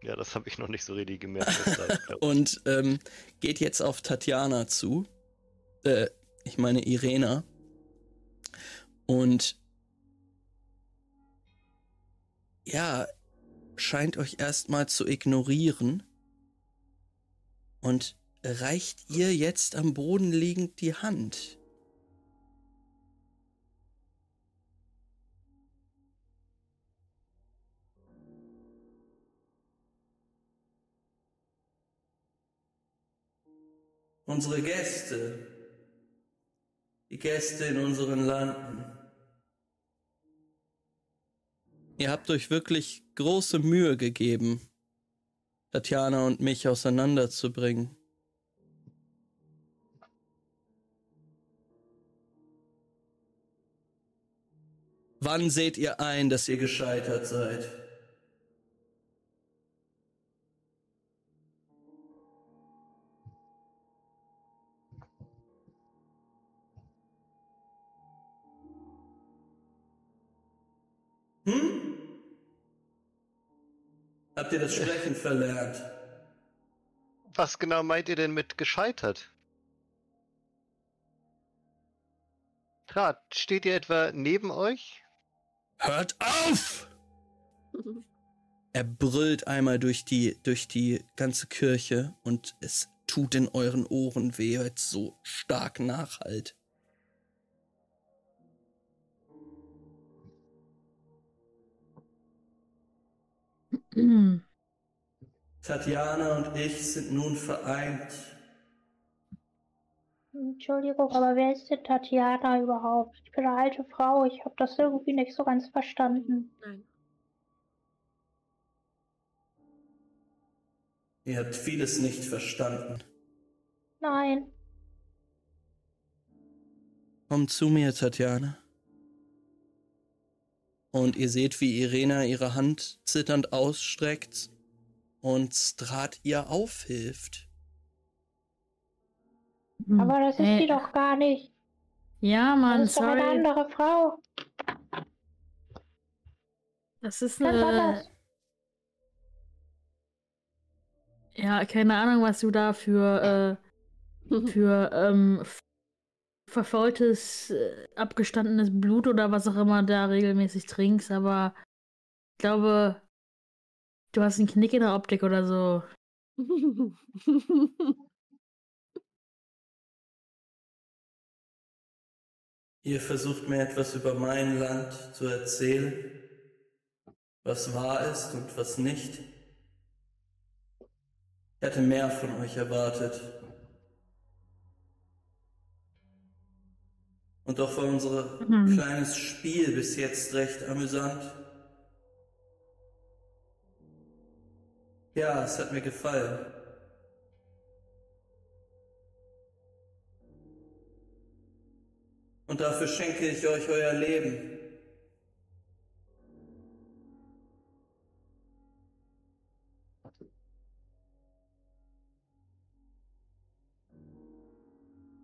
Ja, das habe ich noch nicht so richtig gemerkt. und ähm, geht jetzt auf Tatjana zu. Äh, ich meine Irena. Und ja, scheint euch erstmal zu ignorieren und reicht ihr jetzt am Boden liegend die Hand. Unsere Gäste, die Gäste in unseren Landen. Ihr habt euch wirklich große Mühe gegeben, Tatjana und mich auseinanderzubringen. Wann seht ihr ein, dass ihr gescheitert seid? Hm? Habt ihr das Sprechen verlernt? Was genau meint ihr denn mit gescheitert? Trat, steht ihr etwa neben euch? Hört auf! Er brüllt einmal durch die, durch die ganze Kirche und es tut in euren Ohren weh, weil es so stark nachhallt. Tatjana und ich sind nun vereint. Entschuldigung, aber wer ist denn Tatjana überhaupt? Ich bin eine alte Frau, ich habe das irgendwie nicht so ganz verstanden. Nein. Ihr habt vieles nicht verstanden. Nein. Komm zu mir, Tatjana. Und ihr seht, wie Irena ihre Hand zitternd ausstreckt und Strat ihr aufhilft. Hm. Aber das ist Hey, sie doch gar nicht. Ja, Das Mann, ist doch eine sorry. andere Frau. Das ist eine. Ja, keine Ahnung, was du da für, äh, für ähm, verfaultes, äh, abgestandenes Blut oder was auch immer da regelmäßig trinkst, aber ich glaube, du hast einen Knick in der Optik oder so. Ihr versucht mir etwas über mein Land zu erzählen, was wahr ist und was nicht. Ich hätte mehr von euch erwartet. Und doch war unser Mhm. kleines Spiel bis jetzt recht amüsant. Ja, es hat mir gefallen. Und dafür schenke ich euch euer Leben.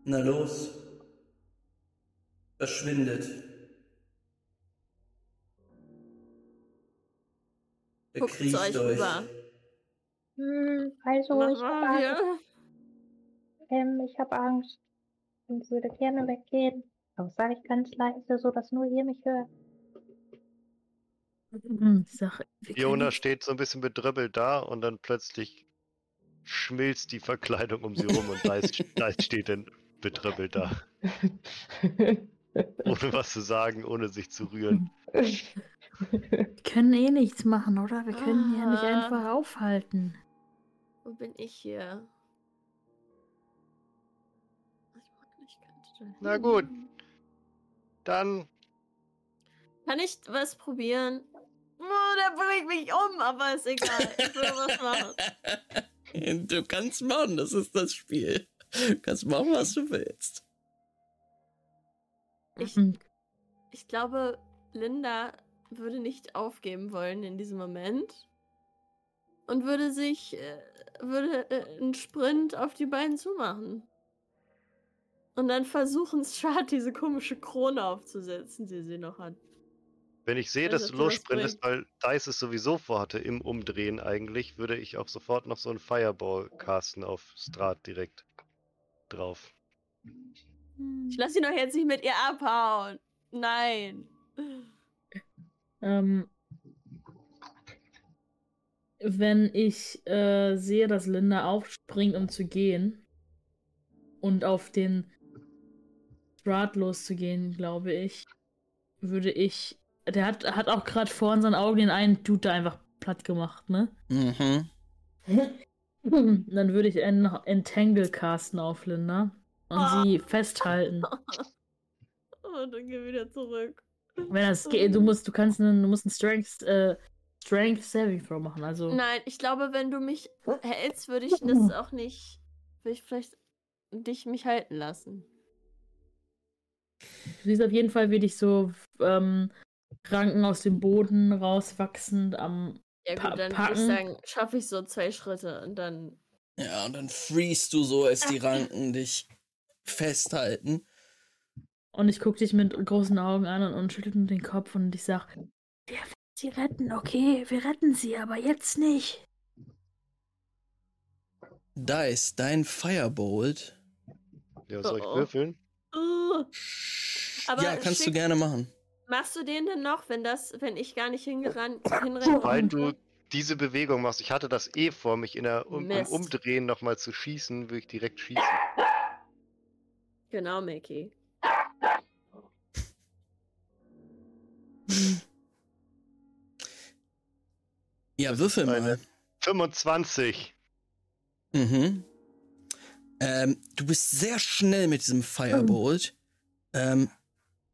Na los, verschwindet. Guckt zu Bekriecht euch euch. rüber. Hm, also, Was ich habe Angst. Ähm, ich habe Angst und würde gerne weggehen. Aber sage ich ganz leise, so dass nur ihr mich hört. Hm, können Fiona steht so ein bisschen bedröppelt da und dann plötzlich schmilzt die Verkleidung um sie rum und Dice, Dice steht dann bedröppelt da. Ohne was zu sagen, ohne sich zu rühren. wir können eh nichts machen, oder? Wir können hier nicht Ah. einfach aufhalten. Wo bin ich hier? Ich mag nicht, könnte da Na gut. Dann Kann ich was probieren? Oh, der bringt mich um, aber ist egal. Ich will was machen. Du kannst machen, das ist das Spiel. Du kannst machen, was du willst. Ich, ich glaube, Linda würde nicht aufgeben wollen in diesem Moment. Und würde sich, äh, würde äh, einen Sprint auf die beiden zumachen. Und dann versuchen, Strahd diese komische Krone aufzusetzen, die sie noch hat. Wenn ich sehe, Also, dass du lossprintest, weil Dice es sowieso vorhatte im Umdrehen eigentlich, würde ich auch sofort noch so einen Fireball casten auf Strat direkt drauf. Ich lasse sie doch jetzt nicht mit ihr abhauen. Nein. Ähm, wenn ich äh, sehe, dass Linda aufspringt, um zu gehen und auf den Strat loszugehen, glaube ich, würde ich. Der hat, hat auch gerade vor unseren Augen den einen Dude da einfach platt gemacht, ne? Mhm. Dann würde ich einen Entangle casten auf Linda und Ah. sie festhalten. Und dann geh wieder zurück. Wenn das geht, du musst, du kannst einen, du musst einen Strength, äh, Strength Saving Throw machen. Also Nein, ich glaube, wenn du mich hältst, würde ich das auch nicht. Würde ich vielleicht dich mich halten lassen. du siehst auf jeden Fall, wie dich so ähm, Ranken aus dem Boden rauswachsend am. Ja Pa- gut, dann würde ich sagen, schaffe ich so zwei Schritte und dann. Ja, und dann freest du so, als die Ranken dich festhalten. Und ich gucke dich mit großen Augen an und, und schüttel nur den Kopf und ich sag, wir werden sie retten, okay, wir retten sie, aber jetzt nicht. Dice, dein Firebolt. Ja, soll ich würfeln? Uh, Aber ja, kannst du schick- gerne machen. machst du den denn noch, wenn das, wenn ich gar nicht hingerannt, hinrenne? Weil du diese Bewegung machst. Ich hatte das eh vor, mich in der, um, im. Umdrehen nochmal zu schießen, würde ich direkt schießen. Genau, Mickey. Ja, würfel eine- mal. 25. Mhm. Ähm, du bist sehr schnell mit diesem Firebolt. Ähm,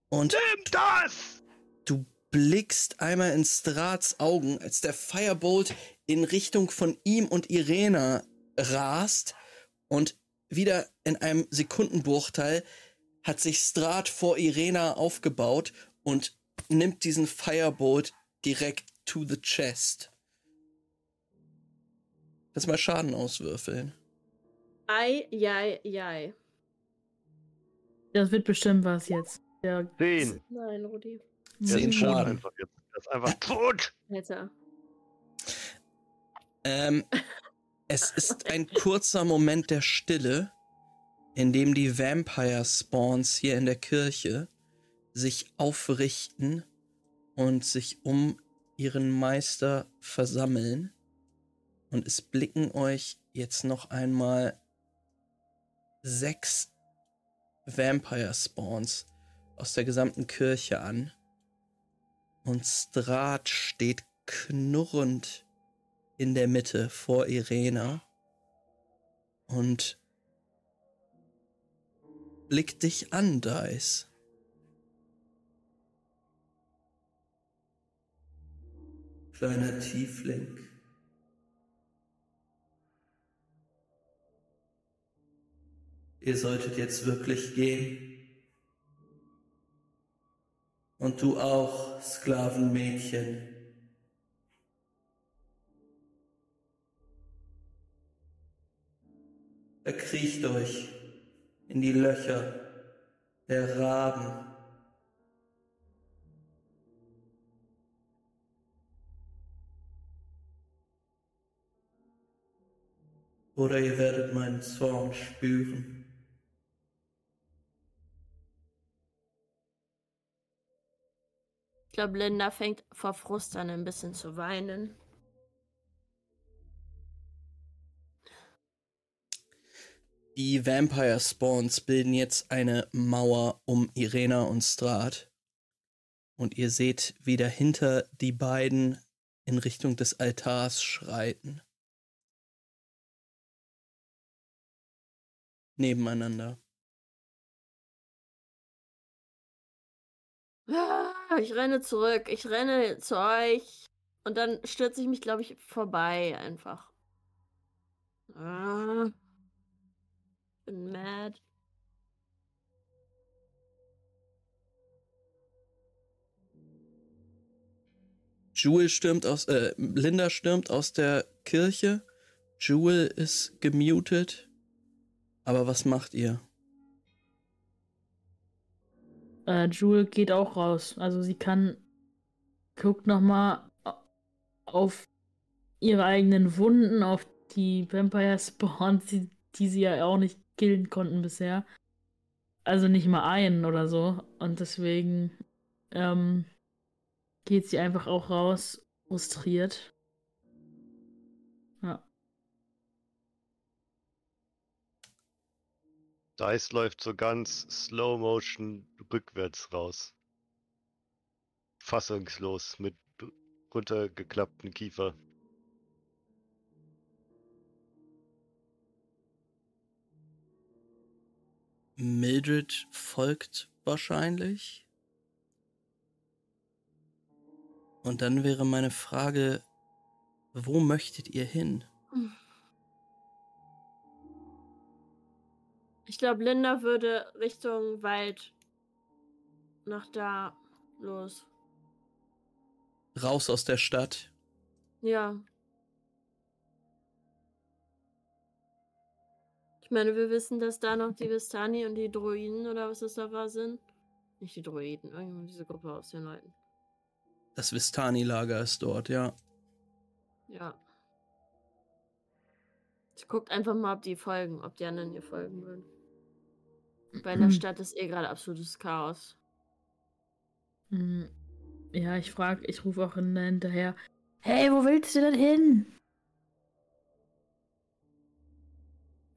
und Nimm das! du blickst einmal in Strats Augen, als der Firebolt in Richtung von ihm und Irena rast und wieder in einem Sekundenbruchteil hat sich Strat vor Irena aufgebaut und nimmt diesen Firebolt direkt to the chest. Lass mal Schaden auswürfeln. Ei, jei, jei. Das wird bestimmt was jetzt. Ja, Zehn. Nein, Rudi. Der Zehn Schaden. Einfach jetzt. Das ist einfach tot. Alter. Ähm, es ist ein kurzer Moment der Stille, in dem die Vampire Spawns hier in der Kirche sich aufrichten und sich um ihren Meister versammeln. Und es blicken euch jetzt noch einmal sechs Vampire Spawns aus der gesamten Kirche an. Und Strat steht knurrend in der Mitte vor Irena und blickt dich an, Dice. Kleiner Tiefling. Ihr solltet jetzt wirklich gehen. Und du auch, Sklavenmädchen. Erkriecht euch in die Löcher der Raben. Oder ihr werdet meinen Zorn spüren. Ich glaube, Linda fängt vor Frust an, ein bisschen zu weinen. Die Vampire Spawns bilden jetzt eine Mauer um Irena und Strat. Und ihr seht, wie dahinter die beiden in Richtung des Altars schreiten. Nebeneinander. Ah, Ich renne zurück. Ich renne zu euch. Und dann stürze ich mich, glaube ich, vorbei einfach. Ah. Bin mad. Jewel stürmt aus, äh, Linda stürmt aus der Kirche. Jewel ist gemutet. Aber was macht ihr? Äh, Jewel geht auch raus. Also sie kann, guckt nochmal auf ihre eigenen Wunden, auf die Vampire Spawns, die, die sie ja auch nicht killen konnten bisher. Also nicht mal einen oder so. Und deswegen ähm, geht sie einfach auch raus, frustriert. Ja. Dice läuft so ganz slow motion rückwärts raus. Fassungslos mit runtergeklappten Kiefer. Mildred folgt wahrscheinlich. Und dann wäre meine Frage, wo möchtet ihr hin? Ich glaube, Linda würde Richtung Wald nach da los. Raus aus der Stadt. Ja. Meine, wir wissen, dass da noch die Vistani und die Druiden oder was das da war sind. Nicht die Druiden, irgendwann diese Gruppe aus den Leuten. Das Vistani-Lager ist dort, ja. Ja. Ich guckt einfach mal, ob die folgen, ob die anderen ihr folgen würden. Weil in der Stadt ist eh gerade absolutes Chaos. Hm, Ja, ich frag, ich rufe auch in- hinterher. Hey, wo willst du denn hin?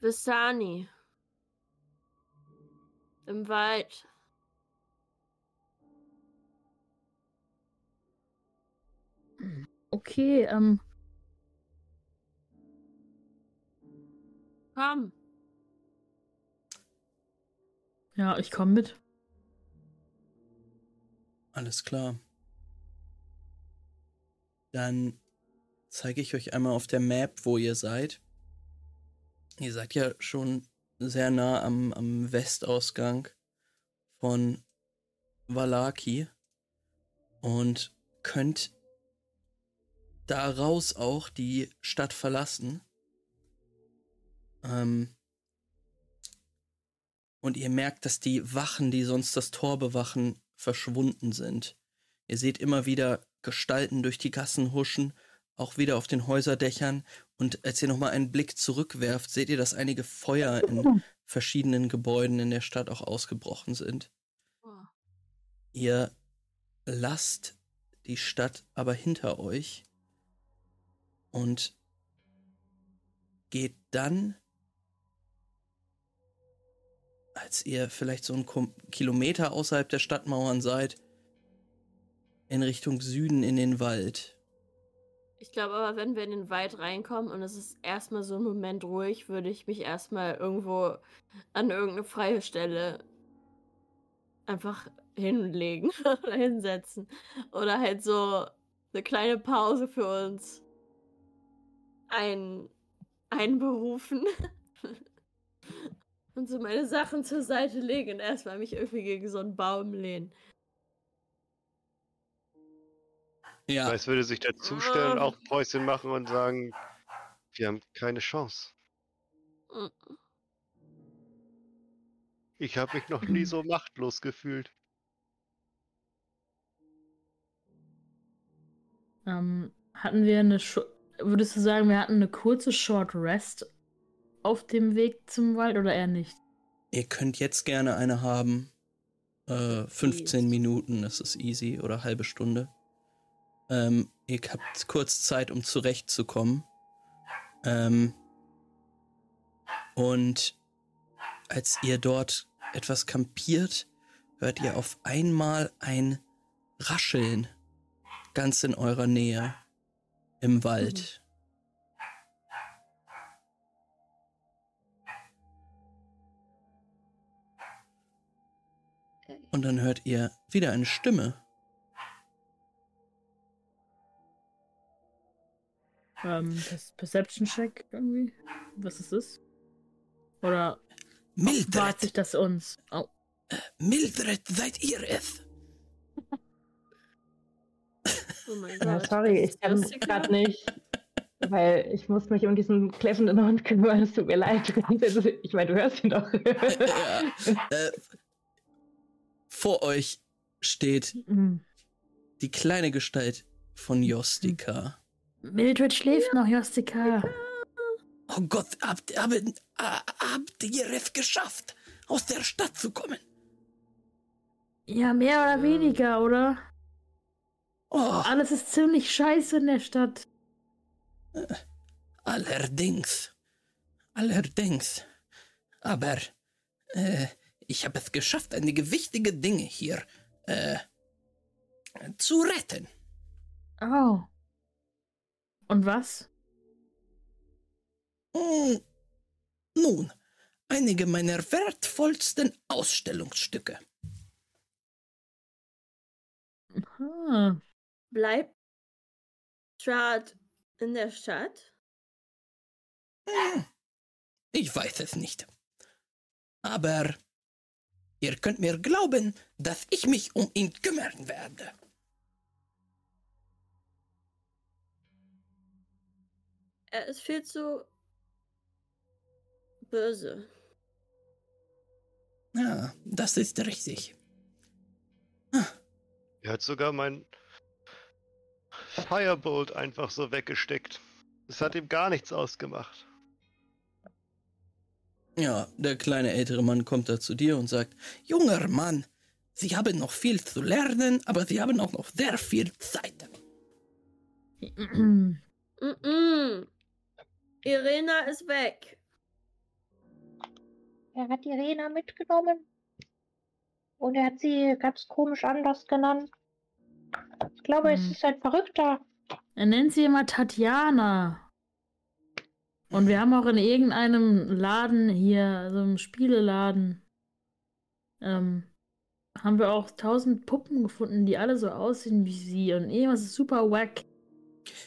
Vistani. Im Wald. Okay, ähm, Komm. ja, ich komme mit. Alles klar. Dann zeige ich euch einmal auf der Map, wo ihr seid. Ihr seid ja schon sehr nah am, am Westausgang von Valaki und könnt daraus auch die Stadt verlassen. Ähm, und ihr merkt, dass die Wachen, die sonst das Tor bewachen, verschwunden sind. Ihr seht immer wieder Gestalten durch die Gassen huschen, auch wieder auf den Häuserdächern. Und als ihr nochmal einen Blick zurückwerft, seht ihr, dass einige Feuer in verschiedenen Gebäuden in der Stadt auch ausgebrochen sind. Oh. Ihr lasst die Stadt aber hinter euch und geht dann, als ihr vielleicht so einen Kilometer außerhalb der Stadtmauern seid, in Richtung Süden in den Wald. Ich glaube aber, wenn wir in den Wald reinkommen und es ist erstmal so ein Moment ruhig, würde ich mich erstmal irgendwo an irgendeine freie Stelle einfach hinlegen oder hinsetzen. Oder halt so eine kleine Pause für uns ein, einberufen. und so meine Sachen zur Seite legen und erstmal mich irgendwie gegen so einen Baum lehnen. Ja, Es würde sich dazustellen, auch Päuschen machen und sagen, wir haben keine Chance. Ich habe mich noch nie so machtlos gefühlt. Ähm, hatten wir eine. Sch Würdest du sagen, wir hatten eine kurze Short Rest auf dem Weg zum Wald oder eher nicht? ihr könnt jetzt gerne eine haben. Äh, 15 Minuten, das ist easy, oder halbe Stunde. Ähm, ihr habt kurz Zeit, um zurechtzukommen. Ähm, und als ihr dort etwas kampiert, hört ihr auf einmal ein Rascheln ganz in eurer Nähe im Wald. Und dann hört ihr wieder eine Stimme. Ähm, Per- Perception Check irgendwie? Was ist das? Oder wart Mildred, sich das uns? Oh, Mildred, seid ihr es? Oh mein Ja, Gott. sorry, das ich kann lustig, gerade nicht. Weil ich muss mich um diesen kläffenden Hund kümmern. Es tut mir leid. Ich meine, du hörst ihn doch. ja. äh, vor euch steht mm. die kleine Gestalt von Jostika. Mildred schläft noch, Jostika. Oh Gott, habt, habt, äh, habt ihr es geschafft, aus der Stadt zu kommen? Ja, mehr oder weniger, oder? Oh, Alles ist ziemlich scheiße in der Stadt. allerdings. Allerdings. Aber äh, ich habe es geschafft, einige wichtige Dinge hier äh, zu retten. Oh. Und was? Hm, Nun, einige meiner wertvollsten Ausstellungsstücke. Ah. Bleibt Strahd in der Stadt? Hm, Ich weiß es nicht. Aber ihr könnt mir glauben, dass ich mich um ihn kümmern werde. Er ist viel zu böse. Ja, das ist richtig. Er hat sogar mein Firebolt einfach so weggesteckt. Das hat ihm gar nichts ausgemacht. Ja, der kleine ältere Mann kommt da zu dir und sagt, junger Mann, Sie haben noch viel zu lernen, aber Sie haben auch noch sehr viel Zeit. Mm -mm. Irena ist weg. Er hat Irena mitgenommen. Und er hat sie ganz komisch anders genannt. Ich glaube, es Hm. ist ein Verrückter. Er nennt sie immer Tatjana. Und wir haben auch in irgendeinem Laden hier, so einem Spieleladen, ähm, haben wir auch tausend Puppen gefunden, die alle so aussehen wie sie. Und irgendwas ist super wack.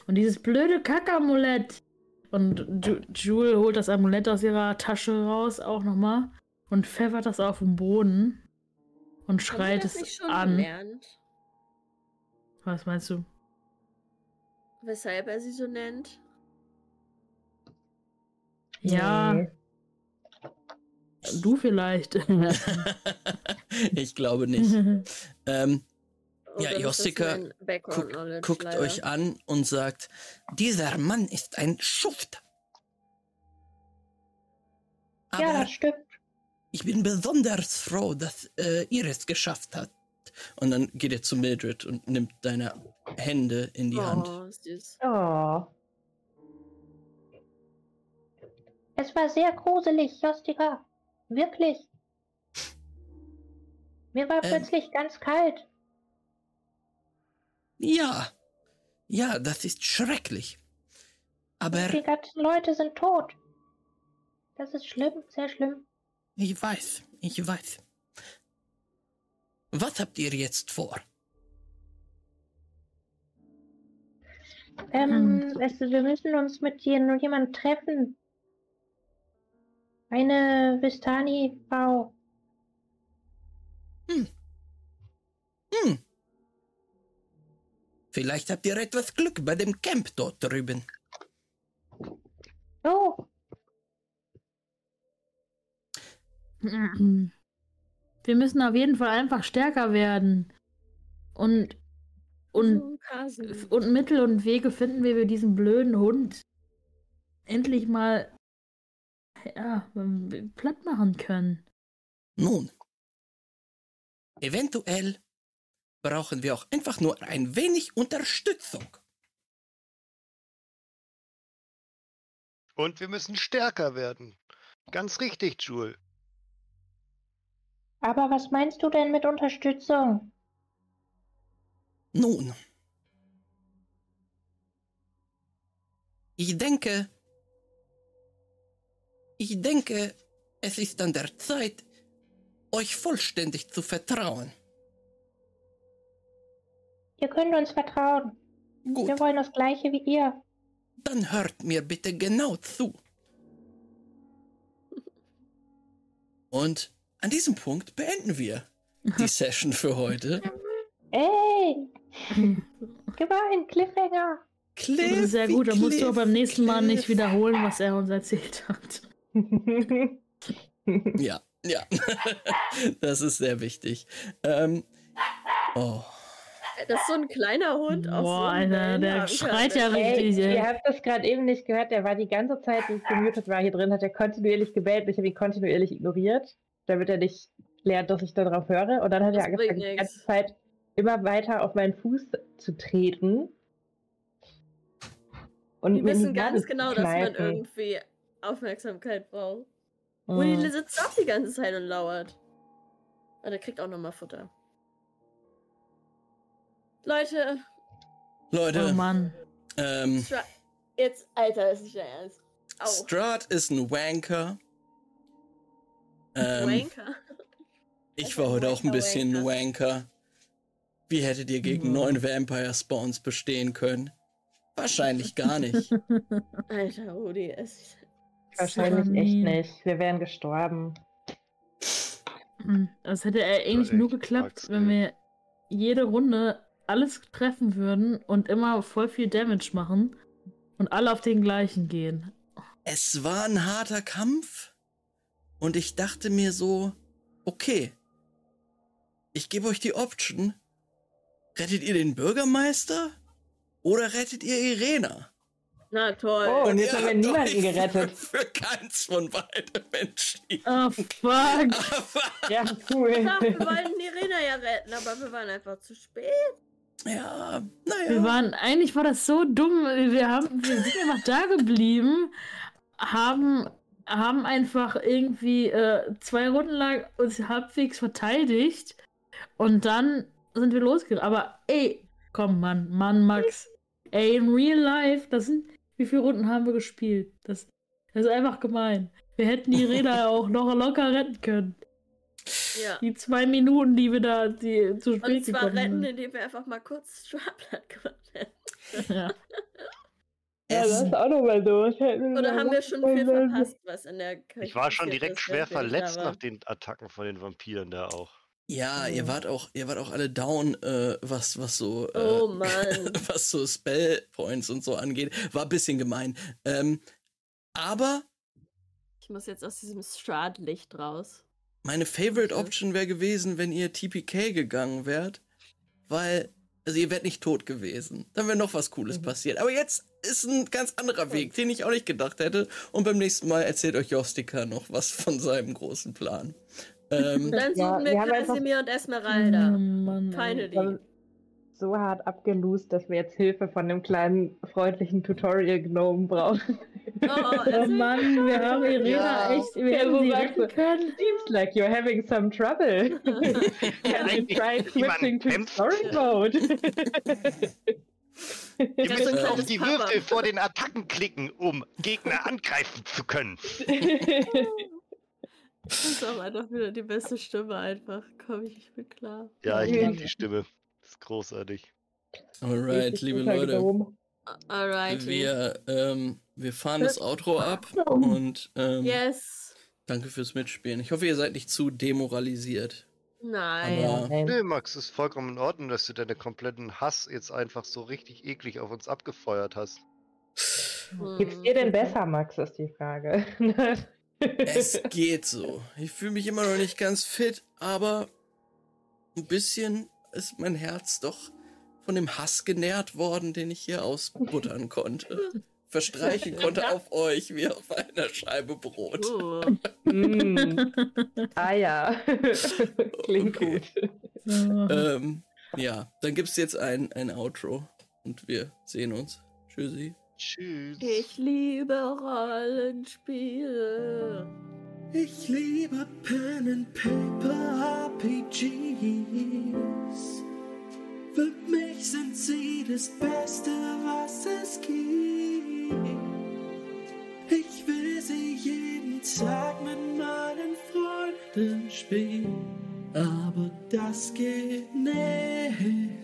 Und dieses blöde Kackamulett. Und Ju Jule holt das Amulett aus ihrer Tasche raus, auch nochmal. Und pfeffert das auf den Boden. und schreit es an. gelernt? Was meinst du? Weshalb er sie so nennt? Ja, Nee. du vielleicht. ich glaube nicht. Ähm, Ja, Background guckt, guckt euch an und sagt, dieser Mann ist ein Schuft. Aber Ja, das stimmt. ich bin besonders froh, dass äh, ihr es geschafft habt. Und dann geht er zu Mildred und nimmt deine Hände in die Hand. Oh, süß. Oh. Es war sehr gruselig, Jostika. Wirklich. Mir war Ähm. plötzlich ganz kalt. Ja, ja, das ist schrecklich. Aber Die ganzen Leute sind tot. Das ist schlimm, sehr schlimm. ich weiß, ich weiß. Was habt ihr jetzt vor? Ähm, weißt du, wir müssen uns mit jemandem treffen. Eine Vistani-Frau. Hm. Vielleicht habt ihr etwas Glück bei dem Camp dort drüben. Oh, Wir müssen auf jeden Fall einfach stärker werden. Und, und, und Mittel und Wege finden, wie wir diesen blöden Hund endlich mal ja, platt machen können. Nun, eventuell brauchen wir auch einfach nur ein wenig Unterstützung. Und wir müssen stärker werden. Ganz richtig, Jule. aber was meinst du denn mit Unterstützung? Nun, ich denke, ich denke, es ist an der Zeit, euch vollständig zu vertrauen. Ihr könnt uns vertrauen. Gut, Wir wollen das Gleiche wie ihr. dann hört mir bitte genau zu. Und an diesem Punkt beenden wir die Session für heute. Ey! Gemein, Cliffhanger! Cliff, Sehr gut, dann musst du aber beim nächsten Mal nicht Cliff. wiederholen, was er uns erzählt hat. Ja, ja. das ist sehr wichtig. Ähm, oh. Das ist so ein kleiner Hund auf so Boah, einem Alter, der Wellenhaar. schreit ja Ey, richtig, Ey, ihr habt das gerade eben nicht gehört. Der war die ganze Zeit, wie ich gemutet war, hier drin, hat er kontinuierlich gebellt und ich habe ihn kontinuierlich ignoriert, damit er nicht lernt, dass ich darauf höre. Und dann hat Das er angefangen, die ganze Zeit immer weiter auf meinen Fuß zu treten. Und Die in wissen die ganz genau, dass man irgendwie Aufmerksamkeit braucht. Und die Mhm. sitzt auch die ganze Zeit und lauert. Und er kriegt auch nochmal Futter. Leute, Leute, Oh Mann. ähm, jetzt, Alter, das ist nicht der Ernst. Au. Strat ist ein Wanker. Ähm, Wanker. ich war heute auch ein bisschen ein Wanker. Wie hättet ihr gegen Mhm. neun Vampire Spawns bestehen können? Wahrscheinlich gar nicht. Alter, Rudi, es ist. Wahrscheinlich So echt nicht. Wir wären gestorben. Hm, Das hätte er eigentlich echt nur geklappt, wenn wir jede Runde alles treffen würden und immer voll viel Damage machen und alle auf den gleichen gehen. Es war ein harter Kampf und ich dachte mir so, okay, ich gebe euch die Option, rettet ihr den Bürgermeister oder rettet ihr Irena? Na toll. Oh, und jetzt haben wir niemanden gerettet. Für, für keins von beiden entschieden. Oh, fuck. Aber, Ja, cool. Ja, wir wollten Irena ja retten, aber wir waren einfach zu spät. Ja, Wir naja. waren, eigentlich war das so dumm. Wir, haben, wir sind einfach da geblieben, haben, haben einfach irgendwie äh, zwei Runden lang uns halbwegs verteidigt und dann sind wir losgegangen. Aber ey, komm, Mann, Mann, Max. Ey, in real life, das sind, wie viele Runden haben wir gespielt? Das, das ist einfach gemein. Wir hätten die Räder auch noch locker retten können. Ja. Die zwei Minuten, die wir da die, zu spät Und zwar gekommen retten, sind. indem wir einfach mal kurz Straplat gemacht hätten. Ja. Ja, das ist auch nochmal so. Oder haben wir schon viel verpasst, was in der Kirche Ich war schon direkt schwer verletzt nach den Attacken von den Vampiren da auch. Ja, ihr wart auch, ihr wart auch alle down, äh, was, was so, äh, Oh Mann. was so Spell Points und so angeht. War ein bisschen gemein. Ähm, aber Ich muss jetzt aus diesem Strahlicht raus. Meine Favorite. Option wäre gewesen, wenn ihr TPK gegangen wärt, weil, also ihr wärt nicht tot gewesen. Dann wäre noch was Cooles passiert. Aber jetzt ist ein ganz anderer Weg, den ich auch nicht gedacht hätte. Und beim nächsten Mal erzählt euch Jostika noch was von seinem großen Plan. Ähm, Dann Ja, suchen wir wir einfach- Casimir und Esmeralda. Oh Mann. Finally. So hart abgelost, dass wir jetzt Hilfe von dem kleinen freundlichen Tutorial-Gnome brauchen. Oh, Oh also, Mann, wir haben Irena Ja. echt, wir Ja, hätten sie sagst retten können. Seems like you're having some trouble. Can you try switching to story mode? Wir müssen auf kleines die Papa. Würfel vor den Attacken klicken, um Gegner angreifen zu können. das ist auch einfach wieder die beste Stimme einfach. Komm ich nicht mit klar. Ja, ich liebe die Stimme. Das ist großartig. alright, liebe guter Leute. Alright. Wir, ähm, wir fahren das Outro ab und ähm, Yes. danke fürs Mitspielen. Ich hoffe, ihr seid nicht zu demoralisiert. Nein. Aber-. Nö, Max, ist vollkommen in Ordnung, dass du deinen kompletten Hass jetzt einfach so richtig eklig auf uns abgefeuert hast. Geht's dir denn besser, Max, ist die Frage. Es geht so. Ich fühle mich immer noch nicht ganz fit, aber ein bisschen ist mein Herz doch von dem Hass genährt worden, den ich hier ausbuttern konnte. Verstreichen konnte auf euch wie auf einer Scheibe Brot. Oh. Mm. Ah ja. Klingt Okay. gut. Oh. Ähm, ja, dann gibt's jetzt ein, ein Outro und wir sehen uns. Tschüssi. Tschüss. Ich liebe Rollenspiele. Ich liebe Pen and Paper RPGs. Für mich sind sie das Beste, was es gibt. Ich will sie jeden Tag mit meinen Freunden spielen, aber das geht nicht.